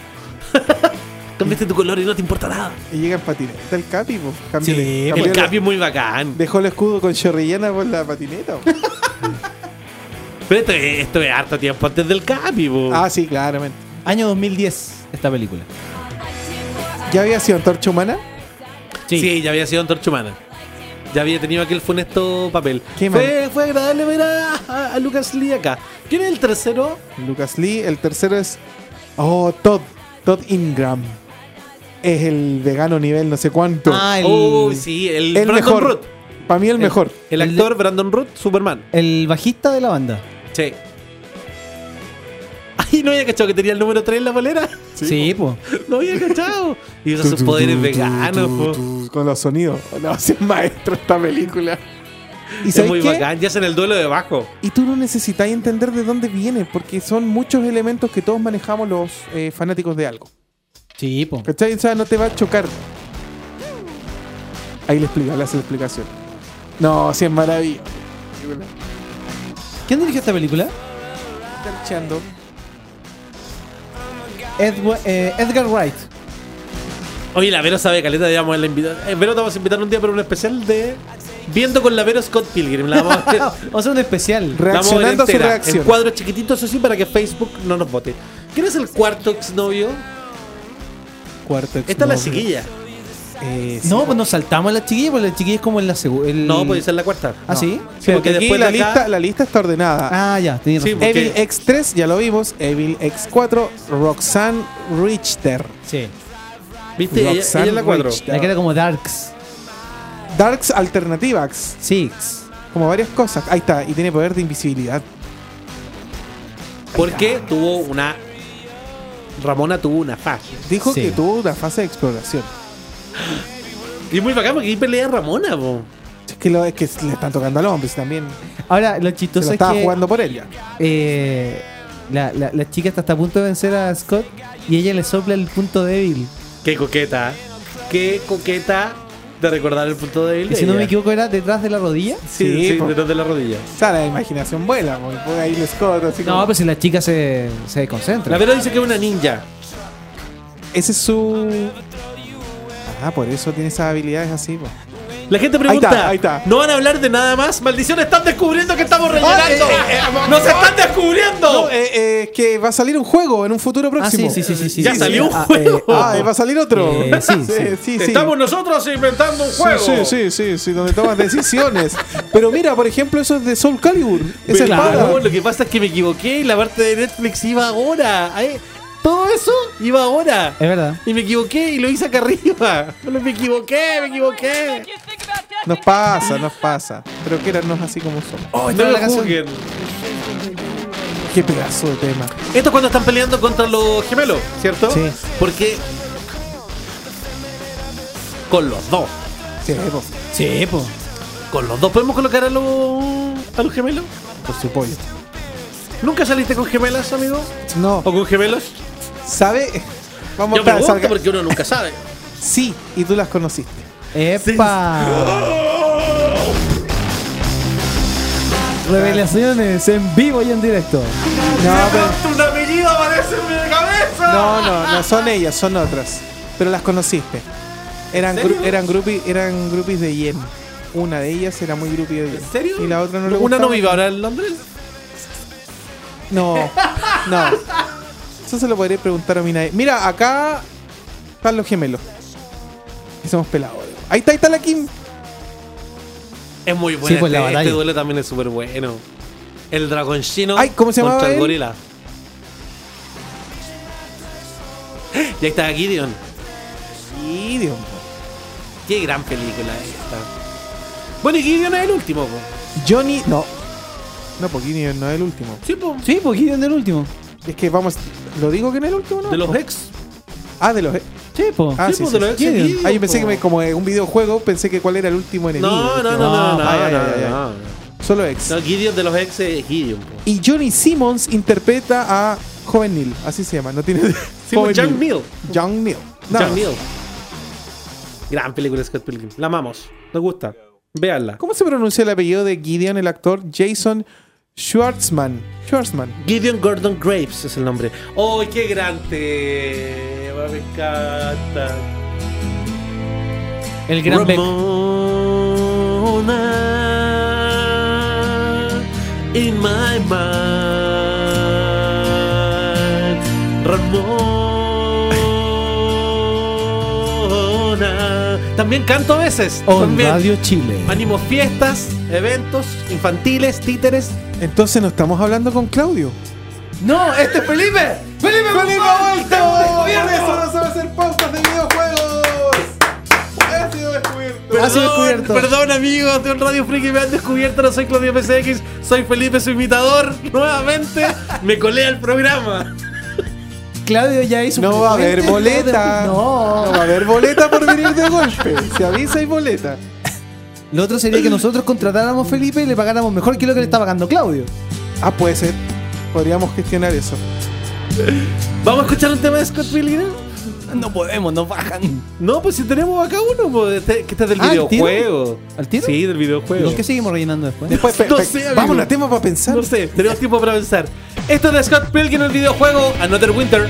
Cambiaste tu color y no te importa nada. Y llega en patineta el Capi, pues. Cambió- Sí, cambió el la- Capi es muy bacán. Dejó el escudo con chorrillana por la patineta. po. Pero esto es, esto es harto tiempo antes del Capi, po. ah, sí, claramente. Año 2010, esta película. ¿Ya había sido Antorcha Humana? Sí. ya había sido Antorcha Humana. Ya había tenido aquel funesto papel. Qué Fue, fue agradable ver a, a- a Lucas Lee acá. ¿Quién es el tercero? Lucas Lee. El tercero es. Oh, Todd. Todd Ingram. Es el vegano nivel no sé cuánto. Ah, el, Oh, sí, el, el Brandon mejor. Root. Para mí el, mejor. El actor Brandon Root, Superman. el bajista de la banda. Sí. Ay, no había cachado que tenía el número 3 en la polera. Sí, pues. No había cachado. Y esos Tu, sus poderes veganos, po. Con los sonidos. No, es maestro esta película. ¿Y Es sabes muy qué? bacán. Ya hacen el duelo de bajo. Y tú no necesitas entender de dónde viene, porque son muchos elementos que todos manejamos los eh, fanáticos de algo. Sí, pues. ¿Cachai? O sea, no te va a chocar. Ahí le explica, le hace la explicación. No, si es maravilloso. ¿Quién dirigió esta película? Echando. Edwa- eh, Edgar Wright. Oye, la Vero sabe caleta, digamos, la invita- eh, Vero te vamos a invitar un día para un especial de Viendo con la Vero Scott Pilgrim. La vamos a ver, Vamos a hacer un especial. Reaccionando a su entera, reacción. En cuadros chiquititos, así, para que Facebook no nos vote. ¿Quién es el cuarto exnovio? Cuarto Esta es la chiquilla. Eh, sí. No, pues nos saltamos a la chiquilla, pues la chiquilla es como en la segunda. No, puede ser la cuarta. ¿Ah, sí? Sí, porque Aquí después la, de acá- lista, la lista está ordenada. Ah, ya, Sí, porque- Evil X3, ya lo vimos. Evil X4, Roxanne Richter. Sí. ¿Viste? Ella, Roxanne ella es la 4. Richter. La que era como Darks. Darks Alternativax. Six. Como varias cosas. Ahí está. Y tiene poder de invisibilidad. Porque tuvo una. Ramona tuvo una fase. Dijo Sí. que tuvo una fase de exploración. Y es muy bacán porque ahí pelea Ramona, po. Es que, lo, es que le están tocando al hombre si también. Ahora, lo Se chistoso lo es estaba que jugando por ella. eh, la, la, la chica está hasta a punto de vencer a Scott y ella le sopla el punto débil. Qué coqueta. Qué coqueta de recordar el punto débil. Que de si no me equivoco era detrás de la rodilla. Sí, Sí, detrás de la rodilla. O sea, la imaginación vuela. porque pone ahí el Scott así No, como- pero si la chica se, se concentra. La Vero dice que es una ninja. Ese es su. Ah, por eso tiene esas habilidades así. po. La gente pregunta, Ahí está, ahí está. ¿no van a hablar de nada más? Maldición, están descubriendo que estamos rellenando. eh, eh, ¡Nos están descubriendo! No, eh, eh, que va a salir un juego en un futuro próximo. Ah, sí, sí, sí, sí, sí. Ya sí, salió sí. un Ah, juego. eh, Ah, eh, va a salir otro. Eh, sí, sí. sí, sí. Estamos nosotros inventando un juego. Sí, sí, sí, sí, donde tomas decisiones. Pero mira, por ejemplo, eso es de Soul Calibur. Esa Claro, espada. lo que pasa es que me equivoqué y la parte de Netflix iba ahora. Todo eso iba ahora. Es verdad. Y me equivoqué y lo hice acá arriba. Me equivoqué, me equivoqué. Nos pasa, nos pasa. Pero quédanos así como somos. Oh, no la canción. Qué pedazo de tema. Esto es cuando están peleando contra los gemelos, ¿cierto? Sí. Porque. Con los dos. Sí, po, Sí, pues. Con los dos podemos colocar a los. a los gemelos. por supuesto. ¿Nunca saliste con gemelas, amigo? No, ¿O con gemelos? ¿Sabe? Vamos Yo a pregunto salga- porque uno nunca sabe. Sí, y tú las conociste. ¡Epa! Revelaciones en vivo y en directo. No, pero- un apellido aparece en mi cabeza! no, no, no son ellas, son otras. Pero las conociste. Eran, eran, groupies, eran groupies de Yen. una de ellas era muy groupie de Dion. ¿En serio? Y la otra no le ¿Una gustaba. no vive ahora en Londres? No, no. Eso se lo podría preguntar a Minae. Mira, acá están los gemelos. Que somos pelados. Ahí está, ahí está la Kim. Es muy bueno. Sí, pues, la este, este duelo también es súper bueno. El dragonchino Ay, ¿cómo se contra el él? gorila. Y ahí está Gideon. Gideon. Qué gran película esta. Bueno, y Gideon es el último, po. Johnny. No. No, porque Gideon no es el último. Sí, po. Sí, pues Gideon del último. Es que vamos. ¿Lo digo que no es el último no? De los Po. ex. Ah, de los ex. Sí, pues. Ah, Sí, sí, po, sí, de los ex Ah, yo pensé po. que me- como en un videojuego pensé que cuál era el último enemigo. No, no, no, no, no, ay, ay, no, ay, ay. no, no. Solo ex. No, Gideon de los ex es Gideon, po. Y Johnny Simmons interpreta a Joven Neil, así se llama, no tiene. Sí, po, Joven Young Neil. Young Neil. No, Young Neil. Gran película Scott Pilgrim. La amamos. Nos gusta. Véanla. ¿Cómo se pronuncia el apellido de Gideon, el actor? Jason Schwartzman. Schwartzman. Gideon Gordon Graves es el nombre. ¡Oh, qué grande! Me encanta. El gran Beck. Ramona in my mind. Ramona. También canto a veces. On También. Radio Chile. Animo fiestas, eventos infantiles, títeres. Entonces no estamos hablando con Claudio. No, este es Felipe. Felipe, ¡Felipe ha Vuelto! Por eso no sabe hacer pautas de videojuegos. Ha sido descubierto. Ha sido descubierto. Perdón, amigos de un Radio Friki, me han descubierto. No soy Claudio PCX, soy Felipe, su imitador. Nuevamente me colé al programa. Claudio ya hizo No va a haber boleta. No. No va a haber boleta por venir de golpe. Se avisa y boleta. Lo otro sería que nosotros contratáramos a Felipe y le pagáramos mejor que lo que le está pagando Claudio. Ah, puede ser. Podríamos gestionar eso. ¿Vamos a escuchar un tema de Scott Pilgrim? No podemos, nos bajan. No, pues si tenemos acá uno, pues, este- que este es del Ah, ¿al tiro? videojuego. ¿Al tiro? Sí, del videojuego. ¿Y qué seguimos rellenando después? Después, pe- No pe- sé, amigo. vamos a tema para pensar. No sé, tenemos tiempo para pensar. Esto es de Scott Pilgrim, el videojuego Another Winter.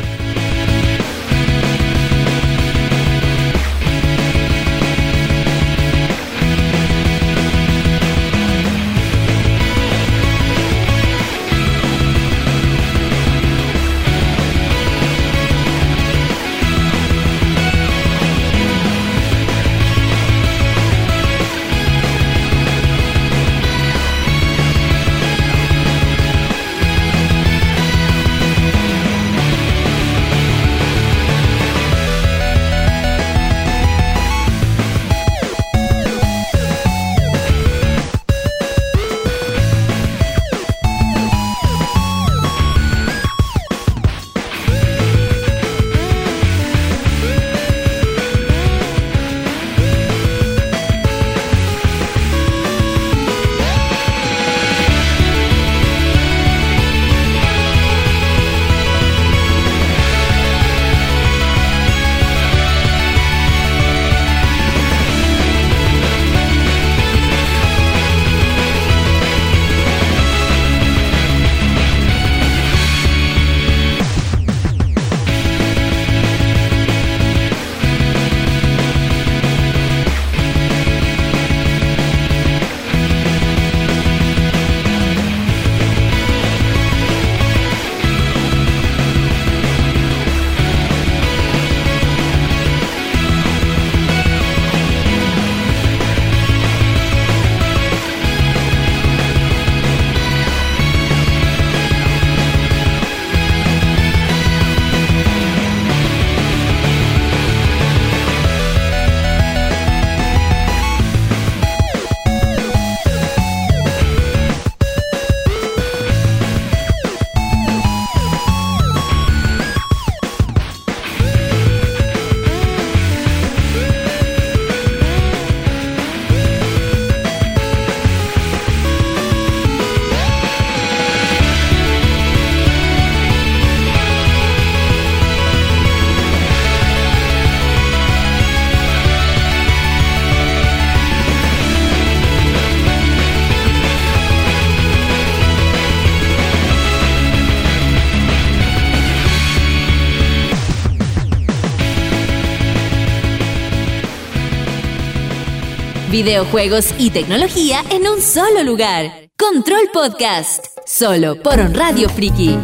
Videojuegos y tecnología en un solo lugar. Control Podcast, solo por Radio Friki.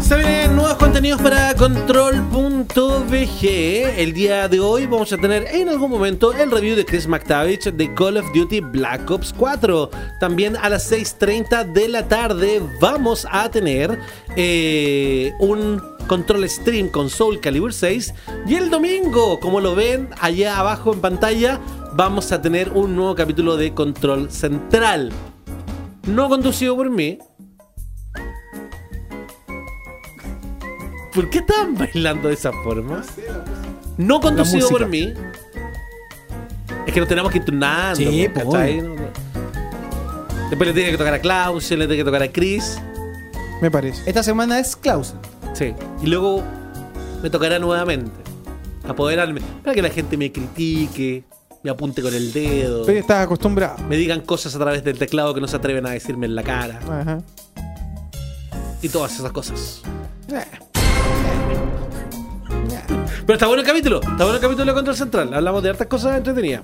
Se vienen nuevos contenidos para Control.bg. El día de hoy vamos a tener en algún momento el review de Chris McTavish de Call of Duty Black Ops 4. También a las 6.30 de la tarde vamos a tener eh, un Control Stream con Soul Calibur 6. Y el domingo, como lo ven allá abajo en pantalla, vamos a tener un nuevo capítulo de Control Central. No conducido por mí, ¿Por qué estaban bailando de esa forma? No conducido por mí. Es que nos tenemos que ir turnando. Sí, pues, ¿cachai? No, no. Después le tiene que tocar a Klaus, le tiene que tocar a Chris. Me parece. Esta semana es Klaus. Sí. Y luego me tocará nuevamente. Apoderarme. Para que la gente me critique, me apunte con el dedo. Pero estás acostumbrado. Me digan cosas a través del teclado que no se atreven a decirme en la cara. Ajá. Y todas esas cosas. Pero está bueno el capítulo. Está bueno el capítulo de Control Central. Hablamos de hartas cosas entretenidas.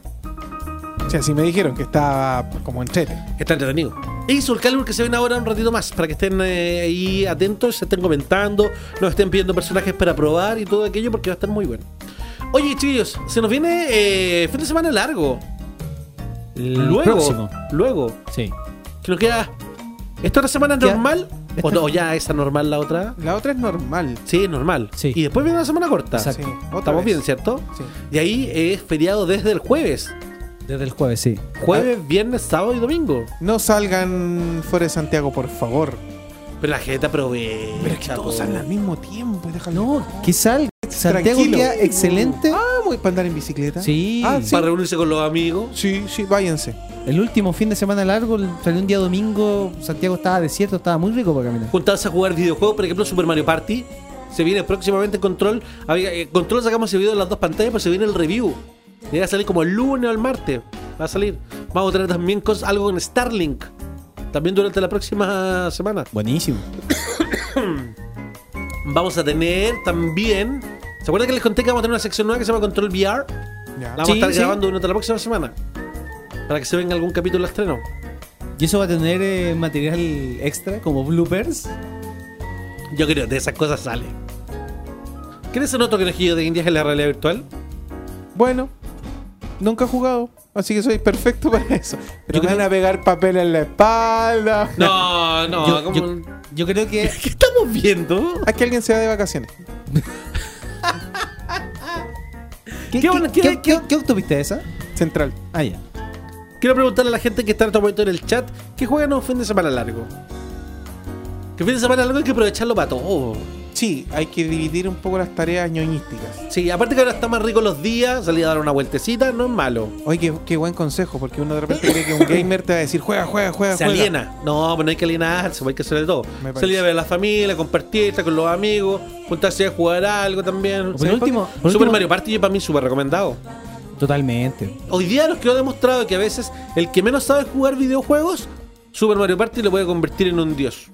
O sea, si me dijeron que estaba como entrete. Está entretenido. Y Soul Calibur que se ven ahora un ratito más para que estén eh, ahí atentos, se estén comentando, nos estén pidiendo personajes para probar y todo aquello porque va a estar muy bueno. Oye, chicos, se nos viene eh, fin de semana largo. Luego, próximo. luego, Sí. que nos queda. ¿Esta otra semana normal? ¿O no, ya esa normal la otra? La otra es normal. Sí, normal. Sí. Y después viene una semana corta. Exacto. Sí, Estamos vez. bien, ¿cierto? Sí. Y ahí es feriado desde el jueves. Desde el jueves, sí. Jueves, viernes, sábado y domingo. No salgan fuera de Santiago, por favor. Pero la gente aprovecha. Pero es que todos salen al mismo tiempo. Déjalo. No, que salga. Santiago Tranquilo. queda excelente. Ah, muy para andar en bicicleta. Sí. Ah, sí. Para reunirse con los amigos. Sí, sí, váyanse. El último fin de semana largo, salió un día domingo, Santiago estaba desierto, estaba muy rico para caminar. juntarse a jugar videojuegos, por ejemplo Super Mario Party. Se viene próximamente Control. Había- eh, Control sacamos ese video en las dos pantallas, pero se viene el review. Llega a salir como el lunes o el martes. Va a salir. Vamos a tener también cosas, algo en Starlink. También durante la próxima semana. Buenísimo. Vamos a tener también. ¿Se acuerdan que les conté que vamos a tener una sección nueva que se llama Control VR? Ya. La vamos Sí, a estar sí. grabando durante la próxima semana. Para que se venga algún capítulo de estreno. ¿Y eso va a tener eh, material extra como bloopers? Yo creo que de esas cosas sale. ¿Quieres ser otro conejillo de indias en la realidad virtual? Bueno, nunca he jugado, así que soy perfecto para eso. Pero Yo me creo- van a pegar papel en la espalda. No, no. yo- yo creo que ¿Qué estamos viendo? Aquí alguien se va de vacaciones. ¿Qué, ¿Qué qué, qué- qué- qué- qué autopista esa? Central. Ah, ya. Quiero preguntarle a la gente que está en este momento en el chat que juegan un fin de semana largo. Que fin de semana largo hay que aprovecharlo para todo. Sí, hay que dividir un poco las tareas ñoñísticas. Sí, aparte que ahora está más rico los días, salir a dar una vueltecita, no es malo. Oye, qué, qué buen consejo, porque uno de repente cree que un gamer te va a decir juega, juega, juega, Se juega. aliena. No, pero no hay que alienarse, hay que hacer de todo. Me parece. Salir a ver a la familia, compartir, estar con los amigos, juntarse a jugar algo también. Por último- por Super último- Mario Party para mí súper recomendado. Totalmente. Hoy día nos quedó demostrado que a veces el que menos sabe jugar videojuegos, Super Mario Party lo puede convertir en un dios.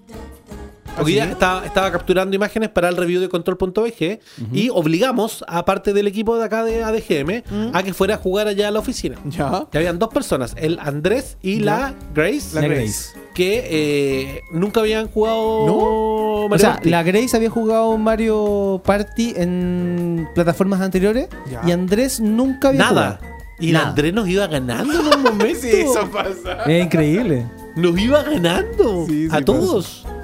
Hoy día estaba, estaba capturando imágenes para el review de Control.bg y obligamos a parte del equipo de acá de ADGM a que fuera a jugar allá a la oficina. Ya. Y habían dos personas, el Andrés y la Grace, La Grace. que eh, nunca habían jugado O Mario sea, Party. la Grace había jugado Mario Party en plataformas anteriores Ya. y Andrés nunca había Nada. jugado. Y el Nada. Andrés nos iba ganando en un momento. Sí, eso pasa. Es increíble. Nos iba ganando Sí, sí a pasa.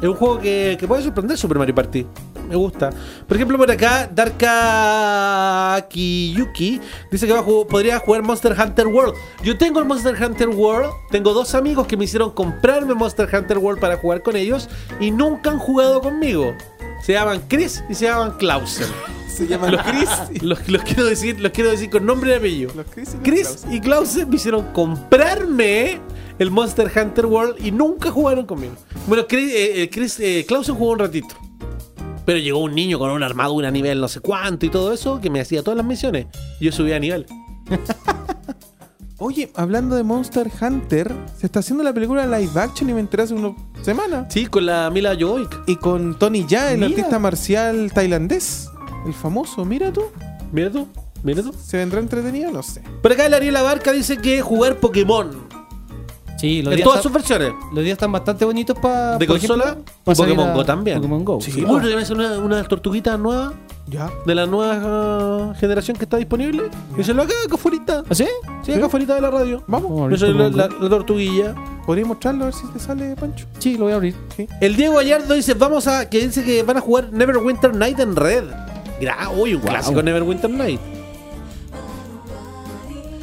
Es un juego que, que puede sorprender Super Mario Party. Me gusta. Por ejemplo, por acá, Darka Kiyuki dice que va a ju- podría jugar Monster Hunter World. Yo tengo el Monster Hunter World. Tengo dos amigos que me hicieron comprarme Monster Hunter World para jugar con ellos y nunca han jugado conmigo. Se llaman Chris y se llaman Clausen. Se llaman Chris. y- Los, los quiero decir, los quiero decir con nombre y apellido. Los Chris y los Chris y Clausen me hicieron comprarme el Monster Hunter World y nunca jugaron conmigo. Bueno, Chris, eh, eh, Chris, eh, Clausen jugó un ratito. Pero llegó un niño con una armadura a nivel no sé cuánto y todo eso que me hacía todas las misiones. Yo subía a nivel. Oye, hablando de Monster Hunter, se está haciendo la película live action y me enteré hace una semana. Sí, con la Mila Jovovich. Y con Tony Ya, el Mira. artista marcial tailandés. El famoso, mira tú. Mira tú. Mira tú. ¿Se vendrá entretenido? No sé. Por acá el Ariel Abarca dice que jugar Pokémon. Sí, los En días todas están- sus versiones. Los días están bastante bonitos para. De consola y Pokémon Go también. Pokémon Go. Sí, sí. bueno, que me una, una tortuguita nueva Ya. de la nueva generación que está disponible. Y se lo acá, acá afuera. ¿Ah, sí? Sí, acá afuera de la radio. Vamos. Abrir soy la, tortuguilla. ¿Podría mostrarlo a ver si te sale, Pancho? Sí, lo voy a abrir. El Diego Gallardo dice, vamos a. que dice que van a jugar Neverwinter Night en red. Gra uy, un clásico Neverwinter Night.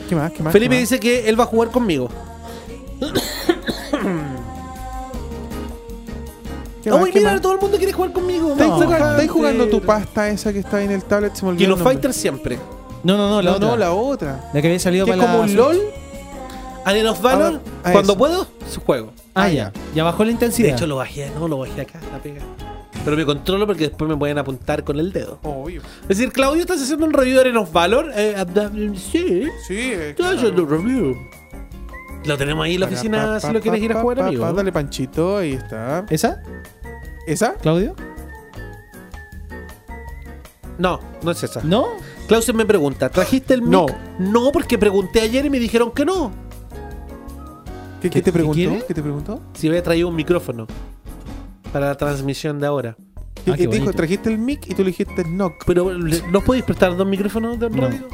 ¿Qué más? ¿Qué más? Felipe ¿Qué más? dice que él va a jugar conmigo. ¿Qué más? Uy, ¿Qué mira, todo el mundo quiere jugar conmigo. ¿Estáis jugando, estáis jugando de- tu pasta esa que está ahí en el tablet? Se me olvidó. Nombre. Fighter siempre. No, no, no, la No, otra. no, la otra. La que había salido ¿Que es para como la un LOL? Alien of Valor, A ver, a cuando eso. puedo, su juego. Ah, ya. Ya bajó la De intensidad. hecho, lo bajé, no, lo bajé acá, la pega. Pero me controlo porque después me pueden apuntar con el dedo. Obvio. Es decir, Claudio, ¿estás haciendo un review de Alien of Valor? Eh, ah, sí. Sí, eh, Estoy haciendo un review. Lo tenemos ahí en la Para, oficina pa, si lo quieres ir a jugar, pa, amigo. Dale, Panchito, ahí está. ¿Esa? ¿Esa? ¿Claudio? No, no es esa. ¿No? Claudio me pregunta, ¿trajiste el mic? No. No, porque pregunté ayer y me dijeron que no. ¿Qué, qué te preguntó? quiere? ¿Qué te preguntó? Si había traído un micrófono para la transmisión de ahora. ¿Qué- Ah, qué qué te dijo? bonito. Trajiste el mic y tú le dijiste knock. Pero, ¿le- ¿nos podéis prestar dos micrófonos de No. radio?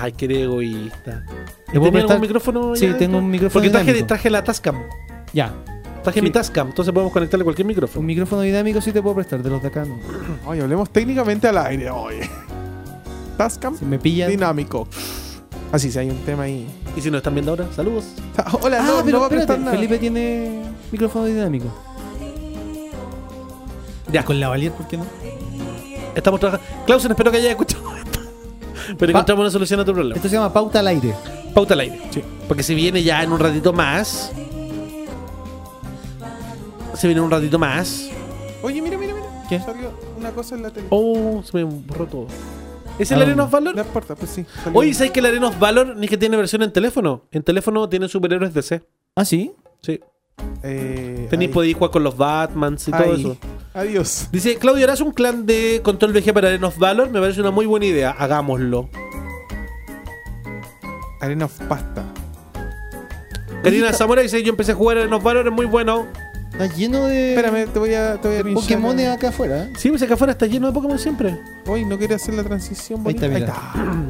Ay, qué egoísta. ¿Le puedo ¿Tenía prestar? algún micrófono? Sí, ya tengo un micrófono Porque traje, traje la Tascam. Ya. Traje Sí. mi Tascam, entonces podemos conectarle cualquier micrófono. Un micrófono dinámico sí te puedo prestar, de los de acá no. Oye, hablemos técnicamente al aire. Oye. Tascam Si me pillan. dinámico. Así, si hay un tema ahí. Y si nos están viendo ahora, saludos. Hola, Ah, no, pero no va a prestar nada. Felipe tiene micrófono dinámico. Ya. Con la Valier, ¿por qué no? Estamos trabajando. Clausen, espero que hayas escuchado. Pero Pa- encontramos una solución a tu problema. Esto se llama pauta al aire. Pauta al aire. Porque se viene ya en un ratito más. Se viene un ratito más. Oye, mira, mira, mira. ¿Qué? Salió una cosa en la tele. Oh, se me borró todo. ¿Es ¿A el dónde? Arena of Valor? No importa, pues sí. Oye, ¿sabes que el Arena of Valor ni que tiene versión en teléfono? En teléfono tiene superhéroes DC. ¿Ah, sí? Sí. Eh, Tenéis podéis jugar con los Batmans y todo eso. Adiós. Dice, Claudio, ¿harás un clan de control VG para Arena of Valor? Me parece una muy buena idea. Hagámoslo. Arena of Pasta. Karina Zamora dice, yo empecé a jugar Arena of Valor, es muy bueno. Está lleno de. Espérame, te voy a, te voy a pinchar. Pokémon acá afuera. ¿eh? Sí, pues acá afuera está lleno de Pokémon siempre. Hoy no quiere hacer la transición Ahí bonita. está, Ahí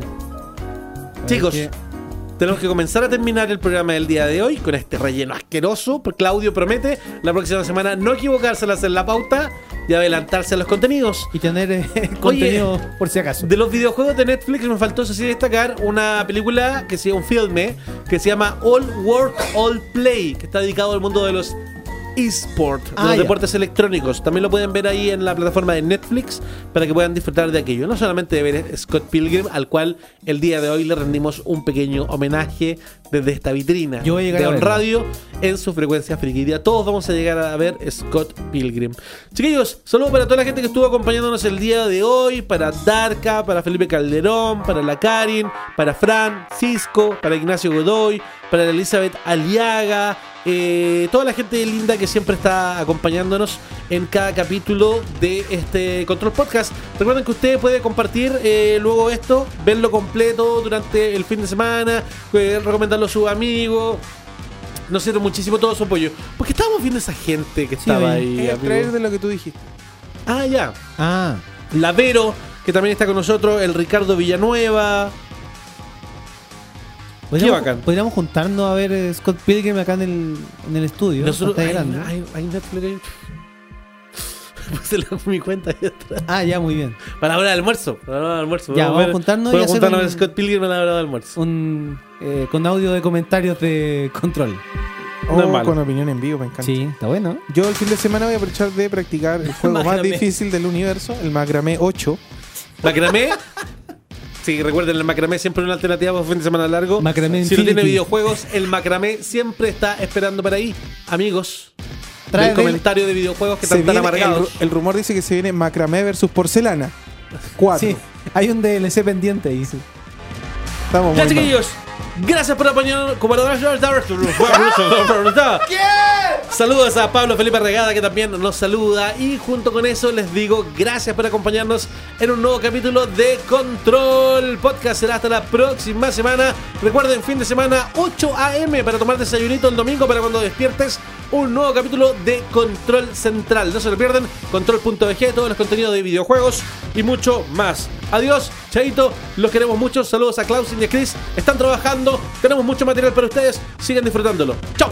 está. Chicos, que- tenemos que comenzar a terminar el programa del día de hoy con este relleno asqueroso. Claudio promete la próxima semana no equivocarse al hacer la pauta y adelantarse a los contenidos. Y tener eh, contenido por si acaso. De los videojuegos de Netflix me faltó eso sí destacar una película que se un filme que se llama All Work All Play, que está dedicado al mundo de los eSport, de Ah, los ya. deportes electrónicos. También lo pueden ver ahí en la plataforma de Netflix para que puedan disfrutar de aquello. No solamente de ver Scott Pilgrim, al cual el día de hoy le rendimos un pequeño homenaje desde esta vitrina Yo voy a llegar de a On. Radio en su frecuencia friki. Día todos vamos a llegar a ver Scott Pilgrim. Chiquillos, saludos para toda la gente que estuvo acompañándonos el día de hoy, para Darka, para Felipe Calderón, para la Karin, para Fran, Cisco, para Ignacio Godoy, para Elizabeth Aliaga, eh, toda la gente linda que siempre está acompañándonos en cada capítulo de este Control Podcast. Recuerden que usted puede compartir eh, luego esto, verlo completo durante el fin de semana, eh, recomendarlo a sus amigos. Nos sirve muchísimo todo su apoyo. Porque estábamos viendo esa gente que estaba ahí. Es el amigo. trailer de lo que tú dijiste. Ah, ya. Ah, La Vero, que también está con nosotros, el Ricardo Villanueva. Podríamos, bacán. podríamos juntarnos a ver eh, Scott Pilgrim acá en el, en el estudio. Nosotros, hay, grande. hay, hay Netflix. Puse la- mi cuenta ahí atrás. Ah, ya, muy bien. Para la hora del almuerzo. Para la hora del almuerzo. Ya, vamos a juntarnos y hacer juntarnos a un- ver Scott Pilgrim a la hora del almuerzo. Un, eh, con audio de comentarios de control. No Oh, malo. con opinión en vivo, me encanta. Sí, está bueno. Yo el fin de semana voy a aprovechar de practicar el juego más difícil del universo, el Macramé 8. Macramé. Sí, recuerden, el macramé siempre es una alternativa para un fin de semana largo. Macramé si no tiene videojuegos, el macramé siempre está esperando para ahí. Amigos, Trae el comentario de videojuegos que están tan el, amargados. ru- el rumor dice que se viene Macramé versus Porcelana. 4. Sí, hay un DLC pendiente ahí. sí. Estamos Ya, chiquillos, gracias por acompañarnos. Saludos a Pablo Felipe Regada que también nos saluda y junto con eso les digo gracias por acompañarnos en un nuevo capítulo de Control Podcast. Será hasta la próxima semana. Recuerden, fin de semana 8 a.m. para tomar desayunito el domingo para cuando despiertes un nuevo capítulo de Control Central. No se lo pierden, control.bg, todos los contenidos de videojuegos y mucho más. Adiós, Chaito, los queremos mucho. Saludos a Klaus y a Chris. Están trabajando, tenemos mucho material para ustedes. Sigan disfrutándolo. Chao.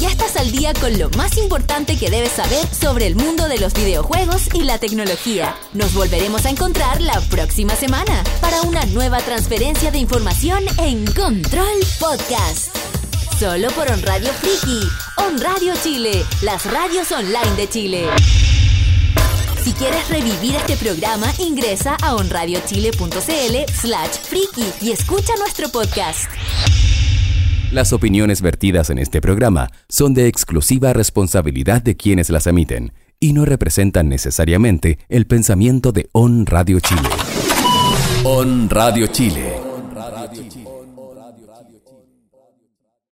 Ya estás al día con lo más importante que debes saber sobre el mundo de los videojuegos y la tecnología. Nos volveremos a encontrar la próxima semana para una nueva transferencia de información en Control Podcast. Solo por On Radio Friki, On Radio Chile, las radios online de Chile. Si quieres revivir este programa, ingresa a onradiochile.cl slash friki y escucha nuestro podcast. Las opiniones vertidas en este programa son de exclusiva responsabilidad de quienes las emiten y no representan necesariamente el pensamiento de On Radio Chile. On Radio Chile.